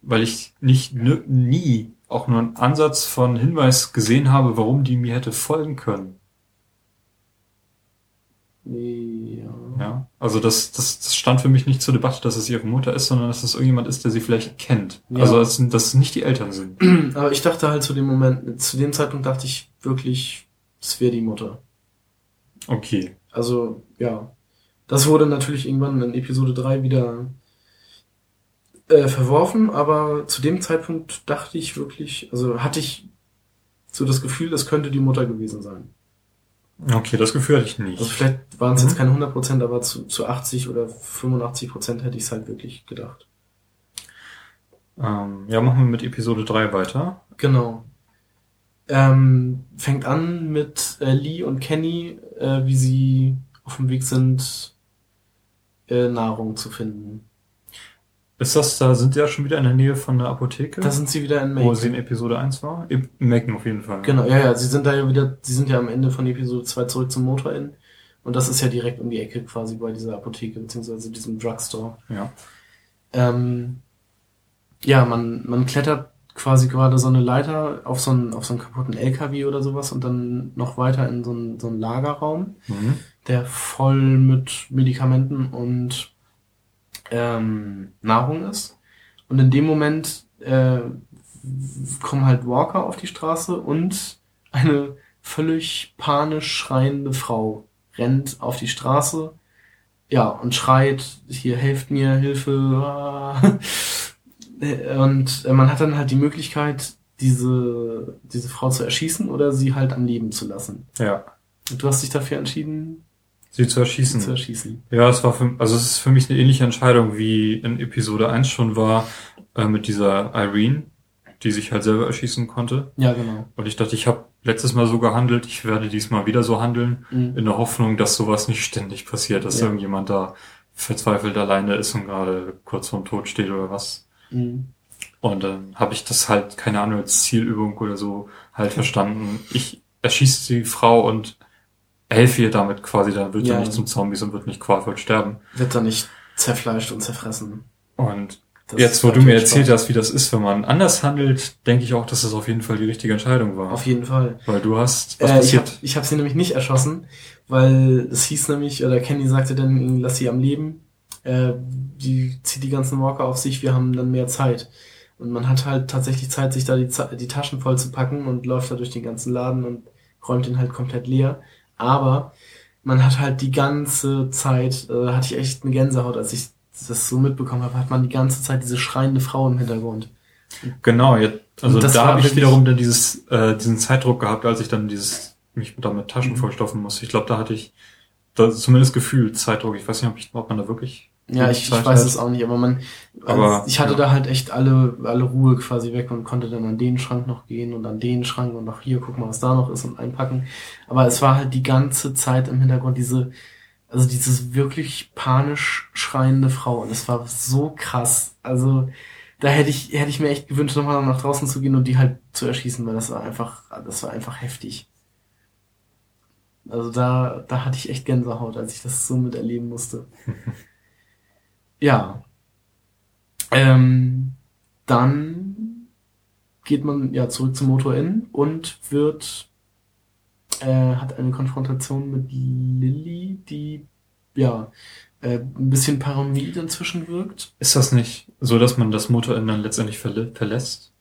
weil ich nicht nie auch nur einen Ansatz von Hinweis gesehen habe, warum die mir hätte folgen können. Nee, ja. Ja. Also das, das, das stand für mich nicht zur Debatte, dass es ihre Mutter ist, sondern dass es irgendjemand ist, der sie vielleicht kennt. Ja. Also dass, dass es nicht die Eltern sind. Aber ich dachte halt zu dem Moment, zu dem Zeitpunkt dachte ich wirklich, es wäre die Mutter. Okay. Also, ja. Das wurde natürlich irgendwann in Episode 3 wieder äh, verworfen, aber zu dem Zeitpunkt dachte ich wirklich, also hatte ich so das Gefühl, das könnte die Mutter gewesen sein. Okay, das Gefühl hatte ich nicht. Also vielleicht waren es Mhm. jetzt keine 100%, aber zu, zu 80 oder 85% hätte ich es halt wirklich gedacht. Ähm, ja, machen wir mit Episode 3 weiter. Genau. Ähm, fängt an mit äh, Lee und Kenny, äh, wie sie auf dem Weg sind, äh, Nahrung zu finden. Ist das da, sind die ja schon wieder in der Nähe von der Apotheke? Da sind sie wieder in wo Macon. sie in Episode 1 war? Im Macon auf jeden Fall. Genau, ja, ja, sie sind da ja wieder, sie sind ja am Ende von Episode 2 zurück zum Motor Inn. Und das ist ja direkt um die Ecke quasi bei dieser Apotheke, beziehungsweise diesem Drugstore. Ja. Ähm, ja, man, man klettert quasi gerade so eine Leiter auf so einen, auf so einen kaputten LKW oder sowas und dann noch weiter in so einen, so einen Lagerraum, Mhm. der voll mit Medikamenten und ähm, Nahrung ist. Und in dem Moment äh, kommen halt Walker auf die Straße und eine völlig panisch schreiende Frau rennt auf die Straße, ja, und schreit, hier, helft mir, Hilfe. ah. Und äh, man hat dann halt die Möglichkeit, diese, diese Frau zu erschießen oder sie halt am Leben zu lassen. Ja. Und du hast dich dafür entschieden, Sie zu erschießen. zu erschießen. Ja, es war für, also es ist für mich eine ähnliche Entscheidung, wie in Episode 1 schon war, äh, mit dieser Irene, die sich halt selber erschießen konnte. Ja, genau. Und ich dachte, ich habe letztes Mal so gehandelt, ich werde diesmal wieder so handeln, Mhm. in der Hoffnung, dass sowas nicht ständig passiert, dass Ja. irgendjemand da verzweifelt alleine ist und gerade kurz vorm Tod steht oder was. Mhm. Und dann habe ich das halt, keine Ahnung, als Zielübung oder so halt verstanden. Ich erschieße die Frau und helfe ihr damit quasi, dann wird Ja. sie nicht zum Zombies und wird nicht qualvoll sterben. Wird da nicht zerfleischt und zerfressen. Und Das jetzt, wo du mir erzählt hast, wie das ist, wenn man anders handelt, denke ich auch, dass das auf jeden Fall die richtige Entscheidung war. Auf jeden Fall. Weil du hast, was Äh, ich habe passiert? ich hab sie nämlich nicht erschossen, weil es hieß nämlich, oder Kenny sagte dann, lass sie am Leben. äh, die zieht die ganzen Walker auf sich, wir haben dann mehr Zeit. Und man hat halt tatsächlich Zeit, sich da die, die Taschen voll zu packen und läuft da durch den ganzen Laden und räumt den halt komplett leer. Aber man hat halt die ganze Zeit, äh, hatte ich echt eine Gänsehaut, als ich das so mitbekommen habe, hat man die ganze Zeit diese schreiende Frau im Hintergrund. Genau, jetzt, also da habe ich wiederum dann dieses, äh, diesen Zeitdruck gehabt, als ich dann dieses mich da mit Taschen mhm. vollstopfen musste. Ich glaube, da hatte ich da zumindest Gefühl Zeitdruck. Ich weiß nicht, ob, ich, ob man da wirklich ja, ich, ich weiß es auch nicht, aber man, aber, ich hatte ja. da halt echt alle, alle Ruhe quasi weg und konnte dann an den Schrank noch gehen und an den Schrank und noch hier gucken, was da noch ist und einpacken. Aber es war halt die ganze Zeit im Hintergrund diese, also dieses wirklich panisch schreiende Frau und es war so krass. Also, da hätte ich, hätte ich mir echt gewünscht, nochmal nach draußen zu gehen und die halt zu erschießen, weil das war einfach, das war einfach heftig. Also da, da hatte ich echt Gänsehaut, als ich das so miterleben musste. Ja. Ähm, dann geht man ja zurück zum Motor N und wird äh, hat eine Konfrontation mit Lilly, die ja äh, ein bisschen paranoid inzwischen wirkt. Ist das nicht so, dass man das Motor N dann letztendlich verlä verlässt?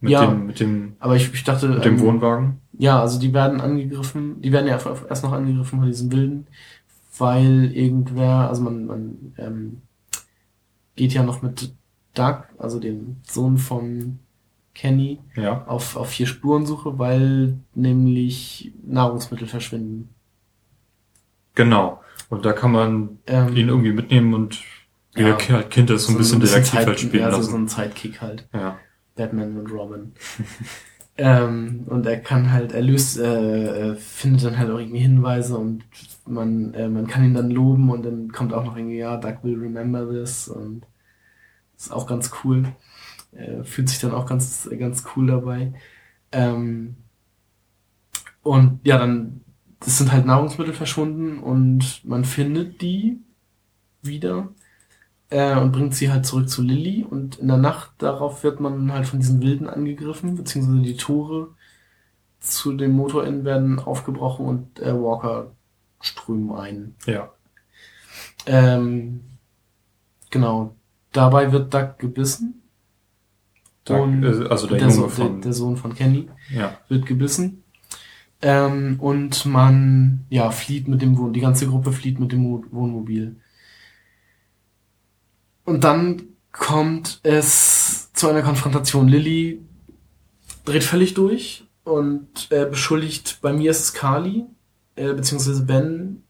Mit ja, dem, mit dem, aber ich, ich dachte, mit dem ähm, Wohnwagen? Ja, also die werden angegriffen, die werden ja erst noch angegriffen von diesen Wilden, weil irgendwer, also man, man ähm, geht ja noch mit Doug, also dem Sohn von Kenny, ja. auf, auf vier Spurensuche, weil nämlich Nahrungsmittel verschwinden. Genau. Und da kann man ähm, ihn irgendwie mitnehmen und wie ja, der Kind ist so ein bisschen Detektiv halt spielen ja, lassen. So, so ein Sidekick halt. Ja. Batman und Robin. ähm, und er kann halt, er löst, äh, äh, findet dann halt auch irgendwie Hinweise und man, äh, man kann ihn dann loben und dann kommt auch noch irgendwie, ja, Doug will remember this und ist auch ganz cool. Äh, fühlt sich dann auch ganz, ganz cool dabei. Ähm, und ja, dann, das sind halt Nahrungsmittel verschwunden und man findet die wieder äh, und bringt sie halt zurück zu Lilly und in der Nacht darauf wird man halt von diesen Wilden angegriffen, beziehungsweise die Tore zu dem Motorend werden aufgebrochen und äh, Walker strömen ein. Ja. Ähm, genau. Dabei wird Doug gebissen. Doug, und äh, also der, der, Junge so, von, der, Sohn von Kenny ja. wird gebissen. Ähm, und man ja flieht mit dem Wohn die ganze Gruppe flieht mit dem Wohnmobil. Und dann kommt es zu einer Konfrontation. Lilly dreht völlig durch und äh, beschuldigt, bei mir ist es Carly, äh, beziehungsweise Ben,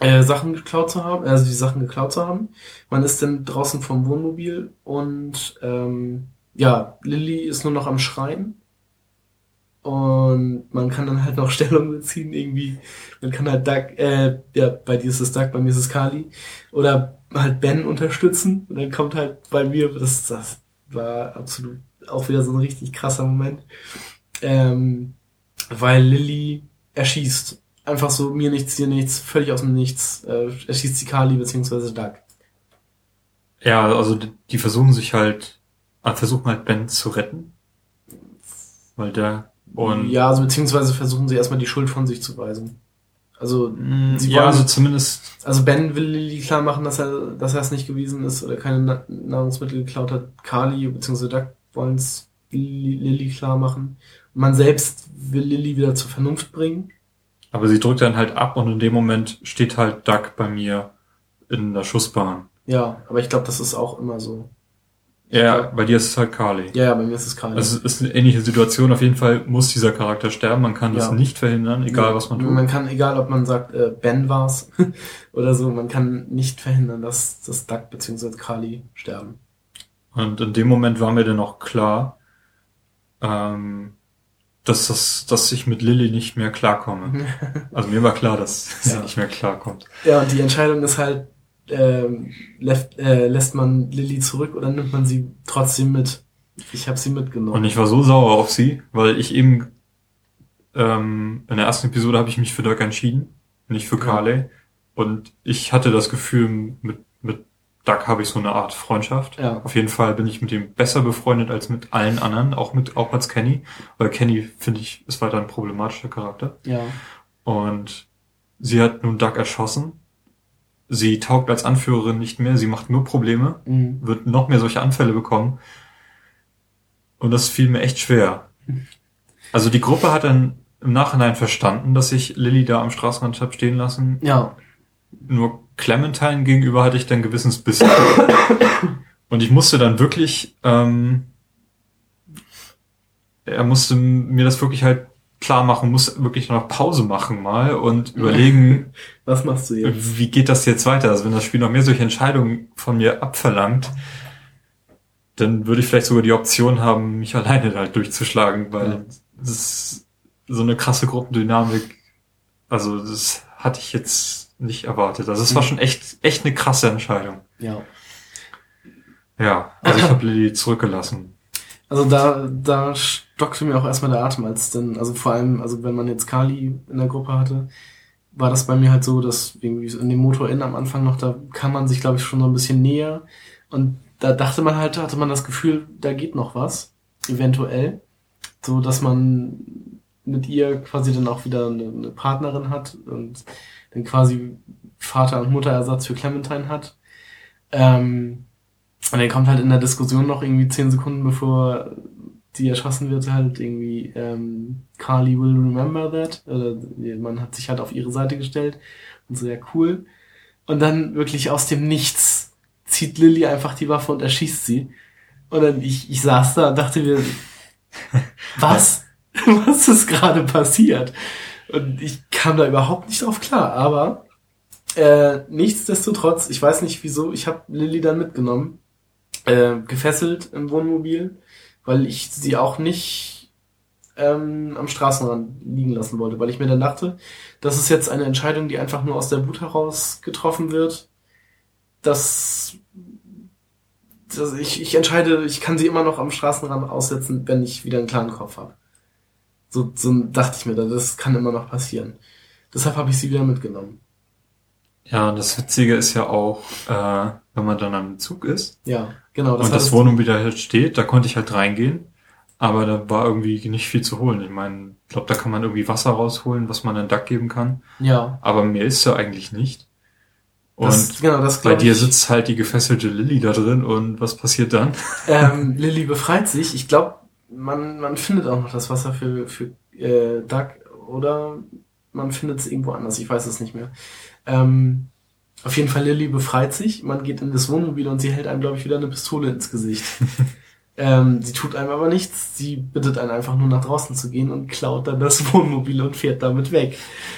äh, Sachen geklaut zu haben, also die Sachen geklaut zu haben. Man ist dann draußen vom Wohnmobil und ähm, ja, Lilly ist nur noch am Schreien. Und man kann dann halt noch Stellung beziehen, irgendwie. Man kann halt Doug, äh, ja, bei dir ist es Doug, bei mir ist es Kali. Oder halt Ben unterstützen. Und dann kommt halt bei mir, das, das war absolut auch wieder so ein richtig krasser Moment. Ähm, weil Lilly erschießt einfach so mir nichts, dir nichts, völlig aus dem Nichts. Äh, erschießt die Kali beziehungsweise Doug. Ja, also die versuchen sich halt, äh, versuchen halt Ben zu retten. Weil der und ja, also beziehungsweise versuchen sie erstmal die Schuld von sich zu weisen. Also mm, sie ja, wollen, also zumindest. Also Ben will Lily klar machen, dass er, dass er es nicht gewesen ist oder keine Nahrungsmittel geklaut hat. Carly bzw. Doug wollen es Lily klar machen. Man selbst will Lily wieder zur Vernunft bringen. Aber sie drückt dann halt ab und in dem Moment steht halt Doug bei mir in der Schussbahn. Ja, aber ich glaube, das ist auch immer so. Ja, bei dir ist es halt Carly. Ja, ja, bei mir ist es Carly. Also es ist eine ähnliche Situation. Auf jeden Fall muss dieser Charakter sterben. Man kann das ja. nicht verhindern, egal ja. was man tut. Man kann, egal ob man sagt, äh, Ben war's oder so, man kann nicht verhindern, dass das Doug bzw. Carly sterben. Und in dem Moment war mir dann auch klar, ähm, dass, das, dass ich mit Lilly nicht mehr klarkomme. also mir war klar, dass ja. sie nicht mehr klarkommt. Ja, und die Entscheidung ist halt, ähm, lässt, äh, lässt man Lilly zurück oder nimmt man sie trotzdem mit? Ich habe sie mitgenommen. Und ich war so sauer auf sie, weil ich eben ähm, in der ersten Episode habe ich mich für Dirk entschieden, nicht für ja. Carly. Und ich hatte das Gefühl, mit, Doug habe ich so eine Art Freundschaft. Ja. Auf jeden Fall bin ich mit ihm besser befreundet als mit allen anderen, auch mit auch als Kenny, weil Kenny finde ich ist weiter ein problematischer Charakter. Ja. Und sie hat nun Doug erschossen sie taugt als Anführerin nicht mehr, sie macht nur Probleme, Mhm. wird noch mehr solche Anfälle bekommen. Und das fiel mir echt schwer. Also die Gruppe hat dann im Nachhinein verstanden, dass ich Lilly da am Straßenrand hab stehen lassen. Ja. Nur Clementine gegenüber hatte ich dann Gewissensbiss. Und ich musste dann wirklich, ähm, er musste mir das wirklich halt klar machen, muss wirklich noch Pause machen mal und überlegen, Was machst du jetzt? wie geht das jetzt weiter? Also wenn das Spiel noch mehr solche Entscheidungen von mir abverlangt, dann würde ich vielleicht sogar die Option haben, mich alleine halt durchzuschlagen, weil Ja. das ist so eine krasse Gruppendynamik. Also das hatte ich jetzt nicht erwartet. Also es war Mhm. schon echt, echt eine krasse Entscheidung. Ja. Ja, also ich habe Lilly zurückgelassen. Also da, da stockte mir auch erstmal der Atem, als dann, also vor allem, also wenn man jetzt Kali in der Gruppe hatte, war das bei mir halt so, dass irgendwie in dem Motor in am Anfang noch, da kam man sich, glaube ich, schon so ein bisschen näher. Und da dachte man halt, hatte man das Gefühl, da geht noch was, eventuell. So dass man mit ihr quasi dann auch wieder eine, eine Partnerin hat und dann quasi Vater- und Mutterersatz für Clementine hat. Ähm, und er kommt halt in der Diskussion noch irgendwie zehn Sekunden bevor die erschossen wird, halt irgendwie ähm, Carly will remember that. Oder man hat sich halt auf ihre Seite gestellt und so, ja, cool. Und dann wirklich aus dem Nichts zieht Lilly einfach die Waffe und erschießt sie. Und dann ich, ich saß da und dachte mir, was? Was ist gerade passiert? Und ich kam da überhaupt nicht drauf klar, aber äh, nichtsdestotrotz, ich weiß nicht wieso, ich habe Lilly dann mitgenommen, äh, gefesselt im Wohnmobil, weil ich sie auch nicht ähm, am Straßenrand liegen lassen wollte, weil ich mir dann dachte, das ist jetzt eine Entscheidung, die einfach nur aus der Wut heraus getroffen wird. Das, das ich, ich entscheide, ich kann sie immer noch am Straßenrand aussetzen, wenn ich wieder einen klaren Kopf habe. So, so dachte ich mir, das kann immer noch passieren. Deshalb habe ich sie wieder mitgenommen. Ja, und das Witzige ist ja auch, äh, wenn man dann am Zug ist Ja, genau. und das Wohnmobil da halt steht, da konnte ich halt reingehen, aber da war irgendwie nicht viel zu holen. Ich meine, ich glaube, da kann man irgendwie Wasser rausholen, was man dann Duck geben kann, Ja. aber mehr ist ja eigentlich nicht. Und Das, genau, das bei dir ich, sitzt halt die gefesselte Lilly da drin und was passiert dann? ähm, Lilly befreit sich. Ich glaube, man, man findet auch noch das Wasser für, für äh, Duck oder man findet es irgendwo anders. Ich weiß es nicht mehr. Ähm, auf jeden Fall, Lilly befreit sich. Man geht in das Wohnmobil und sie hält einem, glaube ich, wieder eine Pistole ins Gesicht. ähm, sie tut einem aber nichts. Sie bittet einen einfach nur nach draußen zu gehen und klaut dann das Wohnmobil und fährt damit weg.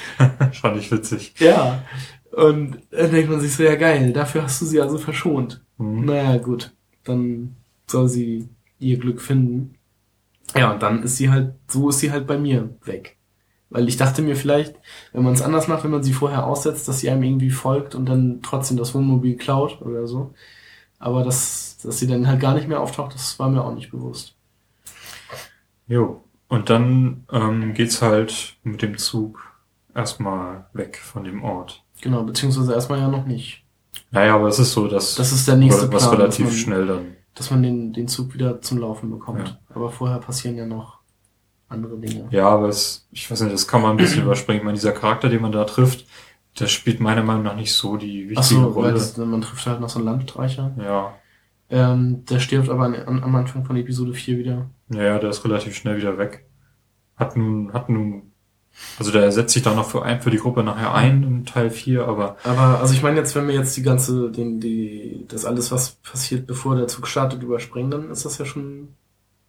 Fand ich witzig. Ja. Und dann denkt man sich so, ja geil, dafür hast du sie also verschont. Mhm. Naja, gut. Dann soll sie ihr Glück finden. Ja, und dann ist sie halt, so ist sie halt bei mir weg. Weil ich dachte mir vielleicht, wenn man es anders macht, wenn man sie vorher aussetzt, dass sie einem irgendwie folgt und dann trotzdem das Wohnmobil klaut oder so. Aber dass, dass sie dann halt gar nicht mehr auftaucht, das war mir auch nicht bewusst. Jo. Und dann ähm, geht's halt mit dem Zug erstmal weg von dem Ort. Genau, beziehungsweise erstmal ja noch nicht. Naja, aber es ist so, dass Das ist der nächste was Plan, relativ schnell dann. Dass man den, den Zug wieder zum Laufen bekommt. Ja. Aber vorher passieren ja noch andere Dinge. Ja, aber es, ich weiß nicht, das kann man ein bisschen überspringen. Ich meine, dieser Charakter, den man da trifft, der spielt meiner Meinung nach nicht so die wichtige Ach so, weil Rolle. das, man trifft halt noch so einen Landstreicher. Ja. Ähm, der stirbt aber an, an, am Anfang von Episode 4 wieder. Ja, ja, der ist relativ schnell wieder weg. Hat nun, hat nun, also der setzt sich dann noch für ein, für die Gruppe nachher ein im Teil 4, aber Aber, also ich meine jetzt, wenn wir jetzt die ganze, den, die, das alles, was passiert, bevor der Zug startet, überspringen, dann ist das ja schon ein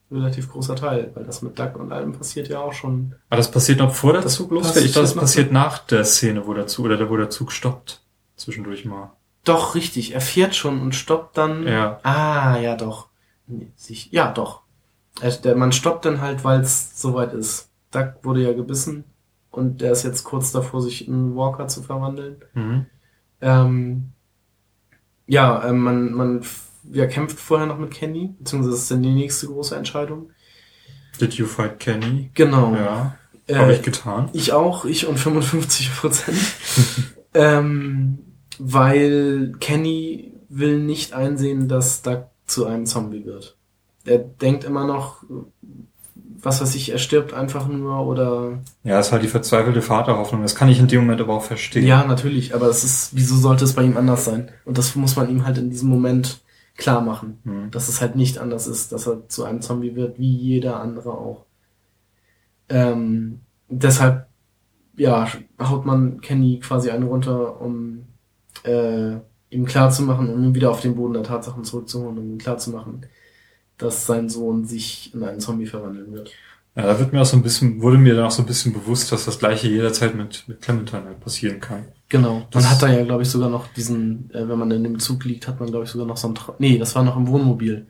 relativ großer Teil, weil das mit Duck und allem passiert ja auch schon. Aber das passiert noch vor der Zug losfährt. Ich dachte, das passiert nach der Szene, wo der Zug, oder der, wo der Zug stoppt. Zwischendurch mal. Doch, richtig, er fährt schon und stoppt dann. Ja. Ah, ja, doch. Nee, sich, ja, doch. Er, der, man stoppt dann halt, weil es soweit ist. Duck wurde ja gebissen und der ist jetzt kurz davor, sich in Walker zu verwandeln. Mhm. Ähm, ja, ähm, man, man ja, kämpft vorher noch mit Kenny, beziehungsweise das ist dann die nächste große Entscheidung. Did you fight Kenny? Genau. Ja, Äh, habe ich getan. Ich auch, ich und 55 Prozent. ähm, weil Kenny will nicht einsehen, dass Duck zu einem Zombie wird. Er denkt immer noch, was weiß ich, er stirbt einfach nur oder. Ja, ist halt die verzweifelte Vaterhoffnung. Das kann ich in dem Moment aber auch verstehen. Ja, natürlich, aber es ist, wieso sollte es bei ihm anders sein? Und das muss man ihm halt in diesem Moment klar machen, Hm. dass es halt nicht anders ist, dass er zu einem Zombie wird, wie jeder andere auch. Ähm, deshalb, ja, haut man Kenny quasi einen runter, um äh, ihm klarzumachen, um ihn wieder auf den Boden der Tatsachen zurückzuholen, um ihm klarzumachen, dass sein Sohn sich in einen Zombie verwandeln wird. Ja, da wird mir auch so ein bisschen, wurde mir dann auch so ein bisschen bewusst, dass das gleiche jederzeit mit, mit Clementine halt passieren kann. Genau. Das- Man hat da ja, glaube ich, sogar noch diesen, äh, wenn man in dem Zug liegt, hat man, glaube ich, sogar noch so ein Tra Nee, das war noch im Wohnmobil.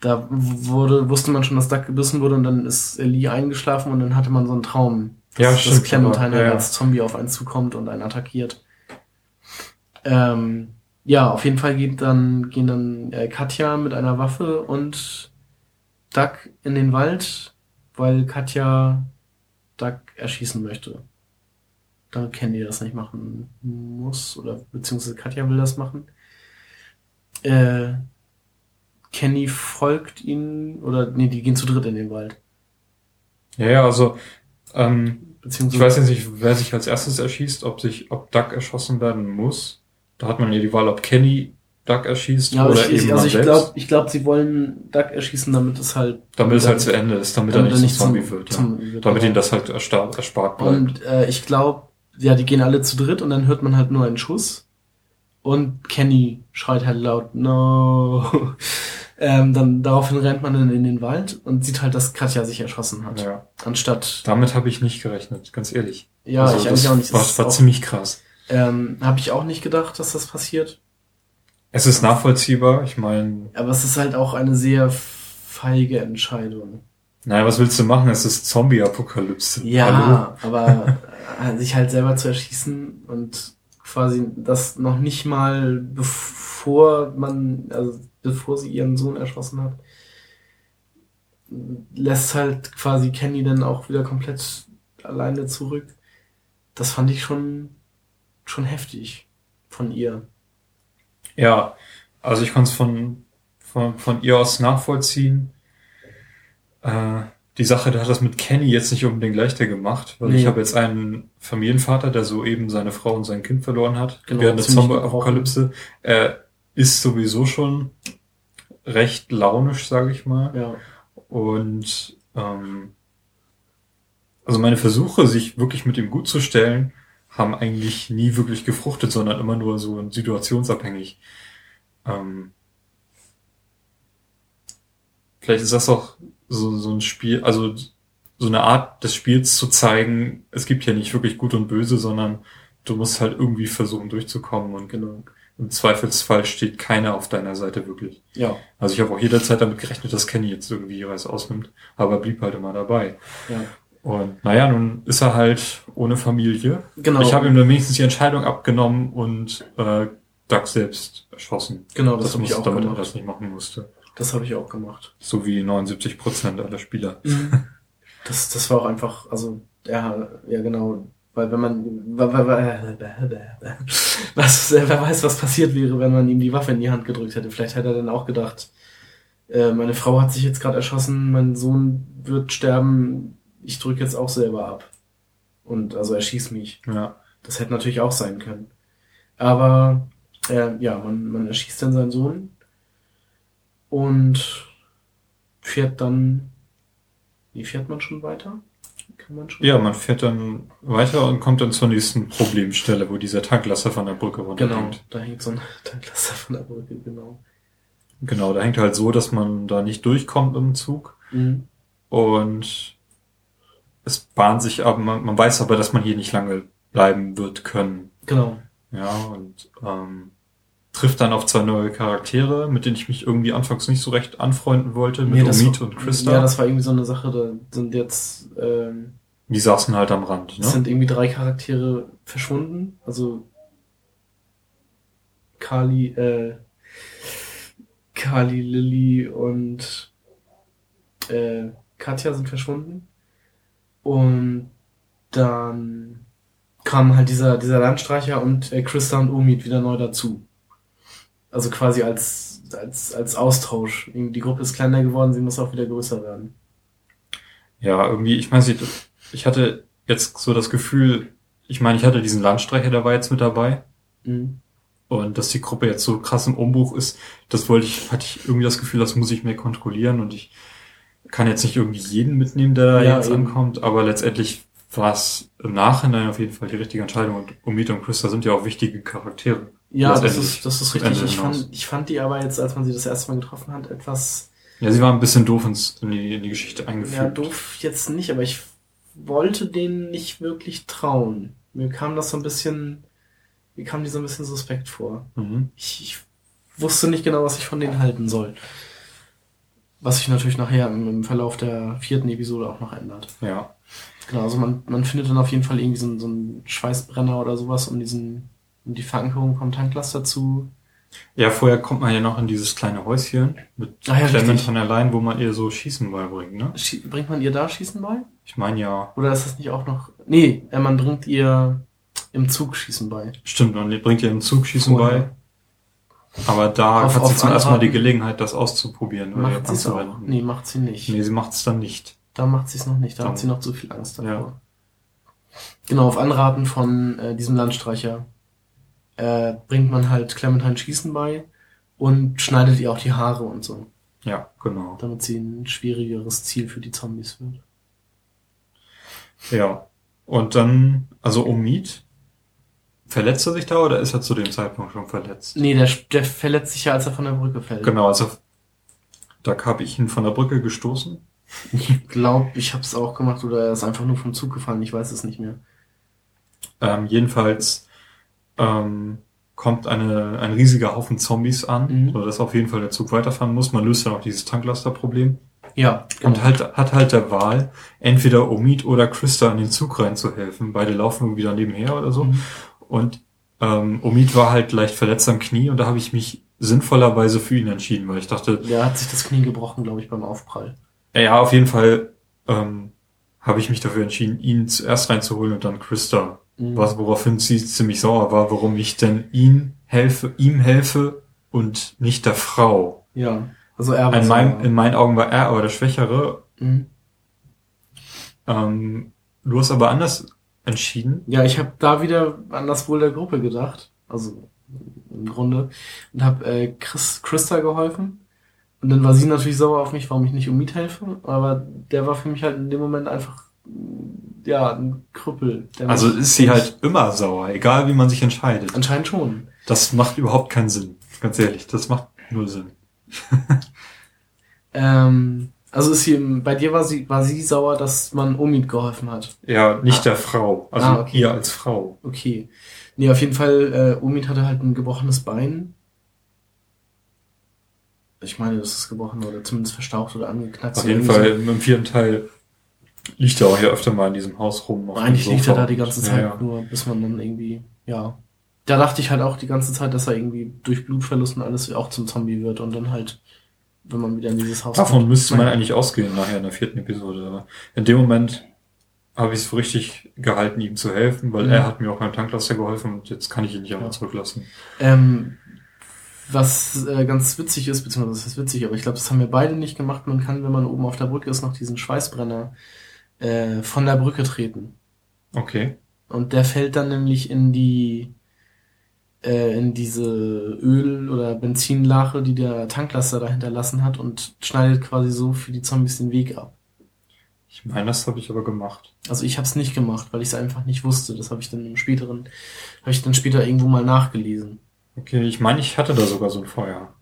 Da wurde, wusste man schon, dass Duck gebissen wurde und dann ist Lee eingeschlafen und dann hatte man so einen Traum. Ja, dass, stimmt, Dass Clementine aber- halt ja, ja. als Zombie auf einen zukommt und einen attackiert. Ähm, ja, auf jeden Fall geht dann, gehen dann äh, Katja mit einer Waffe und Duck in den Wald, weil Katja Duck erschießen möchte. Damit Candy das nicht machen muss, oder beziehungsweise Katja will das machen. Äh, Kenny folgt ihnen, oder nee, die gehen zu dritt in den Wald. Ja, ja, also, ähm, ich weiß jetzt nicht, wer sich als erstes erschießt, ob sich, ob Duck erschossen werden muss. Da hat man ja die Wahl, ob Kenny Duck erschießt ja, oder ich, eben ich, also ich glaube, ich glaub, sie wollen Duck erschießen, damit es halt damit es halt zu Ende ist, damit, er nicht zum Zombie wird. Ja. Zombie wird. damit ihm das halt erspart, bleibt. Und äh, ich glaube, ja, die gehen alle zu dritt und dann hört man halt nur einen Schuss. Und Kenny schreit halt laut, no. ähm, dann daraufhin rennt man dann in den Wald und sieht halt, dass Katja sich erschossen hat. ja. Anstatt, Damit habe ich nicht gerechnet, ganz ehrlich. ja, Also ich eigentlich auch nicht. War, war ziemlich krass. Ähm, habe ich auch nicht gedacht, dass das passiert. Es ist nachvollziehbar. Ich meine, Aber es ist halt auch eine sehr feige Entscheidung. naja, was willst du machen? Es ist Zombie-Apokalypse. Hallo? Ja, aber äh, sich halt selber zu erschießen und quasi das noch nicht mal bevor man, also bevor sie ihren Sohn erschossen hat, lässt halt quasi Kenny dann auch wieder komplett alleine zurück. Das fand ich schon, schon heftig von ihr. Ja, also ich kann es von, von, von ihr aus nachvollziehen. Äh, die Sache, der hat das mit Kenny jetzt nicht unbedingt leichter gemacht, weil Nee. ich habe jetzt einen Familienvater, der soeben seine Frau und sein Kind verloren hat Genau, während der Zombie-Apokalypse. Er ist sowieso schon recht launisch, sage ich mal. Ja, Und ähm, also meine Versuche, sich wirklich mit ihm gut zu stellen, haben eigentlich nie wirklich gefruchtet, sondern immer nur so situationsabhängig. Ähm, vielleicht ist das auch so, so ein Spiel, also so eine Art des Spiels zu zeigen, es gibt ja nicht wirklich gut und böse, sondern du musst halt irgendwie versuchen durchzukommen und genau. im Zweifelsfall steht keiner auf deiner Seite wirklich. Ja, Also ich habe auch jederzeit damit gerechnet, dass Kenny jetzt irgendwie jeweils ausnimmt, aber er blieb halt immer dabei. ja. Und naja, nun ist er halt ohne Familie. Genau. Ich habe ihm dann wenigstens die Entscheidung abgenommen und äh, Doug selbst erschossen. Genau, das, das habe ich auch damit er gemacht. das nicht machen musste. Das habe ich auch gemacht. So wie 79 Prozent aller Spieler. Das, das war auch einfach, also, ja, ja genau, weil wenn man, wa- wa- wa- was, äh, wer weiß, was passiert wäre, wenn man ihm die Waffe in die Hand gedrückt hätte. Vielleicht hätte er dann auch gedacht, äh, meine Frau hat sich jetzt gerade erschossen, mein Sohn wird sterben, ich drücke jetzt auch selber ab. Und also er schießt mich. Ja. Das hätte natürlich auch sein können. Aber äh, ja, man, man erschießt dann seinen Sohn und fährt dann. Wie fährt man schon weiter? Kann man schon? ja, man fährt dann weiter und kommt dann zur nächsten Problemstelle, wo dieser Tanklaster von der Brücke Genau, runterhängt. da hängt so ein Tanklaster von der Brücke, genau. Genau, da hängt halt so, dass man da nicht durchkommt im Zug. Mhm. Und es bahnt sich aber, man, man weiß aber, dass man hier nicht lange bleiben wird können. Genau. Ja, und ähm, trifft dann auf zwei neue Charaktere, mit denen ich mich irgendwie anfangs nicht so recht anfreunden wollte, mit Nee, Omid war- und Krista. Ja, das war irgendwie so eine Sache, da sind jetzt, ähm, Die saßen halt am Rand, es ne? sind irgendwie drei Charaktere verschwunden. Also Kali, äh, Kali, Lilly und äh, Katja sind verschwunden. Und dann kam halt dieser, dieser Landstreicher und äh, Christa und Omid wieder neu dazu. Also quasi als, als, als Austausch. Die Gruppe ist kleiner geworden, sie muss auch wieder größer werden. Ja, irgendwie, ich nicht, ich hatte jetzt so das Gefühl, ich meine, ich hatte diesen Landstreicher, der war jetzt mit dabei. Mhm. Und dass die Gruppe jetzt so krass im Umbruch ist, das wollte ich, hatte ich irgendwie das Gefühl, das muss ich mehr kontrollieren und ich kann jetzt nicht irgendwie jeden mitnehmen, der da Ja, jetzt eben. ankommt, aber letztendlich war es im Nachhinein auf jeden Fall die richtige Entscheidung und Omid und Christa sind ja auch wichtige Charaktere. Ja, das ist, das ist richtig. Ich fand, ich fand die aber jetzt, als man sie das erste Mal getroffen hat, etwas, Ja, sie waren ein bisschen doof ins, in, die, in die Geschichte ja, eingeführt. doof jetzt nicht, aber ich wollte denen nicht wirklich trauen. Mir kam das so ein bisschen, mir kam die so ein bisschen suspekt vor. Mhm. Ich, ich wusste nicht genau, was ich von denen halten soll. Was sich natürlich nachher im, im Verlauf der vierten Episode auch noch ändert. Ja. Genau, also man, man findet dann auf jeden Fall irgendwie so, einen- so einen Schweißbrenner oder sowas, um diesen, um die Verankerung vom Tanklaster zu. Ja, vorher kommt man ja noch in dieses kleine Häuschen mit Ah ja, Clement richtig. von der Leyen, wo man ihr so Schießen beibringt, ne? Schie- Bringt man ihr da Schießen bei? Ich meine ja, Oder ist das nicht auch noch. Nee, äh, man bringt ihr im Zug Schießen bei. stimmt, man bringt ihr im Zug Schießen Vorher. bei. Aber da Auf- hat sie zum ersten Mal die. Gelegenheit, das auszuprobieren. oder Macht sie es auch? Nee, macht sie nicht. Nee, sie macht es dann nicht. Da macht sie es noch nicht. Da Dann- hat sie noch zu viel Angst davor. Ja. Genau, auf Anraten von äh, diesem Landstreicher äh, bringt man halt Clementine Schießen bei und schneidet ihr auch die Haare und so, Ja, genau. damit sie ein schwierigeres Ziel für die Zombies wird. Ja. Und dann, also Omid, verletzt er sich da oder ist er zu dem Zeitpunkt schon verletzt? Nee, der, der verletzt sich ja, als er von der Brücke fällt. Genau, also da habe ich ihn von der Brücke gestoßen. Ich glaube, ich habe es auch gemacht oder er ist einfach nur vom Zug gefallen, ich weiß es nicht mehr. Ähm, jedenfalls ähm, kommt eine, ein riesiger Haufen Zombies an, Mhm. sodass auf jeden Fall der Zug weiterfahren muss. Man löst dann auch dieses Tanklasterproblem. Ja, Und halt, hat halt der Wahl, entweder Omid oder Christa in den Zug reinzuhelfen. Beide laufen irgendwie da nebenher oder so. Mhm. Und ähm, Omid war halt leicht verletzt am Knie und da habe ich mich sinnvollerweise für ihn entschieden, weil ich dachte, Der hat sich das Knie gebrochen, glaube ich, beim Aufprall. ja, auf jeden Fall ähm, habe ich mich dafür entschieden, ihn zuerst reinzuholen und dann Christa. Mhm. Was, woraufhin sie ziemlich sauer war, warum ich denn ihn helfe, ihm helfe und nicht der Frau. Ja, also er war In, meinem, in meinen Augen war er aber der Schwächere. Mhm. Ähm, du hast aber anders entschieden. Ja, ich habe da wieder an das Wohl der Gruppe gedacht, also im Grunde, und habe äh, Chris, Christa geholfen. Und dann war sie natürlich sauer auf mich, warum ich nicht Umid helfe, aber der war für mich halt in dem Moment einfach, ja, ein Krüppel. Also ist sie halt immer sauer, egal wie man sich entscheidet. Anscheinend schon. Das macht überhaupt keinen Sinn. Ganz ehrlich, das macht null Sinn. Ähm, also ist sie, im- bei dir war sie, war sie sauer, dass man Omid geholfen hat. Ja, nicht Ah. der Frau. Also Ah, okay. ihr als Frau. Okay. Nee, auf jeden Fall, äh, Omid hatte halt ein gebrochenes Bein. Ich meine, das ist gebrochen oder zumindest verstaucht oder angeknackst. Auf jeden Fall im, im vierten Teil liegt er auch hier öfter mal in diesem Haus rum. so. Eigentlich liegt er da die ganze Ja, Zeit ja. nur, bis man dann irgendwie, ja. Da dachte ich halt auch die ganze Zeit, dass er irgendwie durch Blutverlust und alles auch zum Zombie wird und dann halt, wenn man wieder in dieses Haus Davon kommt. müsste man eigentlich ausgehen nachher in der vierten Episode. Aber in dem Moment habe ich es für richtig gehalten, ihm zu helfen, weil Mhm. er hat mir auch beim Tanklaster geholfen und jetzt kann ich ihn nicht einfach Ja. zurücklassen. Ähm, was äh, ganz witzig ist, beziehungsweise das ist witzig, aber ich glaube, das haben wir beide nicht gemacht. Man kann, wenn man oben auf der Brücke ist, noch diesen Schweißbrenner äh, von der Brücke treten. Okay. Und der fällt dann nämlich in die äh, in diese Öl- oder Benzinlache, die der Tanklaster da hinterlassen hat und schneidet quasi so für die Zombies den Weg ab. Ich meine, das habe ich aber gemacht. Also ich habe es nicht gemacht, weil ich es einfach nicht wusste. Das habe ich dann im späteren, habe ich dann später irgendwo mal nachgelesen. Okay, ich meine, ich hatte da sogar so ein Feuer.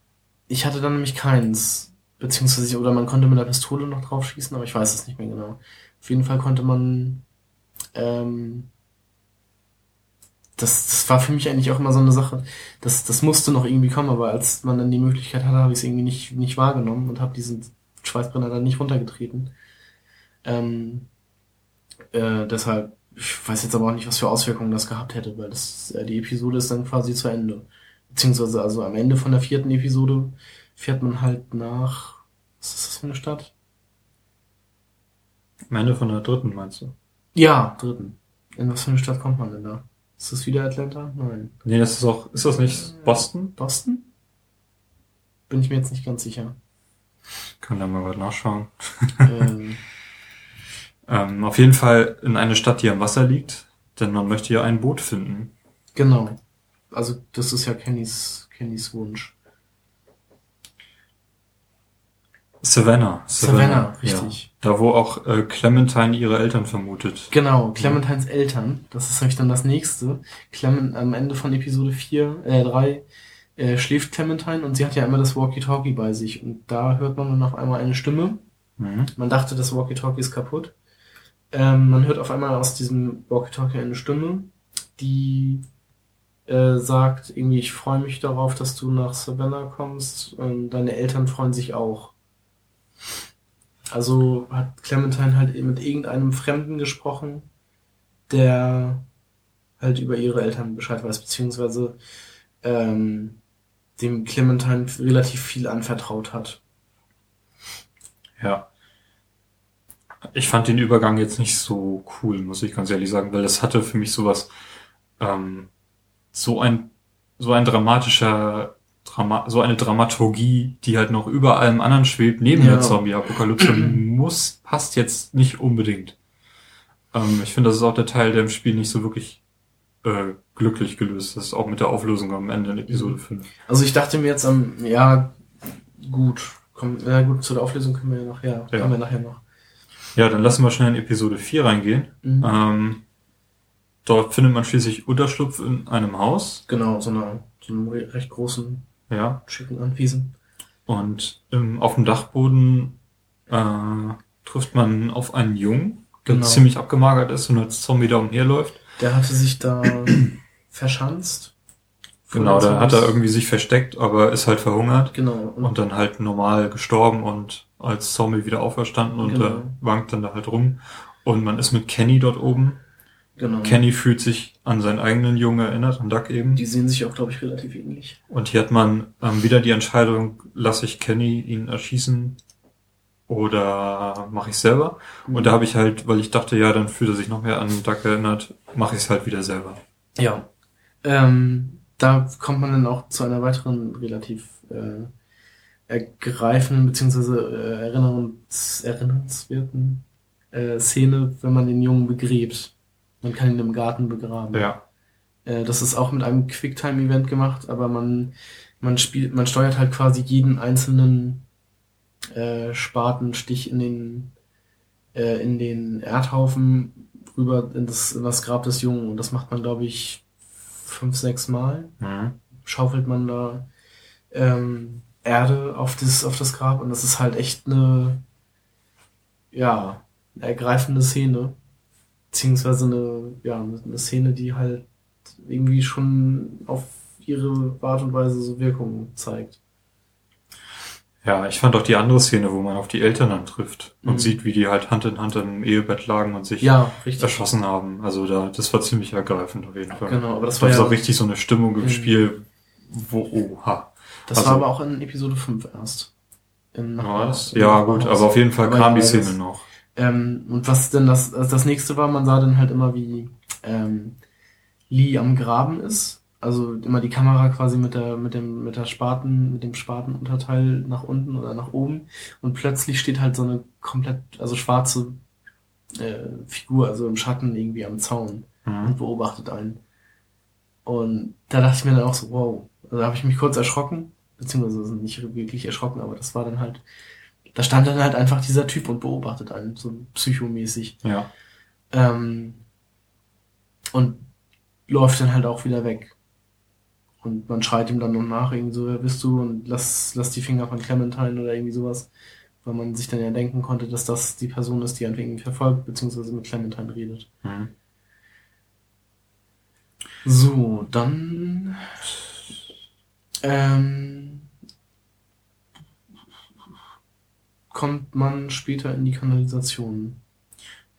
Ich hatte dann nämlich keins. Beziehungsweise, oder man konnte mit der Pistole noch drauf schießen, aber ich weiß es nicht mehr genau. Auf jeden Fall konnte man, ähm, das, das war für mich eigentlich auch immer so eine Sache. Das, das musste noch irgendwie kommen, aber als man dann die Möglichkeit hatte, habe ich es irgendwie nicht, nicht wahrgenommen und habe diesen Schweißbrenner dann nicht runtergetreten. Ähm, äh, deshalb, ich weiß jetzt aber auch nicht, was für Auswirkungen das gehabt hätte, weil das, äh, die Episode ist dann quasi zu Ende. Beziehungsweise, also am Ende von der vierten Episode fährt man halt nach, was ist das für eine Stadt? Am Ende von der dritten, meinst du? Ja, dritten. In was für eine Stadt kommt man denn da? Ist das wieder Atlanta? Nein. Nee, das ist auch, ist das nicht Boston? Boston? Bin ich mir jetzt nicht ganz sicher. Kann da mal was nachschauen. ähm, Ähm, auf jeden Fall in eine Stadt, die am Wasser liegt, denn man möchte ja ein Boot finden. Genau. Also das ist ja Kennys, Kennys Wunsch. Savannah. Savannah, richtig. Ja. Da, wo auch äh, Clementine ihre Eltern vermutet. Genau, Clementines Eltern. Das ist nämlich dann das nächste. Clement, am Ende von Episode 4, äh, 3, äh, schläft Clementine und sie hat ja immer das Walkie-Talkie bei sich. Und da hört man dann auf einmal eine Stimme. Mhm. Man dachte, das Walkie-Talkie ist kaputt. Ähm, man hört auf einmal aus diesem Walkie-Talkie eine Stimme, die äh, sagt, irgendwie, ich freue mich darauf, dass du nach Savannah kommst. Und deine Eltern freuen sich auch. Also hat Clementine halt mit irgendeinem Fremden gesprochen, der halt über ihre Eltern Bescheid weiß, beziehungsweise ähm, dem Clementine relativ viel anvertraut hat. Ja. Ich fand den Übergang jetzt nicht so cool, muss ich ganz ehrlich sagen, weil das hatte für mich sowas, ähm, so ein, so ein dramatischer Drama so eine Dramaturgie, die halt noch über allem anderen schwebt, neben Ja. der Zombie-Apokalypse, muss, passt jetzt nicht unbedingt. Ähm, ich finde, das ist auch der Teil, der im Spiel nicht so wirklich äh, glücklich gelöst ist, auch mit der Auflösung am Ende in Episode 5. Also ich dachte mir jetzt am, ja, gut, komm, ja gut, zu der Auflösung können wir ja nachher, Ja. kommen wir nachher noch. Ja, dann lassen wir schnell in Episode 4 reingehen. Mhm. Ähm, dort findet man schließlich Unterschlupf in einem Haus. Genau, so, eine, so einem re- recht großen, Ja. schicken Anwesen. Und ähm, auf dem Dachboden äh, trifft man auf einen Jungen, der Genau. ziemlich abgemagert ist und als Zombie da umherläuft. Der hatte sich da verschanzt. Genau, da hat er irgendwie sich versteckt, aber ist halt verhungert Genau, und, und dann halt normal gestorben und als Zombie wieder auferstanden und Genau. wankt dann da halt rum. Und man ist mit Kenny dort oben. Genau. Kenny fühlt sich an seinen eigenen Jungen erinnert, an Duck eben. Die sehen sich auch, glaube ich, relativ ähnlich. Und hier hat man ähm, wieder die Entscheidung, lasse ich Kenny ihn erschießen oder mache ich selber? Und da habe ich halt, weil ich dachte, ja, dann fühlt er sich noch mehr an Duck erinnert, mache ich es halt wieder selber. Ja. Ähm, da kommt man dann auch zu einer weiteren relativ äh, ergreifenden beziehungsweise äh, erinnerungs erinnernswerten äh, Szene, wenn man den Jungen begräbt. Man kann ihn im Garten begraben. Ja. Äh, das ist auch mit einem Quicktime-Event gemacht, aber man, man spielt, man steuert halt quasi jeden einzelnen äh, Spatenstich in den, äh, in den Erdhaufen rüber in das, in das Grab des Jungen. Und das macht man, glaube ich, fünf, sechs Mal. Mhm. Schaufelt man da ähm, Erde auf das, auf das Grab und das ist halt echt eine, ja, eine ergreifende Szene. Beziehungsweise eine, ja, eine Szene, die halt irgendwie schon auf ihre Art und Weise so Wirkung zeigt. Ja, ich fand auch die andere Szene, wo man auf die Eltern dann trifft und Mhm. sieht, wie die halt Hand in Hand im Ehebett lagen und sich Ja, erschossen haben. Also da, das war ziemlich ergreifend auf jeden Fall. Genau, aber das Das war ja, auch richtig so eine Stimmung im Mhm. Spiel, wo, oha. das also- war aber auch in Episode 5 erst. Im Ja, gut, aber auf jeden Fall kam die Szene noch. Ähm, und was denn das, also das nächste war, man sah dann halt immer, wie ähm, Lee am Graben ist. Also immer die Kamera quasi mit der, mit dem, mit der Spaten, mit dem Spatenunterteil nach unten oder nach oben. Und plötzlich steht halt so eine komplett, also schwarze äh, Figur, also im Schatten irgendwie am Zaun Mhm. und beobachtet einen. Und da dachte ich mir dann auch so, wow. Also da habe ich mich kurz erschrocken, beziehungsweise nicht wirklich erschrocken, aber das war dann halt, da stand dann halt einfach dieser Typ und beobachtet einen, so psychomäßig. Ja. Ähm, und läuft dann halt auch wieder weg. Und man schreit ihm dann noch nach, irgendwie so, wer bist du? Und lass, lass die Finger von Clementine oder irgendwie sowas. Weil man sich dann ja denken konnte, dass das die Person ist, die einen irgendwie verfolgt, beziehungsweise mit Clementine redet. Mhm. So, dann ähm, kommt man später in die Kanalisation.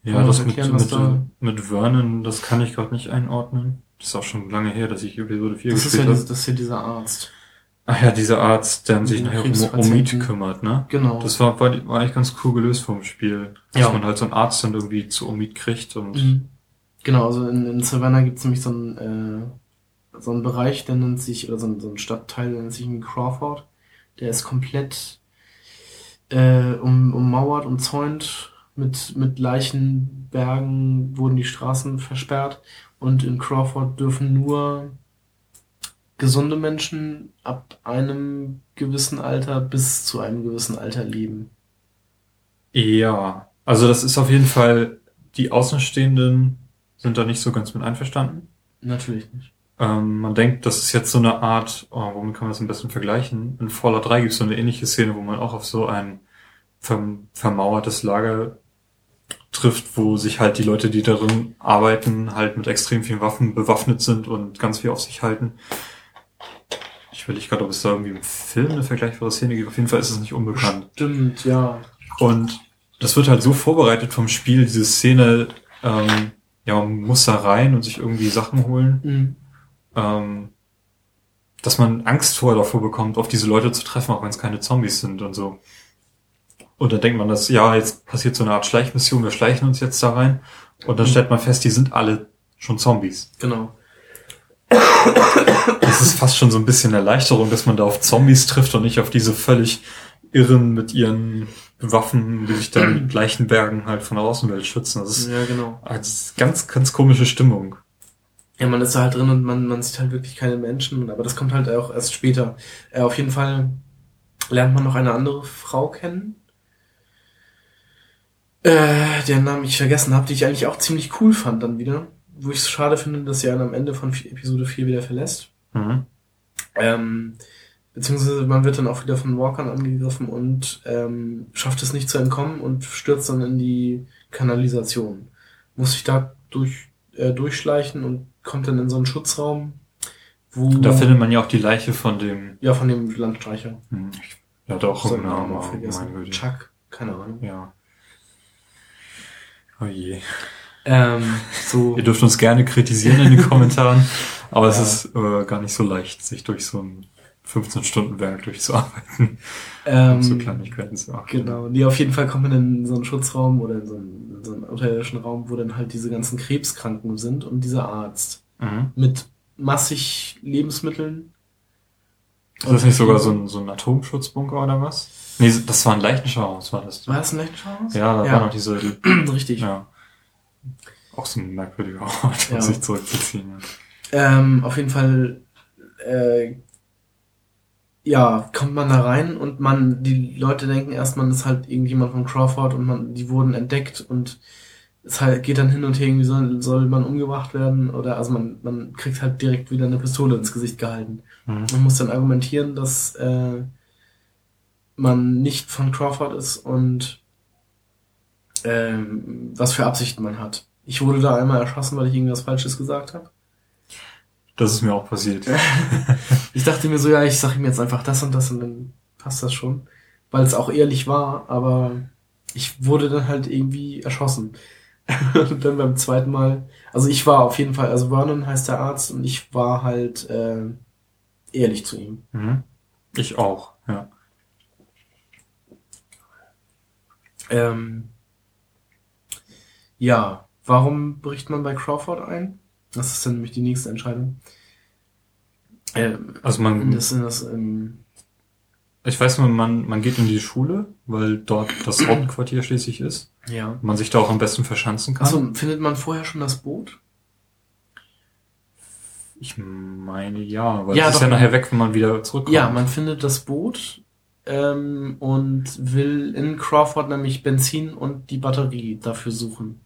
Ja, das mit, erklären, was mit, da- mit Vernon, das kann ich gerade nicht einordnen. Das ist auch schon lange her, dass ich Episode 4 Das ist, ja gespielt diese, habe. das ist ja dieser Arzt. Ach ja, dieser Arzt, der sich Mit nachher um. Omid kümmert, ne? Genau. Das war, war, war eigentlich ganz cool gelöst vom Spiel. Dass Ja. man halt so einen Arzt dann irgendwie zu Omid kriegt und Mhm. Genau, also in, in Savannah gibt es nämlich so einen, äh, so einen Bereich, der nennt sich, oder so ein, so ein Stadtteil, der nennt sich Crawford. Der ist komplett äh, um, ummauert, umzäunt mit, mit Leichenbergen wurden die Straßen versperrt und in Crawford dürfen nur gesunde Menschen ab einem gewissen Alter bis zu einem gewissen Alter leben. Ja, also das ist auf jeden Fall, die Außenstehenden sind da nicht so ganz mit einverstanden. Natürlich nicht. Ähm, man denkt, das ist jetzt so eine Art, oh, womit kann man das am besten vergleichen? In Fallout 3 gibt es so eine ähnliche Szene, wo man auch auf so ein verm vermauertes Lager trifft, wo sich halt die Leute, die darin arbeiten, halt mit extrem vielen Waffen bewaffnet sind und ganz viel auf sich halten. Ich will nicht gerade, ob es da irgendwie im Film eine vergleichbare Szene gibt. Auf jeden Fall ist es nicht unbekannt. Stimmt, ja. Und das wird halt so vorbereitet vom Spiel, diese Szene, ähm, ja, man muss da rein und sich irgendwie Sachen holen, Mhm. Ähm, dass man Angst vorher davor bekommt, auf diese Leute zu treffen, auch wenn es keine Zombies sind und so. Und dann denkt man, dass, ja, jetzt passiert so eine Art Schleichmission, wir schleichen uns jetzt da rein. Und dann stellt man fest, die sind alle schon Zombies. Genau. Das ist fast schon so ein bisschen Erleichterung, dass man da auf Zombies trifft und nicht auf diese völlig Irren mit ihren Waffen, die sich dann mit Leichenbergen halt von der Außenwelt schützen. Das ist Ja, genau. eine ganz, ganz komische Stimmung. Ja, man ist da halt drin und man, man sieht halt wirklich keine Menschen, aber das kommt halt auch erst später. Äh, auf jeden Fall lernt man noch eine andere Frau kennen. Äh, deren Namen ich vergessen habe, die ich eigentlich auch ziemlich cool fand dann wieder. Wo ich es schade finde, dass sie einen am Ende von Episode 4 wieder verlässt. Mhm. Ähm, beziehungsweise man wird dann auch wieder von Walkern angegriffen und ähm, schafft es nicht zu entkommen und stürzt dann in die Kanalisation. Muss sich da durch, äh, durchschleichen und kommt dann in so einen Schutzraum, wo... Da findet man ja auch die Leiche von dem, ja, von dem Landstreicher. hm, ich- der hat auch einen Namen vergessen. Chuck, keine Ahnung. Ja. Oh je. Ähm, so, Ihr dürft uns gerne kritisieren in den Kommentaren, aber es Ja. ist äh, gar nicht so leicht, sich durch so ein 15-Stunden-Werk durchzuarbeiten, ähm, um so Kleinigkeiten zu achten. Genau, die auf jeden Fall kommen in so einen Schutzraum oder in so einen, in so einen unterirdischen Raum, wo dann halt diese ganzen Krebskranken sind und dieser Arzt Mhm. mit massig Lebensmitteln. Ist das nicht sogar so ein, so ein Atomschutzbunker oder was? Nee, das war ein Leichenschauhaus, war das. War das ein Leichenschauhaus? Ja, da Ja. war noch diese, Richtig. ja. Auch so ein merkwürdiger Ort, um Ja. sich zurückzuziehen. Ja. Ähm, auf jeden Fall, äh, ja, kommt man da rein und man, die Leute denken erst, man ist halt irgendjemand von Crawford und man, die wurden entdeckt und es halt geht dann hin und her, irgendwie soll, soll man umgebracht werden oder, also man, man kriegt halt direkt wieder eine Pistole ins Gesicht gehalten. Mhm. Man muss dann argumentieren, dass, äh, man nicht von Crawford ist und, ähm, was für Absichten man hat. Ich wurde da einmal erschossen, weil ich irgendwas Falsches gesagt habe. Das ist mir auch passiert. Ich dachte mir so, ja, ich sag ihm jetzt einfach das und das und dann passt das schon. Weil es auch ehrlich war, aber ich wurde dann halt irgendwie erschossen. und dann beim zweiten Mal, also ich war auf jeden Fall, also Vernon heißt der Arzt und ich war halt äh, ehrlich zu ihm. Mhm. Ich auch, ja. Ähm, ja, warum bricht man bei Crawford ein? Das ist dann nämlich die nächste Entscheidung. Ähm, Also man, das das, ähm, ich weiß nur, man, man geht in die Schule, weil dort das Hauptquartier schließlich ist. ja. Man sich da auch am besten verschanzen kann. Achso, findet man vorher schon das Boot? Ich meine ja, weil Ja, es ist ja nachher weg, wenn man wieder zurückkommt. Ja, man findet das Boot ähm, und will in Crawford nämlich Benzin und die Batterie dafür suchen.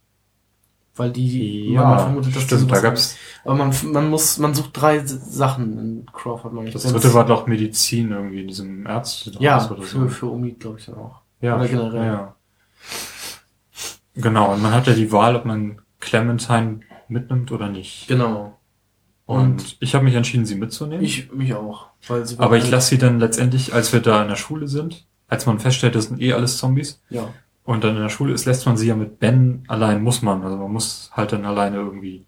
Weil die, ja, man vermutet, dass stimmt, da gab's, Aber man, man muss, man sucht drei Sachen in Crawford, meine ich. das dritte war doch Medizin irgendwie in diesem Ärztehaus Ja, oder für, so. für Omid, glaube ich, dann auch. Ja, oder generell. Ja. Genau, und man hat ja die Wahl, ob man Clementine mitnimmt oder nicht. Genau. Und, ich habe mich entschieden, sie mitzunehmen. Ich, mich auch. Weil sie aber ich halt- lasse sie dann letztendlich, als wir da in der Schule sind, als man feststellt, das sind eh alles Zombies, Ja. Und dann in der Schule ist, lässt man sie ja mit Ben allein, muss man. Also man muss halt dann alleine irgendwie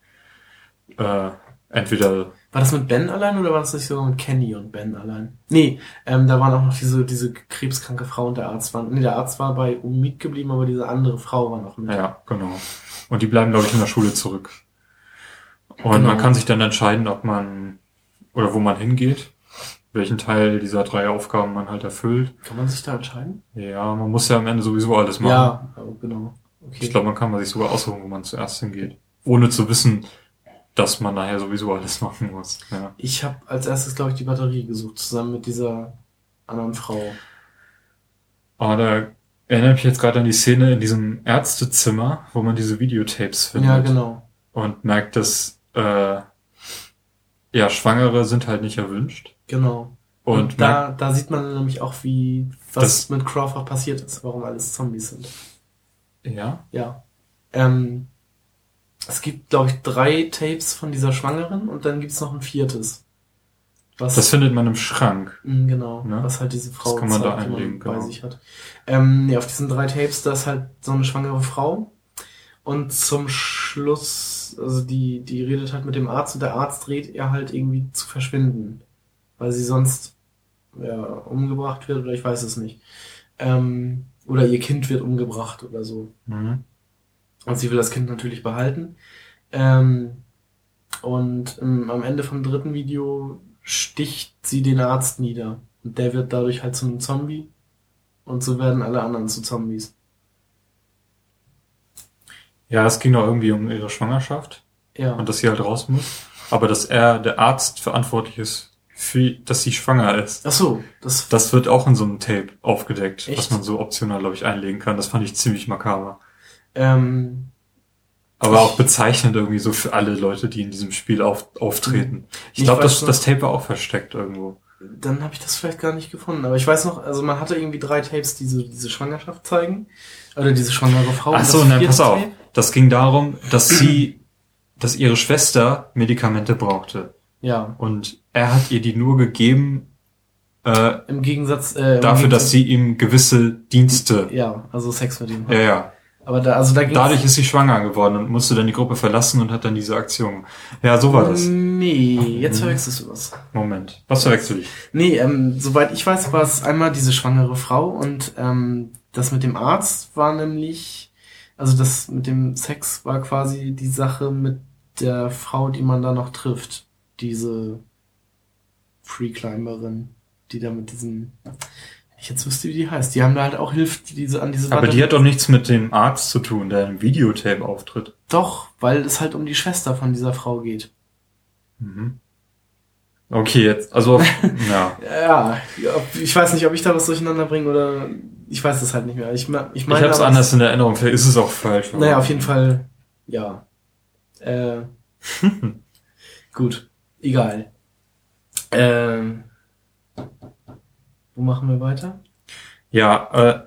äh, entweder War das mit Ben allein oder war das nicht sogar mit Kenny und Ben allein? Nee, ähm, da waren auch noch diese, diese krebskranke Frau und der Arzt waren. Nee, der Arzt war bei Omid geblieben, aber diese andere Frau war noch mit. Ja, genau. Und die bleiben, glaube ich, in der Schule zurück. Und Genau. man kann sich dann entscheiden, ob man oder wo man hingeht, welchen Teil dieser drei Aufgaben man halt erfüllt. Kann man sich da entscheiden? Ja, man muss ja am Ende sowieso alles machen. Ja, genau. Okay. Ich glaube, man kann sich sogar aussuchen, wo man zuerst hingeht. Ohne zu wissen, dass man nachher sowieso alles machen muss. Ja. Ich habe als erstes, glaube ich, die Batterie gesucht, zusammen mit dieser anderen Frau. Aber da erinnere ich mich jetzt gerade an die Szene in diesem Ärztezimmer, wo man diese Videotapes findet. Ja, genau. Und merkt, dass äh, ja, Schwangere sind halt nicht erwünscht. Genau. Und, Und da, da sieht man nämlich auch, wie was Das- mit Crawford passiert ist, warum alles Zombies sind. ja, Ja. Ähm, es gibt, glaube ich, drei Tapes von dieser Schwangeren und dann gibt's noch ein viertes. Was, das findet man im Schrank. Mm, genau, Ne? was halt diese Frau Das kann man da zeigt, die einlegen, bei genau. sich hat. Ähm, nee, auf diesen drei Tapes, da ist halt so eine schwangere Frau. Und zum Schluss, also die, die redet halt mit dem Arzt und der Arzt rät ihr halt irgendwie zu verschwinden. Weil sie sonst ja, umgebracht wird oder ich weiß es nicht. Ähm, oder ihr Kind wird umgebracht oder so. Mhm. Und sie will das Kind natürlich behalten. Ähm, und ähm, am Ende vom dritten Video sticht sie den Arzt nieder. Und der wird dadurch halt zu einem Zombie. Und so werden alle anderen zu Zombies. Ja, es ging doch irgendwie um ihre Schwangerschaft Ja. und dass sie halt raus muss. Aber dass er, der Arzt, verantwortlich ist, für, dass sie schwanger ist. Ach so, das, Das wird auch in so einem Tape aufgedeckt, Echt? was man so optional, glaube ich, einlegen kann. Das fand ich ziemlich makaber. ähm, Aber auch bezeichnend irgendwie so für alle Leute, die in diesem Spiel auf, auftreten. Ich Ich glaube, das, noch- das Tape war auch versteckt irgendwo. dann habe ich das vielleicht gar nicht gefunden. Aber ich weiß noch, also man hatte irgendwie drei Tapes, die so diese Schwangerschaft zeigen. Oder diese schwangere Frau. Ach so, nein, pass auf. Tape- Das ging darum, dass sie, dass ihre Schwester Medikamente brauchte. Ja. Und er hat ihr die nur gegeben, äh, Im Gegensatz, äh, im dafür, Gegensatz, dass sie ihm gewisse Dienste, Ja, also Sex mit ihm. ja, ja. Aber da, also da Dadurch ist sie schwanger geworden und musste dann die Gruppe verlassen und hat dann diese Aktion. Ja, so war das. Nee, jetzt verwechselst du was. Moment. Was verwechsel ich? Nee, ähm, soweit ich weiß, war es einmal diese schwangere Frau und ähm, das mit dem Arzt war nämlich, also das mit dem Sex war quasi die Sache mit der Frau, die man da noch trifft. Diese Freeclimberin, die da mit diesem, ich jetzt wüsste, wie die heißt, die haben da halt auch hilft, diese an diese Aber die hat doch nichts mit dem Arzt zu tun, der im Videotape auftritt. Doch, weil es halt um die Schwester von dieser Frau geht. Mhm. Okay, jetzt, also, ja. Ja, ich weiß nicht, ob ich da was durcheinander bringe oder ich weiß es halt nicht mehr. Ich, ich Ich meine, hab's aber- anders in Erinnerung, vielleicht ist es auch falsch. Naja, auf jeden Fall, ja. Äh, gut, egal. Ähm, wo machen wir weiter? Ja, äh,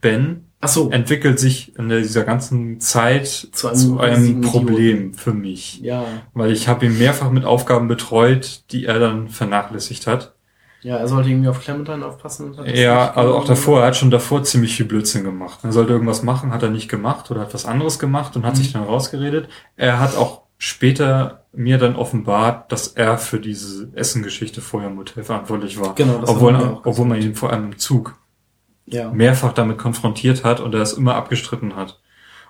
Ben Ach so, entwickelt sich in dieser ganzen Zeit Zu zu einem einem, riesigen Problem für mich. ja, Weil ich habe ihn mehrfach mit Aufgaben betreut, die er dann vernachlässigt hat. ja, er sollte irgendwie auf Clementine aufpassen. Und hat das Ja, also auch davor, er hat schon davor ziemlich viel Blödsinn gemacht. Er sollte irgendwas machen, hat er nicht gemacht oder hat was anderes gemacht und hat Mhm. sich dann rausgeredet. Er hat auch später mir dann offenbart, dass er für diese Essengeschichte vorher im Hotel verantwortlich war. Genau, das obwohl, obwohl man ihn vor allem im Zug Ja, mehrfach damit konfrontiert hat und er es immer abgestritten hat.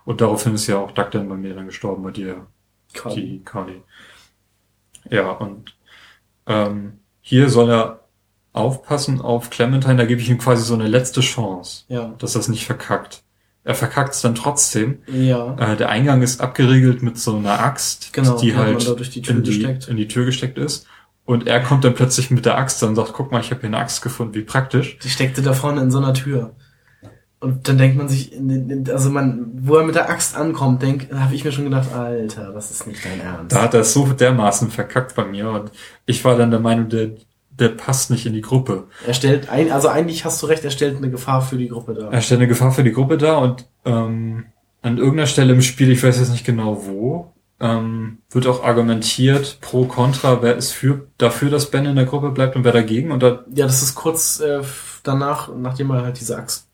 Und daraufhin ist ja auch Doug dann bei mir dann gestorben, bei dir, quasi. die Carly. Ja, und ähm, hier soll er aufpassen auf Clementine, da gebe ich ihm quasi so eine letzte Chance, Ja, dass das nicht verkackt. Er verkackt es dann trotzdem. ja, Äh, der Eingang ist abgeriegelt mit so einer Axt, Genau, die halt die in, die, in die Tür gesteckt ist. Und er kommt dann plötzlich mit der Axt und sagt, guck mal, ich habe hier eine Axt gefunden, wie praktisch. die steckte da vorne in so einer Tür. Und dann denkt man sich, also man, wo er mit der Axt ankommt, denk, habe ich mir schon gedacht, Alter, das ist nicht dein Ernst. Da hat er es so dermaßen verkackt bei mir und ich war dann der Meinung, der, der passt nicht in die Gruppe. Er stellt ein, also eigentlich hast du recht, er stellt eine Gefahr für die Gruppe dar. Er stellt eine Gefahr für die Gruppe dar und ähm, an irgendeiner Stelle im Spiel, ich weiß jetzt nicht genau wo, ähm, wird auch argumentiert pro contra, wer ist für dafür, dass Ben in der Gruppe bleibt und wer dagegen. Und da, Ja, das ist kurz äh, danach, nachdem er halt diese Axt.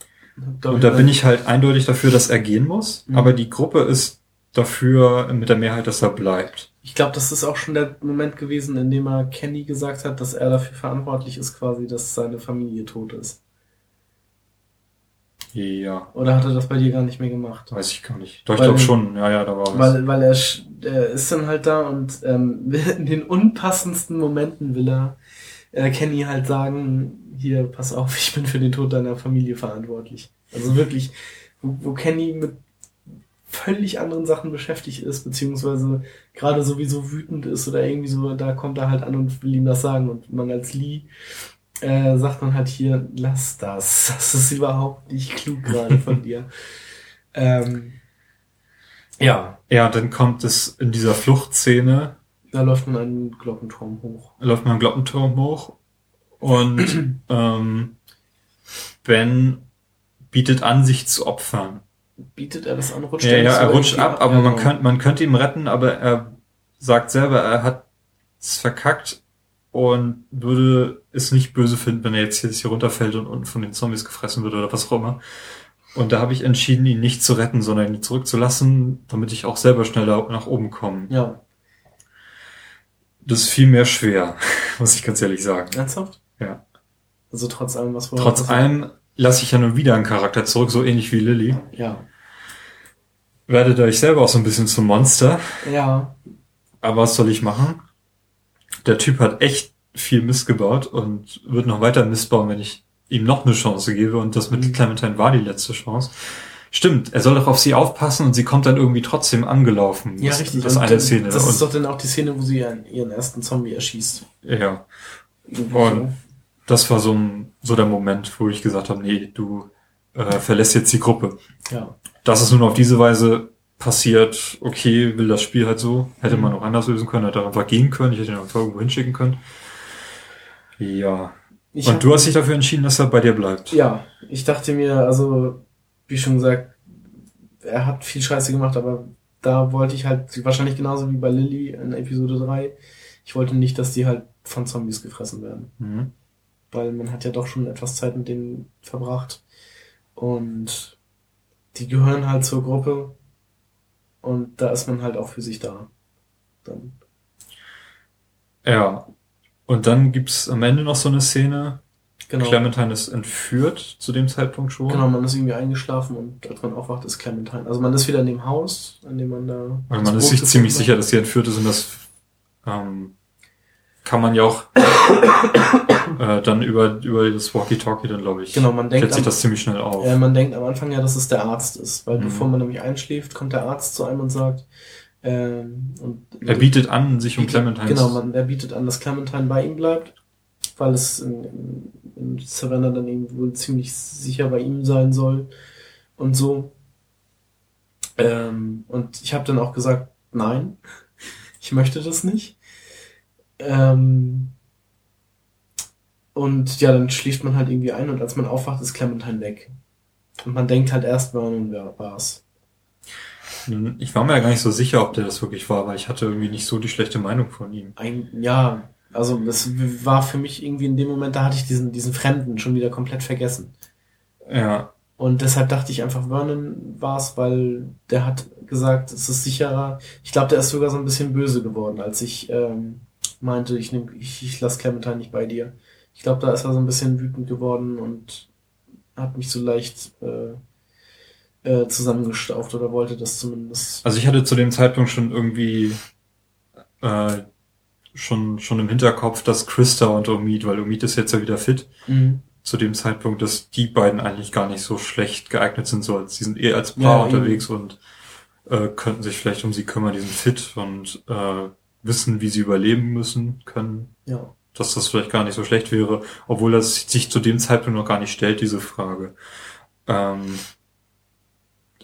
und da bin ich halt eindeutig dafür, dass er gehen muss, Mhm. aber die Gruppe ist dafür mit der Mehrheit, dass er bleibt. Ich glaube, das ist auch schon der Moment gewesen, in dem er Kenny gesagt hat, dass er dafür verantwortlich ist, quasi, dass seine Familie tot ist. Ja, Oder hat er das bei dir gar nicht mehr gemacht? weiß ich gar nicht. Doch, ich Weil- glaube schon. Ja, ja, da war was. Weil, weil er, er ist dann halt da und ähm, in den unpassendsten Momenten will er äh, Kenny halt sagen, hier, pass auf, ich bin für den Tod deiner Familie verantwortlich. Also wirklich, wo, wo Kenny mit völlig anderen Sachen beschäftigt ist, beziehungsweise gerade sowieso wütend ist oder irgendwie so, da kommt er halt an und will ihm das sagen und man als Lee äh, sagt man halt hier, lass das, das ist überhaupt nicht klug gerade von dir. Ähm, ja. Ja, dann kommt es in dieser Fluchtszene. Da läuft man einen Glockenturm hoch. Läuft man einen Glockenturm hoch und ähm, Ben bietet an, sich zu opfern. Bietet er das an, rutscht ja, er Ja, er rutscht ab, aber man genau. könnte, man könnte ihn retten, aber er sagt selber, er hat es verkackt und würde es nicht böse finden, wenn er jetzt hier runterfällt und, und von den Zombies gefressen wird oder was auch immer. Und da habe ich entschieden, ihn nicht zu retten, sondern ihn zurückzulassen, damit ich auch selber schneller nach oben komme. Ja. Das ist viel mehr schwer, muss ich ganz ehrlich sagen. Ernsthaft? Ja. Also trotz allem, was vorher Trotz allem lasse ich ja nun wieder einen Charakter zurück, so ähnlich wie Lilly. Ja. Werde dadurch selber auch so ein bisschen zum Monster. Ja. Aber was soll ich machen? Der Typ hat echt viel Mist gebaut und wird noch weiter Mist bauen, wenn ich ihm noch eine Chance gebe. Und das mit Mhm. Clementine war die letzte Chance. Stimmt, er soll doch auf sie aufpassen und sie kommt dann irgendwie trotzdem angelaufen. Ja, das, richtig. Das eine Szene. Das und, ist doch dann auch die Szene, wo sie ihren, ihren ersten Zombie erschießt. ja, Irgendwie Und- das war so, ein, so der Moment, wo ich gesagt habe, nee, du äh, verlässt jetzt die Gruppe. Ja. Dass es nun auf diese Weise passiert, okay, will das Spiel halt so. Hätte Mhm. man auch anders lösen können, hätte einfach gehen können, ich hätte ihn einfach irgendwo hinschicken können. Ja. Ich Und hab- du hast dich dafür entschieden, dass er bei dir bleibt. Ja, ich dachte mir, also, wie schon gesagt, er hat viel Scheiße gemacht, aber da wollte ich halt, wahrscheinlich genauso wie bei Lilly in Episode 3, ich wollte nicht, dass die halt von Zombies gefressen werden. Mhm. Weil man hat ja doch schon etwas Zeit mit denen verbracht. Und die gehören halt zur Gruppe. Und da ist man halt auch für sich da. Dann. Ja. Und dann gibt's am Ende noch so eine Szene. Genau. Clementine ist entführt zu dem Zeitpunkt schon. Genau, man ist irgendwie eingeschlafen und als man aufwacht, ist Clementine. Also man ist wieder in dem Haus, in dem man da. Und das man ist sich ziemlich sicher, dass sie entführt ist und das ähm, kann man ja auch äh, dann über, über das Walkie-Talkie dann, glaube ich, Genau, man denkt klärt sich das ziemlich schnell auf. Äh, man denkt am Anfang ja, dass es der Arzt ist, weil Mhm. bevor man nämlich einschläft, kommt der Arzt zu einem und sagt, ähm, und er bietet an, sich um Clementine Genau, man, er bietet an, dass Clementine bei ihm bleibt, weil es in, in, in Savannah dann eben wohl ziemlich sicher bei ihm sein soll und so. Ähm, und ich habe dann auch gesagt, nein, ich möchte das nicht. Ähm, und ja, dann schläft man halt irgendwie ein und als man aufwacht, ist Clementine weg. Und man denkt halt erst, Vernon wer war's. Ich war mir ja gar nicht so sicher, ob der das wirklich war, weil ich hatte irgendwie nicht so die schlechte Meinung von ihm. Ein, ja, also das war für mich irgendwie in dem Moment, da hatte ich diesen, diesen Fremden schon wieder komplett vergessen. Ja, Und deshalb dachte ich einfach, Vernon war's, weil der hat gesagt, es ist sicherer. Ich glaube, der ist sogar so ein bisschen böse geworden, als ich ähm, meinte, ich, nehm, ich, ich lasse Clementine nicht bei dir. Ich glaube, da ist er so ein bisschen wütend geworden und hat mich so leicht äh, äh, zusammengestaucht oder wollte das zumindest. also ich hatte zu dem Zeitpunkt schon irgendwie äh, schon schon im Hinterkopf, dass Krista und Omid, weil Omid ist jetzt ja wieder fit, Mhm. zu dem Zeitpunkt, dass die beiden eigentlich gar nicht so schlecht geeignet sind, so als die sind eher als Paar Ja, unterwegs und äh, könnten sich vielleicht um sie kümmern, die sind fit und äh, wissen, wie sie überleben müssen können, Ja. dass das vielleicht gar nicht so schlecht wäre, obwohl das sich zu dem Zeitpunkt noch gar nicht stellt, diese Frage. Ähm,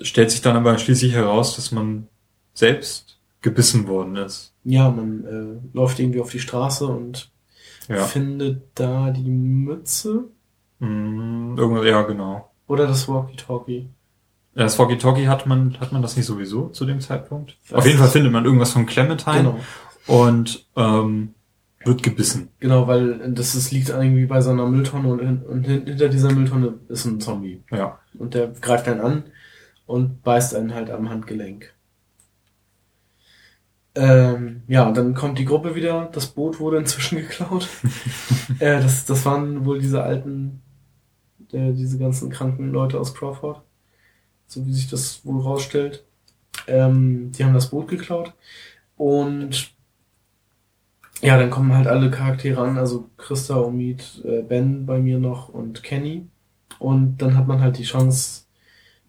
stellt sich dann aber schließlich heraus, dass man selbst gebissen worden ist. Ja, man äh, läuft irgendwie auf die Straße und Ja. findet da die Mütze Mm, irgendwas, ja, genau. oder das Walkie-Talkie. Ja, Das Walkie-Talkie hat man, hat man das nicht sowieso zu dem Zeitpunkt? Was? Auf jeden Fall findet man irgendwas von Clementine Genau, und ähm, wird gebissen. genau, weil das ist, liegt irgendwie bei so einer Mülltonne und, und hin- hinter dieser Mülltonne ist ein Zombie. Ja. Und der greift einen an und beißt einen halt am Handgelenk. Ähm, ja, und dann kommt die Gruppe wieder. Das Boot wurde inzwischen geklaut. äh, das, das waren wohl diese alten, äh, diese ganzen kranken Leute aus Crawford. So wie sich das wohl rausstellt. Ähm, die haben das Boot geklaut. Und ja, dann kommen halt alle Charaktere an. Also Christa, Omid, äh, Ben bei mir noch und Kenny. Und dann hat man halt die Chance,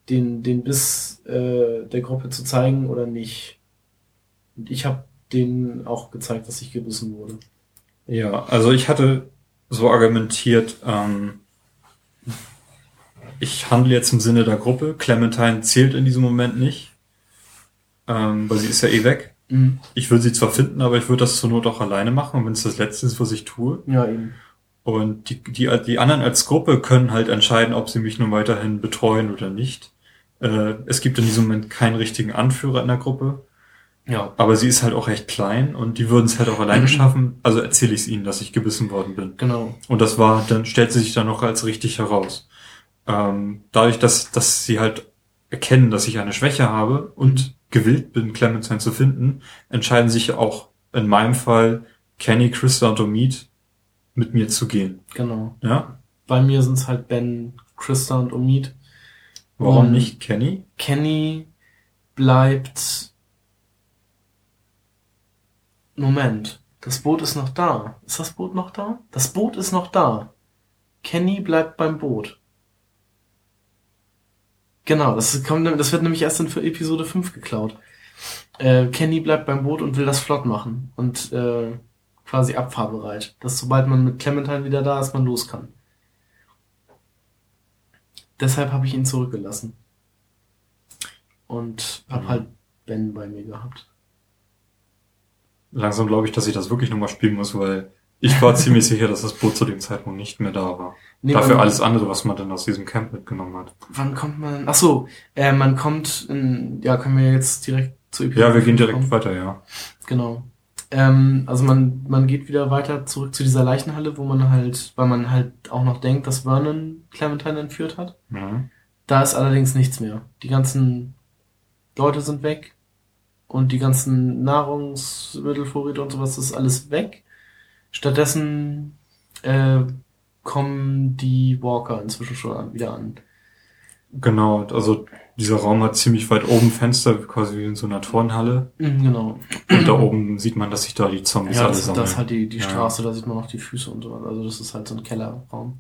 den, den Biss äh, der Gruppe zu zeigen oder nicht. Und ich habe denen auch gezeigt, dass ich gebissen wurde. Ja, also ich hatte so argumentiert, ähm, ich handle jetzt im Sinne der Gruppe. Clementine zählt in diesem Moment nicht, ähm, weil sie ist ja eh weg. Mhm. Ich würde sie zwar finden, aber ich würde das zur Not auch alleine machen, wenn es das Letzte ist, was ich tue. Ja, eben. Und die, die, die anderen als Gruppe können halt entscheiden, ob sie mich nun weiterhin betreuen oder nicht. Äh, es gibt in diesem Moment keinen richtigen Anführer in der Gruppe. Ja. Aber sie ist halt auch recht klein und die würden es halt auch alleine schaffen. Also erzähle ich es ihnen, dass ich gebissen worden bin. Genau. Und das war, dann stellt sie sich dann noch als richtig heraus. Ähm, dadurch, dass, dass sie halt erkennen, dass ich eine Schwäche habe und gewillt bin, Clementine zu finden, entscheiden sich auch in meinem Fall Kenny, Krista und Omid mit mir zu gehen. Genau. Ja? Bei mir sind's halt Ben, Krista und Omid. Warum Um, nicht Kenny? Kenny bleibt. Moment. Das Boot ist noch da. Ist das Boot noch da? Das Boot ist noch da. Kenny bleibt beim Boot. Genau, das kommt, das wird nämlich erst in Episode 5 geklaut. Äh, Kenny bleibt beim Boot und will das flott machen und äh, quasi abfahrbereit. Dass sobald man mit Clementine wieder da ist, man los kann. Deshalb habe ich ihn zurückgelassen. Und habe Mhm. halt Ben bei mir gehabt. Langsam glaube ich, dass ich das wirklich nochmal spielen muss, weil ich war ziemlich sicher, dass das Boot zu dem Zeitpunkt nicht mehr da war. Nee, Dafür alles andere, was man dann aus diesem Camp mitgenommen hat. Wann kommt man? Ach so, äh, man kommt in, ja, können wir jetzt direkt zu Episode Ja, wir gehen 5 direkt kommen? weiter, ja. Genau. Ähm, also man, man geht wieder weiter zurück zu dieser Leichenhalle, wo man halt, weil man halt auch noch denkt, dass Vernon Clementine entführt hat. Mhm. Da ist allerdings nichts mehr. Die ganzen Leute sind weg und die ganzen Nahrungsmittelvorräte und sowas ist alles weg. Stattdessen äh, kommen die Walker inzwischen schon wieder an. Genau, also dieser Raum hat ziemlich weit oben Fenster, quasi wie in so einer Turnhalle. Mhm, genau. Und da oben sieht man, dass sich da die Zombies Ja, alle das, sammeln. das ist halt die, die Ja. Straße, da sieht man auch die Füße und so. Also das ist halt so ein Kellerraum.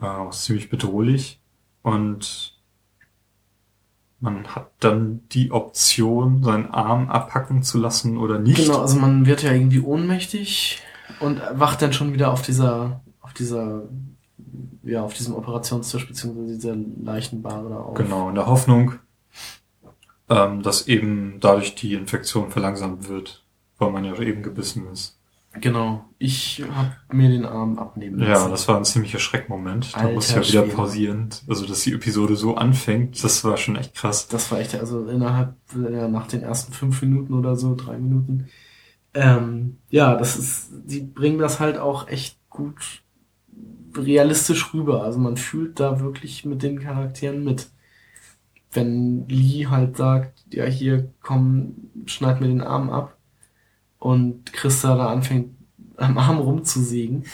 äh, auch ziemlich bedrohlich. Und man hat dann die Option, seinen Arm abhacken zu lassen oder nicht. Genau, also man wird ja irgendwie ohnmächtig und wacht dann schon wieder auf dieser, auf dieser, ja, auf diesem Operationstisch beziehungsweise dieser Leichenbare da auf. Genau, in der Hoffnung, ähm, dass eben dadurch die Infektion verlangsamt wird, weil man ja eben gebissen ist. Genau. Ich habe mir den Arm abnehmen Ja, lassen. das war ein ziemlicher Schreckmoment. Da muss ich ja wieder pausieren. Also, dass die Episode so anfängt, das war schon echt krass. Das war echt, also innerhalb, ja, nach den ersten fünf Minuten oder so, drei Minuten. Ähm, ja, das ist, die bringen das halt auch echt gut realistisch rüber. Also man fühlt da wirklich mit den Charakteren mit. Wenn Lee halt sagt, ja hier, komm, schneid mir den Arm ab. Und Christa da anfängt, am Arm rumzusägen.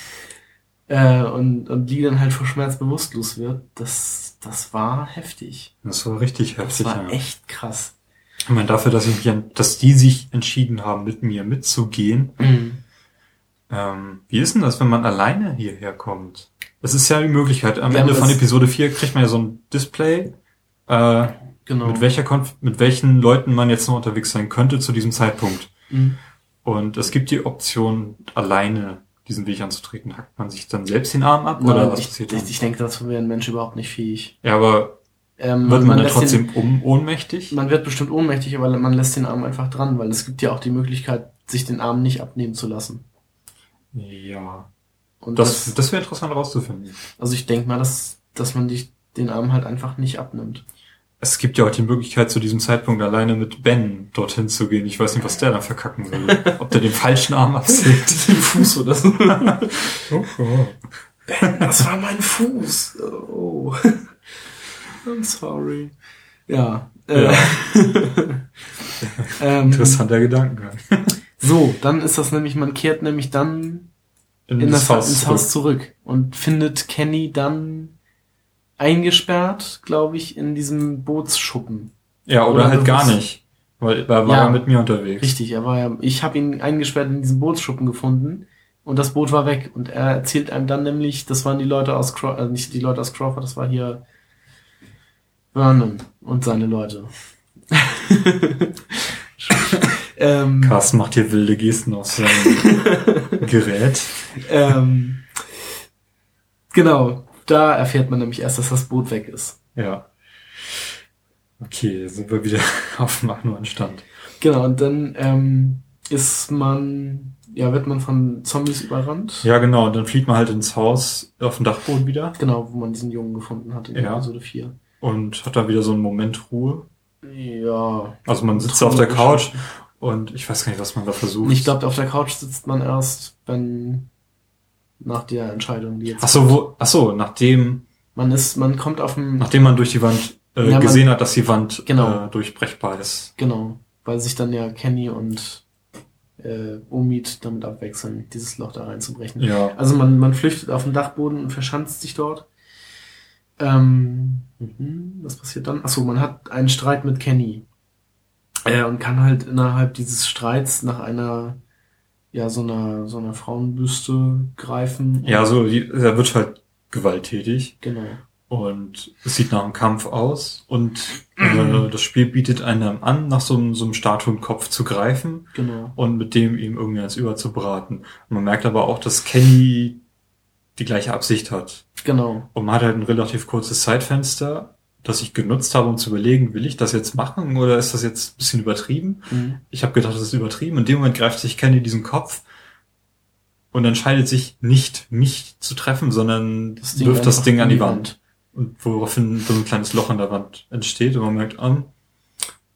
Äh, und, und Lee dann halt vor Schmerz bewusstlos wird. Das, das war heftig. Das war richtig Das heftig. war ja. echt krass. Ich meine, dafür, dass, ich mich, dass die sich entschieden haben, mit mir mitzugehen. Ähm, wie ist denn das, wenn man alleine hierher kommt? Das ist ja die Möglichkeit. Am Wir Ende von das- Episode 4 kriegt man ja so ein Display, äh, Genau. mit welcher Konf mit welchen Leuten man jetzt noch unterwegs sein könnte zu diesem Zeitpunkt. Mhm. Und es gibt die Option, alleine diesen Weg anzutreten. Hackt man sich dann selbst den Arm ab Nein, oder was ich, passiert ich, dann? ich denke, dazu wäre ein Mensch überhaupt nicht fähig. Ja, aber Ähm, wird man, dann lässt trotzdem Den, um ohnmächtig? man wird bestimmt ohnmächtig, aber man lässt den Arm einfach dran, weil es gibt ja auch die Möglichkeit, sich den Arm nicht abnehmen zu lassen. ja. Und Das, das, das wäre interessant rauszufinden. also ich denke mal, dass, dass man dich, den Arm halt einfach nicht abnimmt. Es gibt ja auch die Möglichkeit, zu diesem Zeitpunkt alleine mit Ben dorthin zu gehen. Ich weiß nicht, was der dann verkacken will. Ob der den falschen Arm absägt. Den Fuß oder so. Oh, oh. das war mein Fuß. Oh. I'm sorry. Ja. Äh, Ja. ähm, Interessanter Gedankengang. so, dann ist das nämlich, man kehrt nämlich dann In, in das, Haus ins zurück. Haus zurück und findet Kenny dann eingesperrt, glaube ich, in diesem Bootsschuppen. Ja, oder, Oder halt gar nicht. Weil er war Ja. mit mir unterwegs. Richtig, er war ja, ich habe ihn eingesperrt in diesem Bootsschuppen gefunden und das Boot war weg und er erzählt einem dann nämlich, das waren die Leute aus Crawford, äh, nicht die Leute aus Crawford, das war hier Vernon und seine Leute. ähm, Carsten macht hier wilde Gesten auf seinem Gerät. ähm, genau, da erfährt man nämlich erst, dass das Boot weg ist. Ja. Okay, sind wir wieder auf dem Stand. Genau, und dann ähm, ist man, ja, wird man von Zombies überrannt. Ja, genau, und dann flieht man halt ins Haus auf dem Dachboden wieder Genau, wo man diesen Jungen gefunden hat in Ja. Episode 4. und hat da wieder so einen Moment Ruhe. Ja. Also man sitzt auf der Couch und ich weiß gar nicht, was man da versucht. Ich glaube, auf der Couch sitzt man erst, wenn nach der Entscheidung, die jetzt. Ach so, wo, ach so, nachdem, Man ist, man kommt auf dem, nachdem man durch die Wand äh, Ja, man- gesehen hat, dass die Wand Genau. äh, durchbrechbar ist. genau, weil sich dann ja Kenny und äh, Omid damit abwechseln, dieses Loch da reinzubrechen. Ja. Also man, man flüchtet auf den Dachboden und verschanzt sich dort. Ähm, mhm, was passiert dann? Achso, man hat einen Streit mit Kenny. Äh, und kann halt innerhalb dieses Streits nach einer, ja, so einer, so einer Frauenbüste greifen. Ja, so, er wird halt gewalttätig Genau. und es sieht nach einem Kampf aus und äh, das Spiel bietet einem an, nach so einem, so einem Statuenkopf zu greifen Genau. und mit dem ihm irgendwie eins überzubraten. Man merkt aber auch, dass Kenny die gleiche Absicht hat. Genau. Und man hat halt ein relativ kurzes Zeitfenster, das ich genutzt habe, um zu überlegen, will ich das jetzt machen oder ist das jetzt ein bisschen übertrieben? Mhm. Ich habe gedacht, das ist übertrieben. In dem Moment greift sich Kenny diesen Kopf und entscheidet sich nicht, mich zu treffen, sondern wirft das Ding an die Wand. Und woraufhin so ein kleines Loch in der Wand entsteht und man merkt, ah,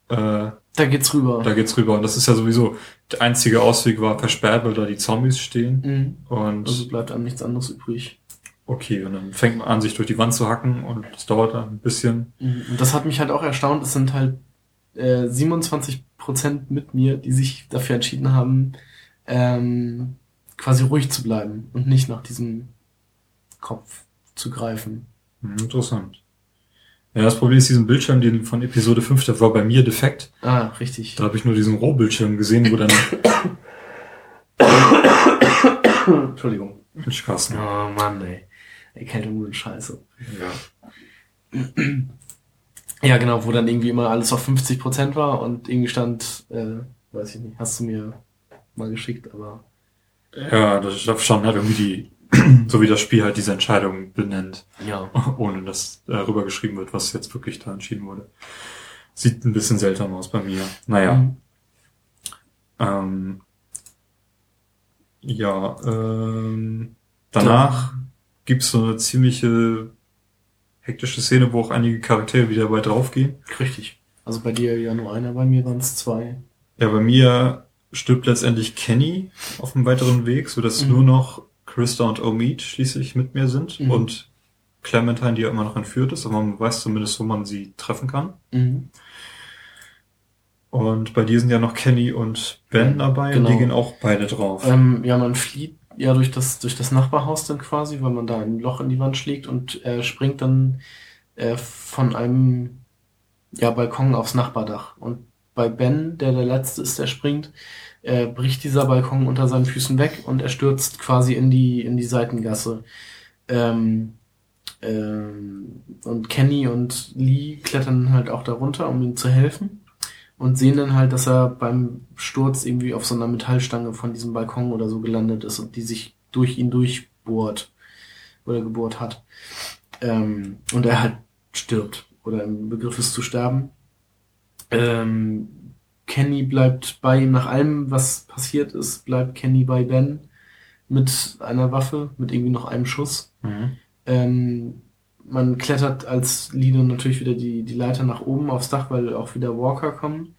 äh, Da geht's rüber. da geht's rüber. Und das ist ja sowieso, der einzige Ausweg war versperrt, weil da die Zombies stehen. Mhm. Und Also bleibt einem nichts anderes übrig. okay, und dann fängt man an, sich durch die Wand zu hacken und es dauert dann ein bisschen. Mhm. Und das hat mich halt auch erstaunt. Es sind halt äh, 27 Prozent mit mir, die sich dafür entschieden haben, ähm, quasi ruhig zu bleiben und nicht nach diesem Kopf zu greifen. Hm, Interessant. Ja, das Problem ist, diesen Bildschirm, den von Episode 5, der war bei mir defekt. Ah, richtig. Da habe ich nur diesen Rohbildschirm gesehen, wo dann Entschuldigung. Mensch, Carsten. Oh Mann, ey. Erkältung und Scheiße. Ja. Ja, genau, wo dann irgendwie immer alles auf 50 Prozent war und irgendwie stand, äh, weiß ich nicht, hast du mir mal geschickt, aber Ja, das schon halt irgendwie die, so wie das Spiel halt diese Entscheidung benennt, ja. ohne dass darüber geschrieben wird, was jetzt wirklich da entschieden wurde. Sieht ein bisschen seltsam aus bei mir. Naja. Mhm. Ähm, ja, ähm, danach gibt's so eine ziemliche hektische Szene, wo auch einige Charaktere wieder bei draufgehen. Richtig. Also bei dir ja nur einer, bei mir waren es zwei. Ja, bei mir stirbt letztendlich Kenny auf dem weiteren Weg, so dass Mhm. nur noch Krista und Omid schließlich mit mir sind Mhm. und Clementine, die ja immer noch entführt ist, aber man weiß zumindest, wo man sie treffen kann. Mhm. Und bei dir sind ja noch Kenny und Ben dabei und Genau. die gehen auch beide drauf. Ähm, ja, man flieht ja durch das, durch das Nachbarhaus dann quasi, weil man da ein Loch in die Wand schlägt und äh, springt dann äh, von einem ja, Balkon aufs Nachbardach. Und bei Ben, der der Letzte ist, der springt, äh, bricht dieser Balkon unter seinen Füßen weg und er stürzt quasi in die, in die Seitengasse. Ähm, ähm, und Kenny und Lee klettern halt auch darunter, um ihm zu helfen. Und sehen dann halt, dass er beim Sturz irgendwie auf so einer Metallstange von diesem Balkon oder so gelandet ist und die sich durch ihn durchbohrt oder gebohrt hat. Ähm, und er halt stirbt oder im Begriff ist zu sterben. Ähm, Kenny bleibt bei ihm nach allem, was passiert ist, bleibt Kenny bei Ben mit einer Waffe, mit irgendwie noch einem Schuss. Mhm. Ähm, man klettert als Lido natürlich wieder die, die Leiter nach oben aufs Dach, weil auch wieder Walker kommen,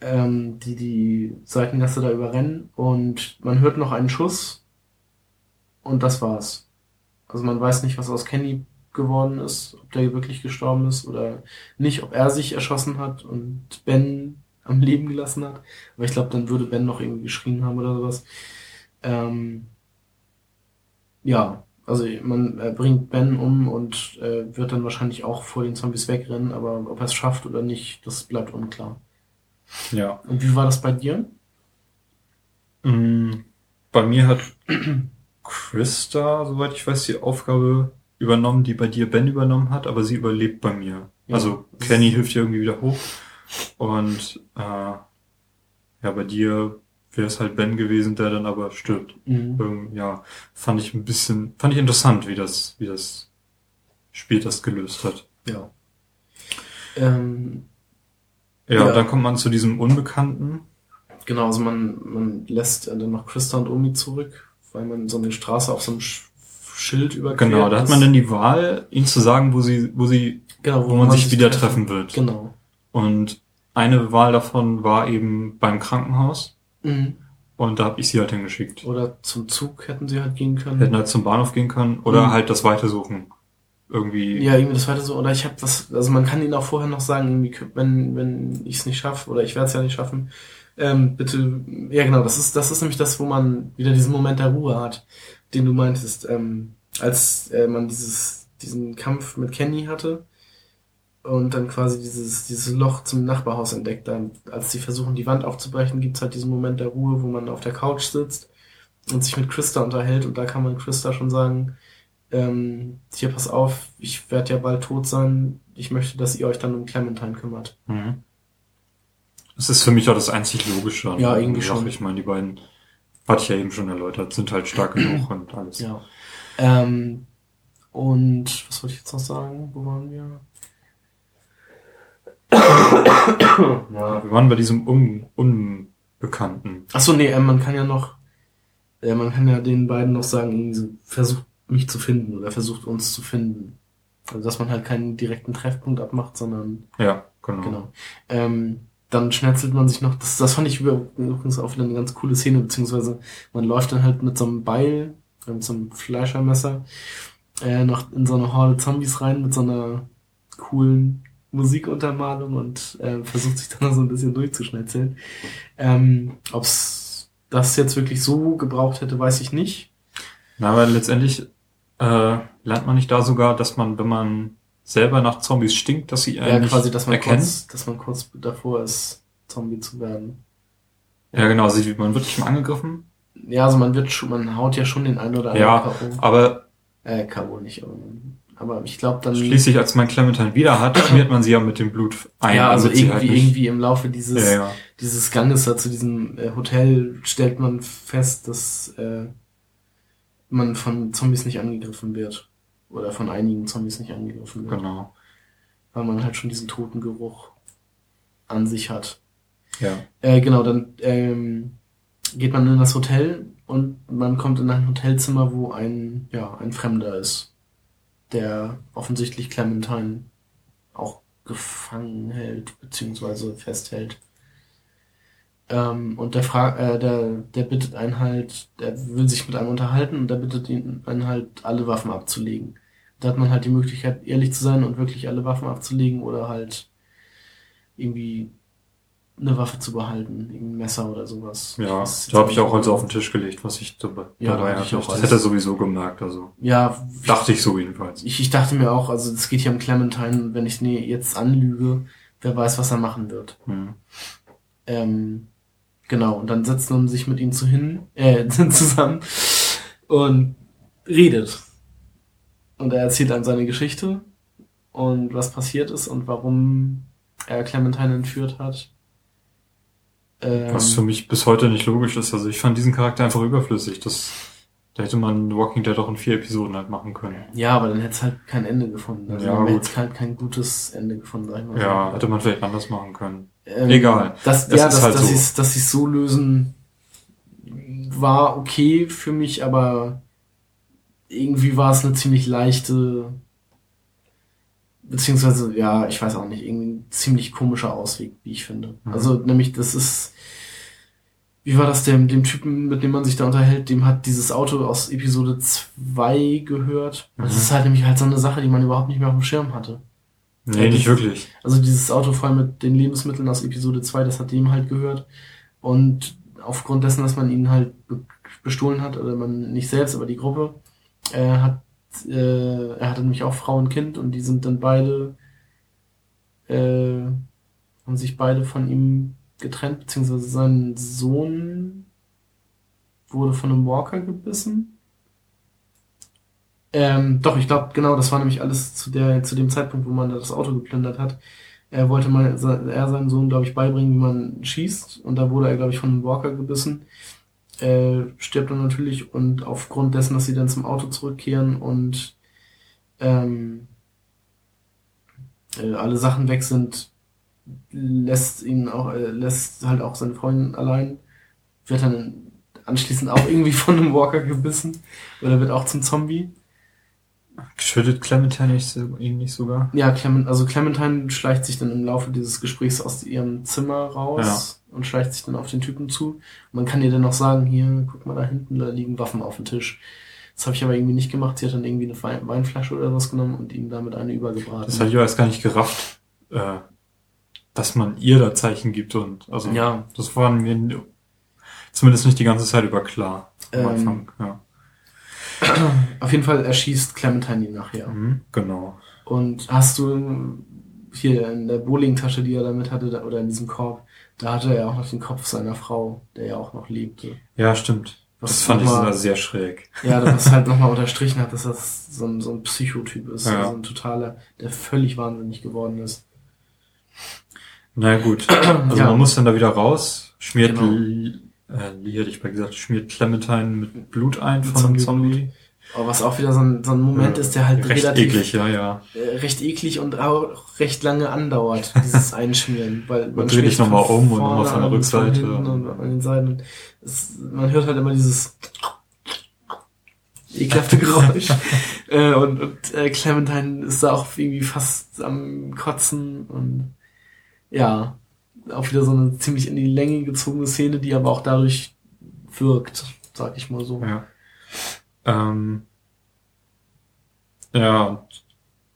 ähm, die die Seitengasse da überrennen und man hört noch einen Schuss und das war's. Also man weiß nicht, was aus Kenny geworden ist, ob der wirklich gestorben ist oder nicht, ob er sich erschossen hat und Ben am Leben gelassen hat. Aber ich glaube, dann würde Ben noch irgendwie geschrien haben oder sowas. Ähm, ja, also man äh, bringt Ben um und äh, wird dann wahrscheinlich auch vor den Zombies wegrennen, aber ob er es schafft oder nicht, das bleibt unklar. Ja. Und wie war das bei dir? Mm, Bei mir hat Krista, soweit ich weiß, die Aufgabe übernommen, die bei dir Ben übernommen hat, aber sie überlebt bei mir. Also Kenny hilft dir irgendwie wieder hoch. Und äh, ja, bei dir wäre es halt Ben gewesen, der dann aber stirbt. Mhm. Ähm, ja, fand ich ein bisschen, fand ich interessant, wie das, wie das Spiel das gelöst hat. Ja. Ähm, Ja, Ja. dann kommt man zu diesem Unbekannten. genau, also man, man lässt dann noch Christa und Omi zurück, weil man so eine Straße auf so einem Sch Schild überquert. Genau, da hat man dann die Wahl, ihnen zu sagen, wo sie, wo sie, genau, wo man sich wieder treffen wird. Genau. Und eine Wahl davon war eben beim Krankenhaus. Mhm. Und da habe ich sie halt hingeschickt. Oder zum Zug hätten sie halt gehen können. Hätten halt zum Bahnhof gehen können oder Mhm. halt das Weitersuchen. Irgendwie. Ja, irgendwie das weiter so. Oder ich habe das, also man kann ihnen auch vorher noch sagen, irgendwie, wenn, wenn ich es nicht schaffe, oder ich werde es ja nicht schaffen, ähm, bitte, ja genau, das ist, das ist nämlich das, wo man wieder diesen Moment der Ruhe hat, den du meintest, ähm, als äh, man dieses, diesen Kampf mit Kenny hatte und dann quasi dieses, dieses Loch zum Nachbarhaus entdeckt, dann, als sie versuchen, die Wand aufzubrechen, gibt's halt diesen Moment der Ruhe, wo man auf der Couch sitzt und sich mit Christa unterhält und da kann man Christa schon sagen, ähm, hier pass auf, ich werde ja bald tot sein, ich möchte, dass ihr euch dann um Clementine kümmert. Mhm. Das ist für mich auch das einzig Logische. an Ja, irgendwie schon. Ich meine, die beiden, hatte ich ja eben schon erläutert, sind halt stark genug und alles. Ja. Ähm, und was wollte ich jetzt noch sagen? Wo waren wir? Ja. Wir waren bei diesem Un Unbekannten. Achso, nee, äh, man kann ja noch, äh, man kann ja den beiden noch sagen, versucht mich zu finden oder versucht uns zu finden. Also dass man halt keinen direkten Treffpunkt abmacht, sondern Ja, genau. Genau. Ähm, dann schnetzelt man sich noch, das, das fand ich übrigens auch wieder eine ganz coole Szene, beziehungsweise man läuft dann halt mit so einem Beil, äh, mit so einem Fleischermesser, äh, noch in so eine Horde Zombies rein mit so einer coolen Musikuntermalung und äh, versucht sich dann so ein bisschen durchzuschnetzeln. Ähm, ob's das jetzt wirklich so gebraucht hätte, weiß ich nicht. Na, aber letztendlich äh, lernt man nicht da sogar, dass man, wenn man selber nach Zombies stinkt, dass sie Ja, einen quasi, dass man erkennen. kurz, dass man kurz davor ist, Zombie zu werden. Ja, genau. Also man wird nicht mal angegriffen. Ja, also man wird schon, man haut ja schon den einen oder anderen Ja, K.O. aber Äh, K.O. nicht, aber, aber ich glaube dann. schließlich, als man Clementine wieder hat, schmiert man sie ja mit dem Blut ein. ja, also sie irgendwie, halt irgendwie im Laufe dieses, Ja, ja. dieses Ganges da zu diesem äh, Hotel stellt man fest, dass äh, man von Zombies nicht angegriffen wird. Oder von einigen Zombies nicht angegriffen wird. Genau. Weil man halt schon diesen toten Geruch an sich hat. Ja. Äh, genau, dann ähm, geht man in das Hotel und man kommt in ein Hotelzimmer, wo ein, ja, ein Fremder ist, der offensichtlich Clementine auch gefangen hält, beziehungsweise festhält. Ähm, und der, Fra äh, der, der bittet einen halt, der will sich mit einem unterhalten und der bittet ihn einen halt, alle Waffen abzulegen. Da hat man halt die Möglichkeit, ehrlich zu sein und wirklich alle Waffen abzulegen oder halt irgendwie eine Waffe zu behalten, ein Messer oder sowas. Ja, da habe ich auch also auf den Tisch gelegt, was ich dabei, Ja, da dabei hatte ich auch das alles. hätte er sowieso gemerkt, also Ja, dachte ich so jedenfalls. ich, ich dachte mir auch, also es geht hier um Clementine, wenn ich nee, jetzt anlüge, wer weiß, was er machen wird. Hm. Ähm, genau, und dann setzt man sich mit ihm zu hin, äh, zusammen und redet. Und er erzählt einem seine Geschichte und was passiert ist und warum er Clementine entführt hat. Ähm, Was für mich bis heute nicht logisch ist. Also ich fand diesen Charakter einfach überflüssig. Das, da hätte man Walking Dead auch in vier Episoden halt machen können. ja, aber dann hätte es halt kein Ende gefunden. Also Ja, man hätte gut. halt kein gutes Ende gefunden, sag ich mal. so. Ja, hätte man vielleicht anders machen können. Ähm, Egal. Das, Es ja, ist dass, halt dass so. sie es dass sie's so lösen, war okay für mich, aber irgendwie war es eine ziemlich leichte, beziehungsweise, ja, ich weiß auch nicht, irgendwie ein ziemlich komischer Ausweg, wie ich finde. Mhm. Also, nämlich, das ist, wie war das dem, dem Typen, mit dem man sich da unterhält, dem hat dieses Auto aus Episode 2 gehört. Das Mhm. ist halt nämlich halt so eine Sache, die man überhaupt nicht mehr auf dem Schirm hatte. Nee, Ja, nicht das- wirklich. Also dieses Auto voll mit den Lebensmitteln aus Episode 2, das hat dem halt gehört. Und aufgrund dessen, dass man ihn halt be bestohlen hat, oder man nicht selbst, aber die Gruppe, äh, hat, äh, er hatte nämlich auch Frau und Kind und die sind dann beide, äh, haben sich beide von ihm getrennt, beziehungsweise sein Sohn, wurde von einem Walker gebissen. Ähm, doch, ich glaube, genau, das war nämlich alles zu der, zu dem Zeitpunkt, wo man da das Auto geplündert hat. Er wollte mal, er seinen Sohn, glaube ich, beibringen, wie man schießt. Und da wurde er, glaube ich, von einem Walker gebissen. Äh, stirbt dann natürlich und aufgrund dessen, dass sie dann zum Auto zurückkehren und ähm, äh, alle Sachen weg sind, lässt ihn auch, äh, lässt halt auch seine Freundin allein, wird dann anschließend auch irgendwie von einem Walker gebissen oder wird auch zum Zombie. Schüttet Clementine nicht so, ihn nicht sogar? Ja, Clement, also Clementine schleicht sich dann im Laufe dieses Gesprächs aus ihrem Zimmer raus ja. Und schleicht sich dann auf den Typen zu. man kann ihr dann noch sagen, hier, guck mal da hinten, da liegen Waffen auf dem Tisch. Das habe ich aber irgendwie nicht gemacht. Sie hat dann irgendwie eine Weinflasche oder was genommen und ihm damit eine übergebraten. Das hatte ich erst gar nicht gerafft, äh, dass man ihr da Zeichen gibt und also ja. das war mir zumindest nicht die ganze Zeit über klar am ähm, Anfang. Ja. Auf jeden Fall erschießt Clementine ihn nachher. Mhm, genau. Und hast du hier in der Bowling-Tasche, die er damit hatte, oder in diesem Korb, da hatte er auch noch den Kopf seiner Frau, der ja auch noch lebte. Ja, stimmt. Was das fand ich sogar sehr schräg. Ja, was halt nochmal unterstrichen hat, dass das so ein, so ein Psychotyp ist. Ja. Also ein totaler, der völlig wahnsinnig geworden ist. Na gut. Also ja. man muss dann da wieder raus, schmiert genau äh, Lee hätte ich mal gesagt, schmiert Clementine mit Blut ein von einem Zombie. Oh, was auch wieder so ein, so ein Moment ist, der halt recht relativ, eklig, ja, ja. Äh, recht eklig und auch recht lange andauert, dieses Einschmieren. Weil man dreht dich nochmal um und nochmal von der Rückseite. Und an den Seiten. Es, man hört halt immer dieses ekelhafte Geräusch. äh, und und äh, Clementine ist da auch irgendwie fast am Kotzen und ja, auch wieder so eine ziemlich in die Länge gezogene Szene, die aber auch dadurch wirkt, sag ich mal so. Ja. Ähm, ja,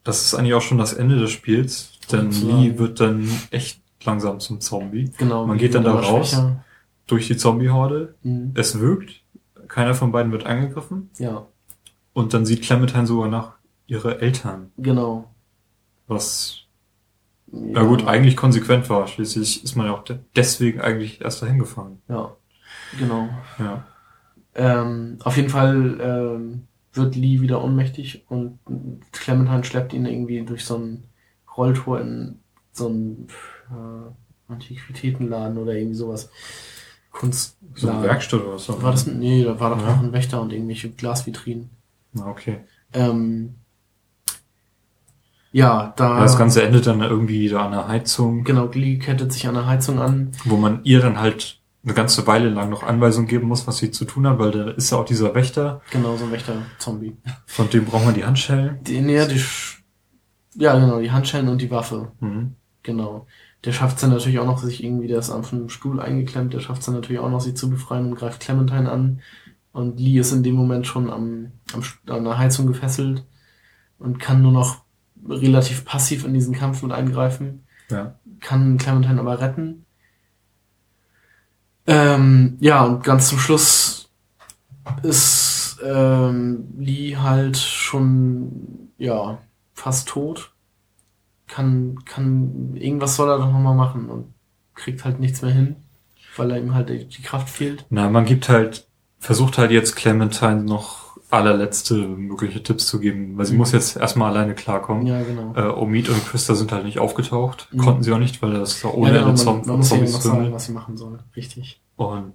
das ist eigentlich auch schon das Ende des Spiels, denn Lee wird dann echt langsam zum Zombie. Genau. Man geht dann da raus schwächer. durch die Zombie-Horde. Mhm. Es wirkt. Keiner von beiden wird angegriffen. Ja. Und dann sieht Clementine sogar nach ihre Eltern. Genau. Was ja. ja gut, eigentlich konsequent war. Schließlich ist man ja auch deswegen eigentlich erst dahin gefahren. Ja, genau. Ja. Ähm, auf jeden Fall ähm, wird Lee wieder ohnmächtig und Clementine schleppt ihn irgendwie durch so ein Rolltor in so ein äh, Antiquitätenladen oder irgendwie sowas. Kunst. So eine Werkstatt oder was? War das? Nee, da war doch ja. noch ein Wächter und irgendwelche Glasvitrinen. Na, okay. Ähm, ja, da. Das Ganze endet dann irgendwie da an der Heizung. Genau, Glee kettet sich an der Heizung an. Wo man ihr dann halt eine ganze Weile lang noch Anweisungen geben muss, was sie zu tun hat, weil da ist ja auch dieser Wächter. Genau, so ein Wächter-Zombie. Von dem braucht man die Handschellen. Die, nee, die, ja, genau, die Handschellen und die Waffe. Mhm. Genau. Der schafft es dann natürlich auch noch, sich irgendwie, der ist auf einem Stuhl eingeklemmt, der schafft es dann natürlich auch noch, sie zu befreien und greift Clementine an. Und Lee ist in dem Moment schon am, am, an der Heizung gefesselt und kann nur noch relativ passiv in diesen Kampf mit eingreifen. Ja. Kann Clementine aber retten. Ähm, ja, und ganz zum Schluss ist ähm, Lee halt schon, ja, fast tot. Kann, kann, irgendwas soll er doch nochmal machen und kriegt halt nichts mehr hin, weil er ihm halt die Kraft fehlt. Na, man gibt halt, versucht halt jetzt Clementine noch allerletzte mögliche Tipps zu geben, weil sie mhm. muss jetzt erstmal alleine klarkommen. Ja, genau. Äh, Omid und Krista sind halt nicht aufgetaucht, mhm. konnten sie auch nicht, weil das da ohne ja, genau, Ende man, man muss Zombies sagen, was sie machen soll. Richtig. Und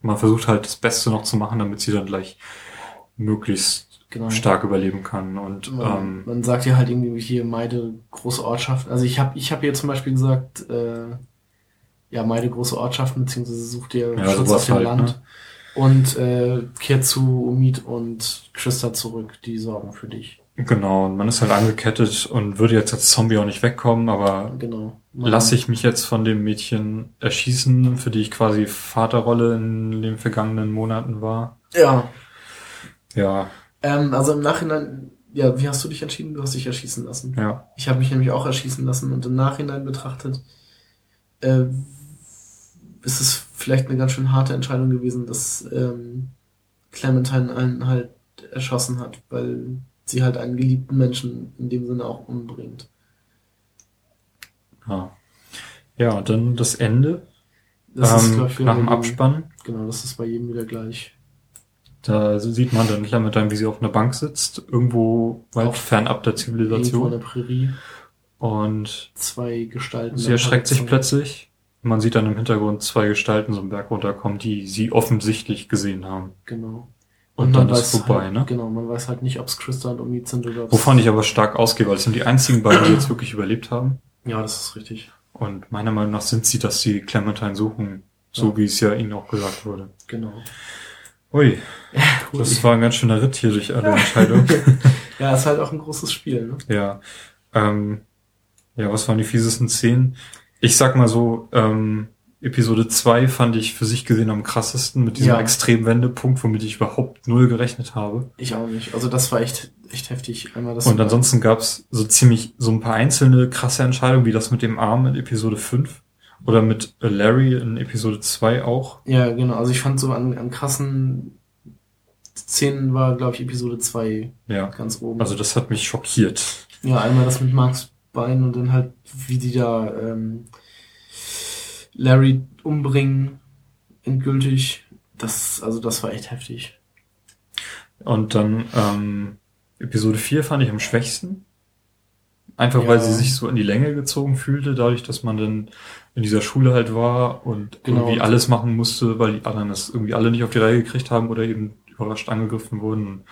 man versucht halt das Beste noch zu machen, damit sie dann gleich möglichst genau. stark überleben kann. Und man, ähm, man sagt ja halt irgendwie hier Meide große Ortschaften. Also ich habe ich hab hier zum Beispiel gesagt, äh, ja Meide große Ortschaften beziehungsweise sucht ihr ja, Schutz auf dem halt, Land. Ne? Und äh, kehrt zu Omid und Trista zurück. Die sorgen für dich. Genau, und man ist halt angekettet und würde jetzt als Zombie auch nicht wegkommen, aber genau. lasse ich mich jetzt von dem Mädchen erschießen, für die ich quasi Vaterrolle in den vergangenen Monaten war. Ja. Ja. Ähm, also im Nachhinein, ja, wie hast du dich entschieden? Du hast dich erschießen lassen. Ja. Ich habe mich nämlich auch erschießen lassen und im Nachhinein betrachtet, äh, ist es vielleicht eine ganz schön harte Entscheidung gewesen, dass ähm, Clementine einen halt erschossen hat, weil sie halt einen geliebten Menschen in dem Sinne auch umbringt. Ja, ja dann das Ende. Das ähm, ist, ich, nach dem Abspann. Genau, das ist bei jedem wieder gleich. Da sieht man dann Clementine, wie sie auf einer Bank sitzt, irgendwo weit Auf- fernab der Irgendwo in Zivilisation. der Prärie. Und Zwei Gestalten. sie erschreckt sich plötzlich. Man sieht dann im Hintergrund zwei Gestalten so einen Berg runterkommen, die sie offensichtlich gesehen haben. Genau. Und, dann man ist vorbei, halt, ne? Genau, man weiß halt nicht, ob es Krista und Omid sind oder ob's- Wovon ich aber stark ausgehe, weil es sind die einzigen beiden, die jetzt wirklich überlebt haben. Ja, das ist richtig. Und meiner Meinung nach sind sie, dass sie Clementine suchen, so Ja. wie es ja ihnen auch gesagt wurde. Genau. Ui, das war ein ganz schöner Ritt hier durch alle Entscheidungen. Ja, ist halt auch ein großes Spiel, ne? ja. Ähm, ja, was waren die fiesesten Szenen? Ich sag mal so, ähm, Episode 2 fand ich für sich gesehen am krassesten mit diesem Ja. Extremwendepunkt, womit ich überhaupt null gerechnet habe. Ich auch nicht. Also das war echt, echt heftig. Einmal das Und ansonsten gab's so ziemlich so ein paar einzelne krasse Entscheidungen, wie das mit dem Arm in Episode 5 oder mit Larry in Episode 2 auch. Ja, genau. Also ich fand so an, an krassen Szenen war, glaube ich, Episode 2 Ja. ganz oben. Also das hat mich schockiert. ja, einmal das mit Marks Bein und dann halt, wie die da ähm, Larry umbringen, endgültig. Das, also das war echt heftig. Und dann ähm, Episode 4 fand ich am schwächsten. Einfach Ja. weil sie sich so in die Länge gezogen fühlte, dadurch, dass man dann in dieser Schule halt war und Genau. irgendwie alles machen musste, weil die anderen das irgendwie alle nicht auf die Reihe gekriegt haben oder eben überrascht angegriffen wurden.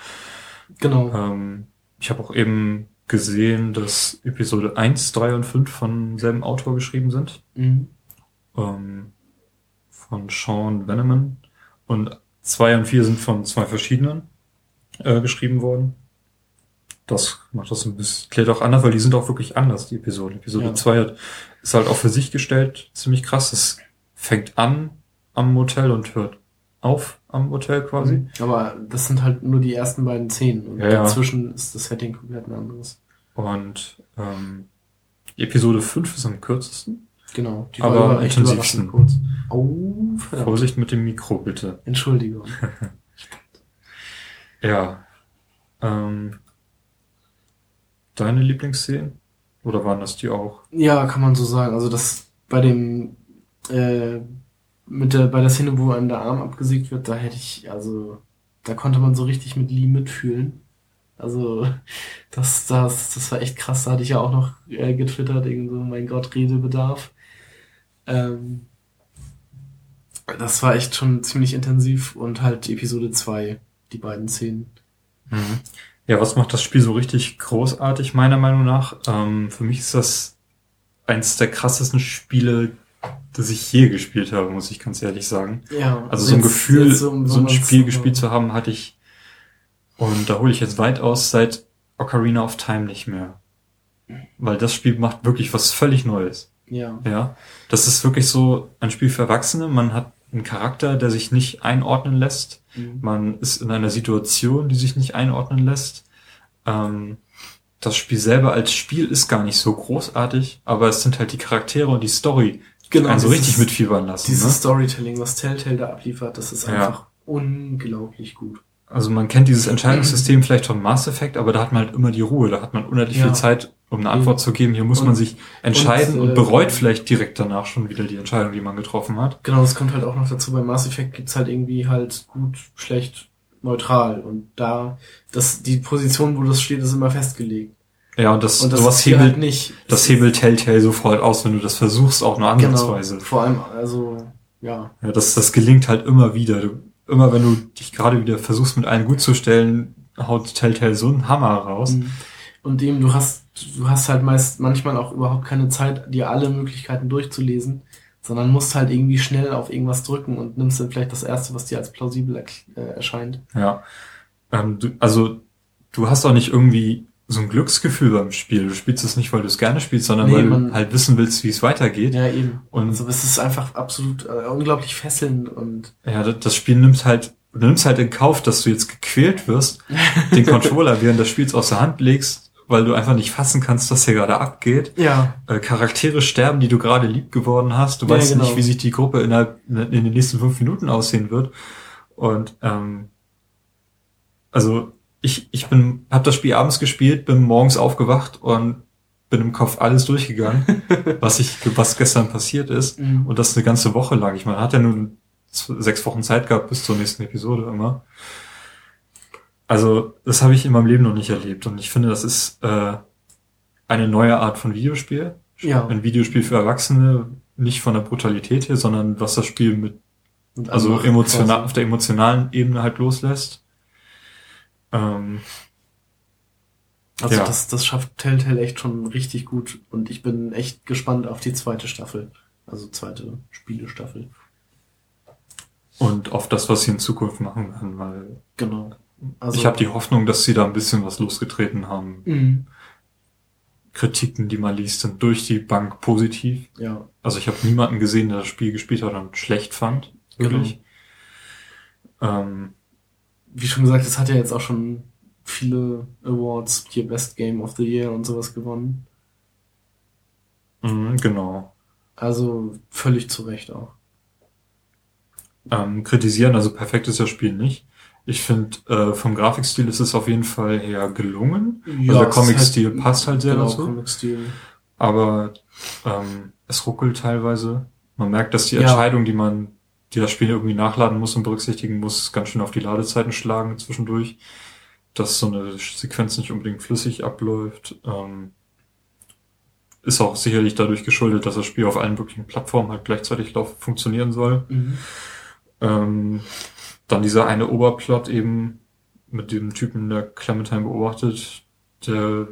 Genau. Ähm, ich habe auch eben gesehen, dass Episode 1, 3 und 5 von selben Autor geschrieben sind. Mhm. Ähm, von Sean Veneman. Und 2 und 4 sind von zwei verschiedenen äh, geschrieben worden. Das macht das ein bisschen, klärt auch anders, weil die sind auch wirklich anders, die Episoden. Episode Ja. 2 hat, ist halt auch für sich gestellt, ziemlich krass. Es fängt an am Motel und hört auf am Motel quasi. Aber das sind halt nur die ersten beiden Szenen. Und Ja, ja. dazwischen ist das Setting komplett ein anderes. Und ähm, Episode 5 ist am kürzesten. Genau. Die Aber war am intensivsten. kurz. Oh, verdammt. Vorsicht mit dem Mikro, bitte. Entschuldigung. Ja. Ähm, deine Lieblingsszenen? Oder waren das die auch? Ja, kann man so sagen. Also das bei dem äh, mit der bei der Szene, wo einem der Arm abgesägt wird, da hätte ich also da konnte man so richtig mit Lee mitfühlen. Also das das das war echt krass. Da hatte ich ja auch noch äh, getwittert irgend so mein Gott Redebedarf. Ähm, das war echt schon ziemlich intensiv und halt Episode 2, die beiden Szenen. Ja, was macht das Spiel so richtig großartig, meiner Meinung nach? Ähm, für mich ist das eins der krassesten Spiele, das ich je gespielt habe, muss ich ganz ehrlich sagen. Ja, Also so ein Gefühl, so, um- ein Spiel gespielt zu haben, hatte ich, und da hole ich jetzt weit aus, seit Ocarina of Time nicht mehr. Weil das Spiel macht wirklich was völlig Neues. Ja. Ja, das ist wirklich so ein Spiel für Erwachsene. Man hat einen Charakter, der sich nicht einordnen lässt. Mhm. Man ist in einer Situation, die sich nicht einordnen lässt. Ähm, das Spiel selber als Spiel ist gar nicht so großartig, aber es sind halt die Charaktere und die Story, die Genau, einen so richtig mitfiebern lassen. Dieses Ne? Storytelling, was Telltale da abliefert, das ist Ja. einfach unglaublich gut. Also man kennt dieses Entscheidungssystem vielleicht von Mass Effect, aber da hat man halt immer die Ruhe, da hat man unendlich Ja. viel Zeit, um eine Antwort zu geben. Hier muss Und- man sich entscheiden und, äh, bereut vielleicht direkt danach schon wieder die Entscheidung, die man getroffen hat. Genau, das kommt halt auch noch dazu. Bei Mass Effect gibt's halt irgendwie halt gut, schlecht, neutral. Und da, das, die Position, wo das steht, ist immer festgelegt. Ja, und das, Und das sowas hebelt, halt nicht. das hebelt Telltale sofort aus, wenn du das versuchst, auch nur genau, ansatzweise. vor allem, also, ja. Ja, das, das gelingt halt immer wieder. Du, immer wenn du dich gerade wieder versuchst, mit allen gut zu stellen, haut Telltale so einen Hammer raus. Und eben, du hast, du hast halt meist manchmal auch überhaupt keine Zeit, dir alle Möglichkeiten durchzulesen, sondern musst halt irgendwie schnell auf irgendwas drücken und nimmst dann vielleicht das erste, was dir als plausibel äh, erscheint. Ja. Ähm, du, also, du hast auch nicht irgendwie so ein Glücksgefühl beim Spiel. Du spielst es nicht, weil du es gerne spielst, sondern Nee, weil du halt wissen willst, wie es weitergeht. Ja, eben. Und Also es ist einfach absolut äh, unglaublich fesselnd und ja, das, das Spiel nimmt halt, du nimmst halt in Kauf, dass du jetzt gequält wirst, den Controller während des Spiels aus der Hand legst, weil du einfach nicht fassen kannst, was hier gerade abgeht. ja, Äh, Charaktere sterben, die du gerade lieb geworden hast. Du Ja, weißt genau. nicht, wie sich die Gruppe innerhalb in den nächsten fünf Minuten aussehen wird. Und ähm, also ich ich bin habe das Spiel abends gespielt, bin morgens aufgewacht und bin im Kopf alles durchgegangen, was ich was gestern passiert ist Mhm. und das eine ganze Woche lang. Ich meine, man hat ja nun sechs Wochen Zeit gehabt bis zur nächsten Episode immer. Also, das habe ich in meinem Leben noch nicht erlebt. Und ich finde, das ist äh, eine neue Art von Videospiel. Ja. Ein Videospiel für Erwachsene, nicht von der Brutalität her, sondern was das Spiel mit, also emotional, quasi. auf der emotionalen Ebene halt loslässt. Ähm, Also Ja. das, das schafft Telltale echt schon richtig gut und ich bin echt gespannt auf die zweite Staffel. Also zweite Spielestaffel. und auf das, was sie in Zukunft machen werden, weil Genau. Also, ich habe die Hoffnung, dass sie da ein bisschen was losgetreten haben. Mhm. Kritiken, die man liest, sind durch die Bank positiv. Ja, Also ich habe niemanden gesehen, der das Spiel gespielt hat und schlecht fand. Wirklich. Ähm, wie schon gesagt, es hat ja jetzt auch schon viele Awards, hier Best Game of the Year und sowas gewonnen. mhm, genau. Also völlig zu Recht auch. Ähm, kritisieren, also perfekt ist das Spiel nicht. Ich finde, äh, vom Grafikstil ist es auf jeden Fall her gelungen. also der es ist Comic-Stil passt halt sehr genau, dazu. Comic-Stil. Aber ähm, es ruckelt teilweise. Man merkt, dass die Ja. Entscheidung, die man, die das Spiel irgendwie nachladen muss und berücksichtigen muss, ganz schön auf die Ladezeiten schlagen zwischendurch. Dass so eine Sequenz nicht unbedingt flüssig abläuft. Ähm, ist auch sicherlich dadurch geschuldet, dass das Spiel auf allen möglichen Plattformen halt gleichzeitig lauf funktionieren soll. Mhm. Ähm, dann dieser eine Oberplot eben mit dem Typen, der Clementine beobachtet, der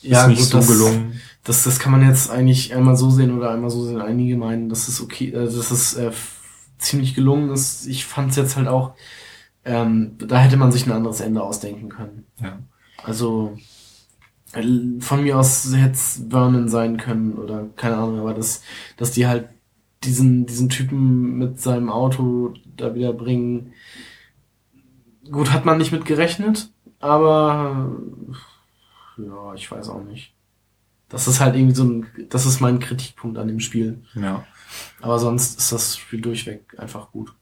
Ja, ist nicht gut, so das, gelungen. Das, das kann man jetzt eigentlich einmal so sehen oder einmal so sehen. Einige meinen, dass es okay, äh, dass es äh, f- ziemlich gelungen ist. Ich fand es jetzt halt auch, ähm, da hätte man sich ein anderes Ende ausdenken können. Ja. Also äh, von mir aus hätte es Vernon sein können oder keine Ahnung, aber dass, dass die halt diesen, diesen Typen mit seinem Auto da wieder bringen. Gut, hat man nicht mit gerechnet, aber ja, ich weiß auch nicht. Das ist halt irgendwie so ein, das ist mein Kritikpunkt an dem Spiel. Ja. Aber sonst ist das Spiel durchweg einfach gut.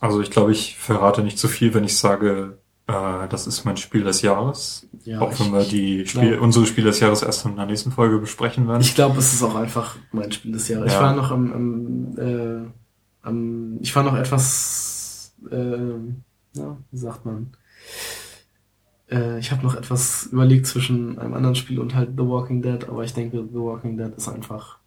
Also ich glaube, ich verrate nicht zu viel, wenn ich sage, äh, das ist mein Spiel des Jahres. Ja, auch wenn ich- wir die Spiel, glaub- unsere Spiele des Jahres erst in der nächsten Folge besprechen werden. Ich glaube, es ist auch einfach mein Spiel des Jahres. Ich Ja. war noch am, am, äh, am ich war noch etwas, äh, ja, wie sagt man? Äh, ich habe noch etwas überlegt zwischen einem anderen Spiel und halt The Walking Dead, aber ich denke, The Walking Dead ist einfach,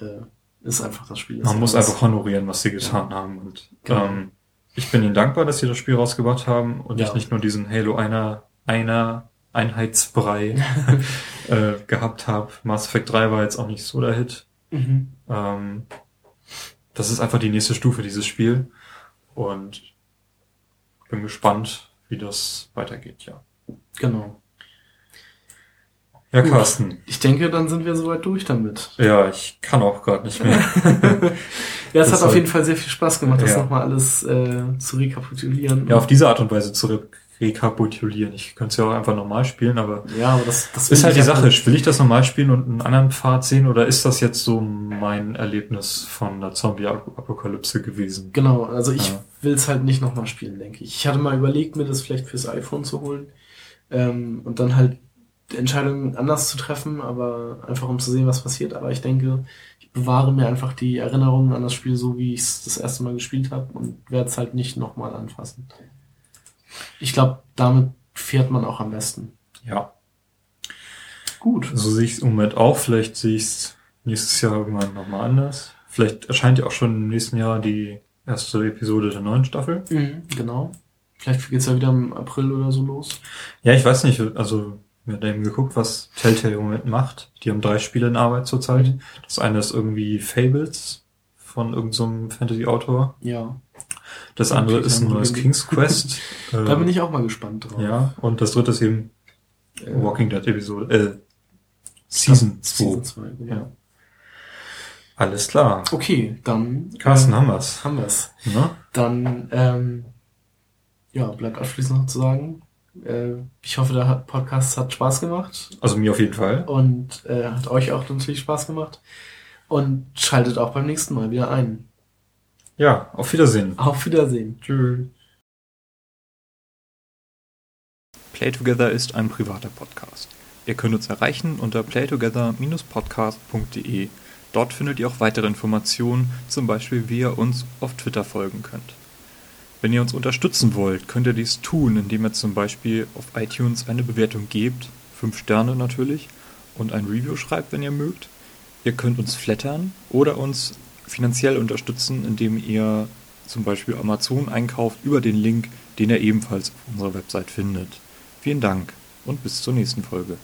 äh, ist einfach das Spiel Man muss einfach honorieren, was sie getan haben. Und Genau. ähm, ich bin ihnen dankbar, dass sie das Spiel rausgebracht haben und Ja. ich nicht nur diesen Halo einer, einer Einheitsbrei äh, gehabt habe. Mass Effect 3 war jetzt auch nicht so der Hit. Mhm. Ähm, das ist einfach die nächste Stufe, dieses Spiel. Und bin gespannt, wie das weitergeht, ja. Genau. Ja. Carsten. Ich denke, dann sind wir soweit durch damit. Ja, ich kann auch gerade nicht mehr. Ja, es Das hat auf jeden Fall sehr viel Spaß gemacht, das Ja. nochmal alles äh, zu rekapitulieren. ja, auf diese Art und Weise zu re rekapitulieren. Ich könnte es ja auch einfach normal spielen, aber Ja, aber das, das ist halt die Sache. Will ich das normal spielen und einen anderen Pfad sehen oder ist das jetzt so mein Erlebnis von der Zombie-Apokalypse gewesen? Genau, also ich Ja. will es halt nicht nochmal spielen, denke ich. Ich hatte mal überlegt, mir das vielleicht fürs iPhone zu holen ähm, und dann halt die Entscheidung anders zu treffen, aber einfach um zu sehen, was passiert. Aber ich denke, ich bewahre mir einfach die Erinnerungen an das Spiel so, wie ich es das erste Mal gespielt habe und werde es halt nicht nochmal anfassen. Ich glaube, damit fährt man auch am besten. Ja, Gut. so sehe ich es im Moment auch. Vielleicht sehe ich es nächstes Jahr irgendwann nochmal anders. Vielleicht erscheint ja auch schon im nächsten Jahr die erste Episode der neuen Staffel. Mhm, genau. Vielleicht geht's ja wieder im April oder so los. Ja, ich weiß nicht, also wir haben eben geguckt, was Telltale im Moment macht. Die haben drei Spiele in Arbeit zurzeit. Mhm. Das eine ist irgendwie Fables von irgendeinem Fantasy-Autor. Ja. Das andere Okay, ist ein neues King's Quest. Äh, Da bin ich auch mal gespannt drauf. Ja, und das dritte ist eben Äh, Walking Dead Episode, äh, Season 2. Season 2, genau. Ja. Alles klar. Okay, dann Carsten, ähm, haben wir's. haben wir's. Ne? Dann ähm, ja, bleibt abschließend noch zu sagen. Äh, ich hoffe, der hat- Podcast hat Spaß gemacht Also mir auf jeden Fall. und äh, hat euch auch natürlich Spaß gemacht. Und schaltet auch beim nächsten Mal wieder ein. Ja, auf Wiedersehen. Auf Wiedersehen. Tschüss. Play Together ist ein privater Podcast. Ihr könnt uns erreichen unter playtogether-podcast.de. Dort findet ihr auch weitere Informationen, zum Beispiel wie ihr uns auf Twitter folgen könnt. Wenn ihr uns unterstützen wollt, könnt ihr dies tun, indem ihr zum Beispiel auf iTunes eine Bewertung gebt, fünf Sterne natürlich, und ein Review schreibt, wenn ihr mögt. Ihr könnt uns flattern oder uns finanziell unterstützen, indem ihr zum Beispiel Amazon einkauft über den Link, den ihr ebenfalls auf unserer Website findet. Vielen Dank und bis zur nächsten Folge.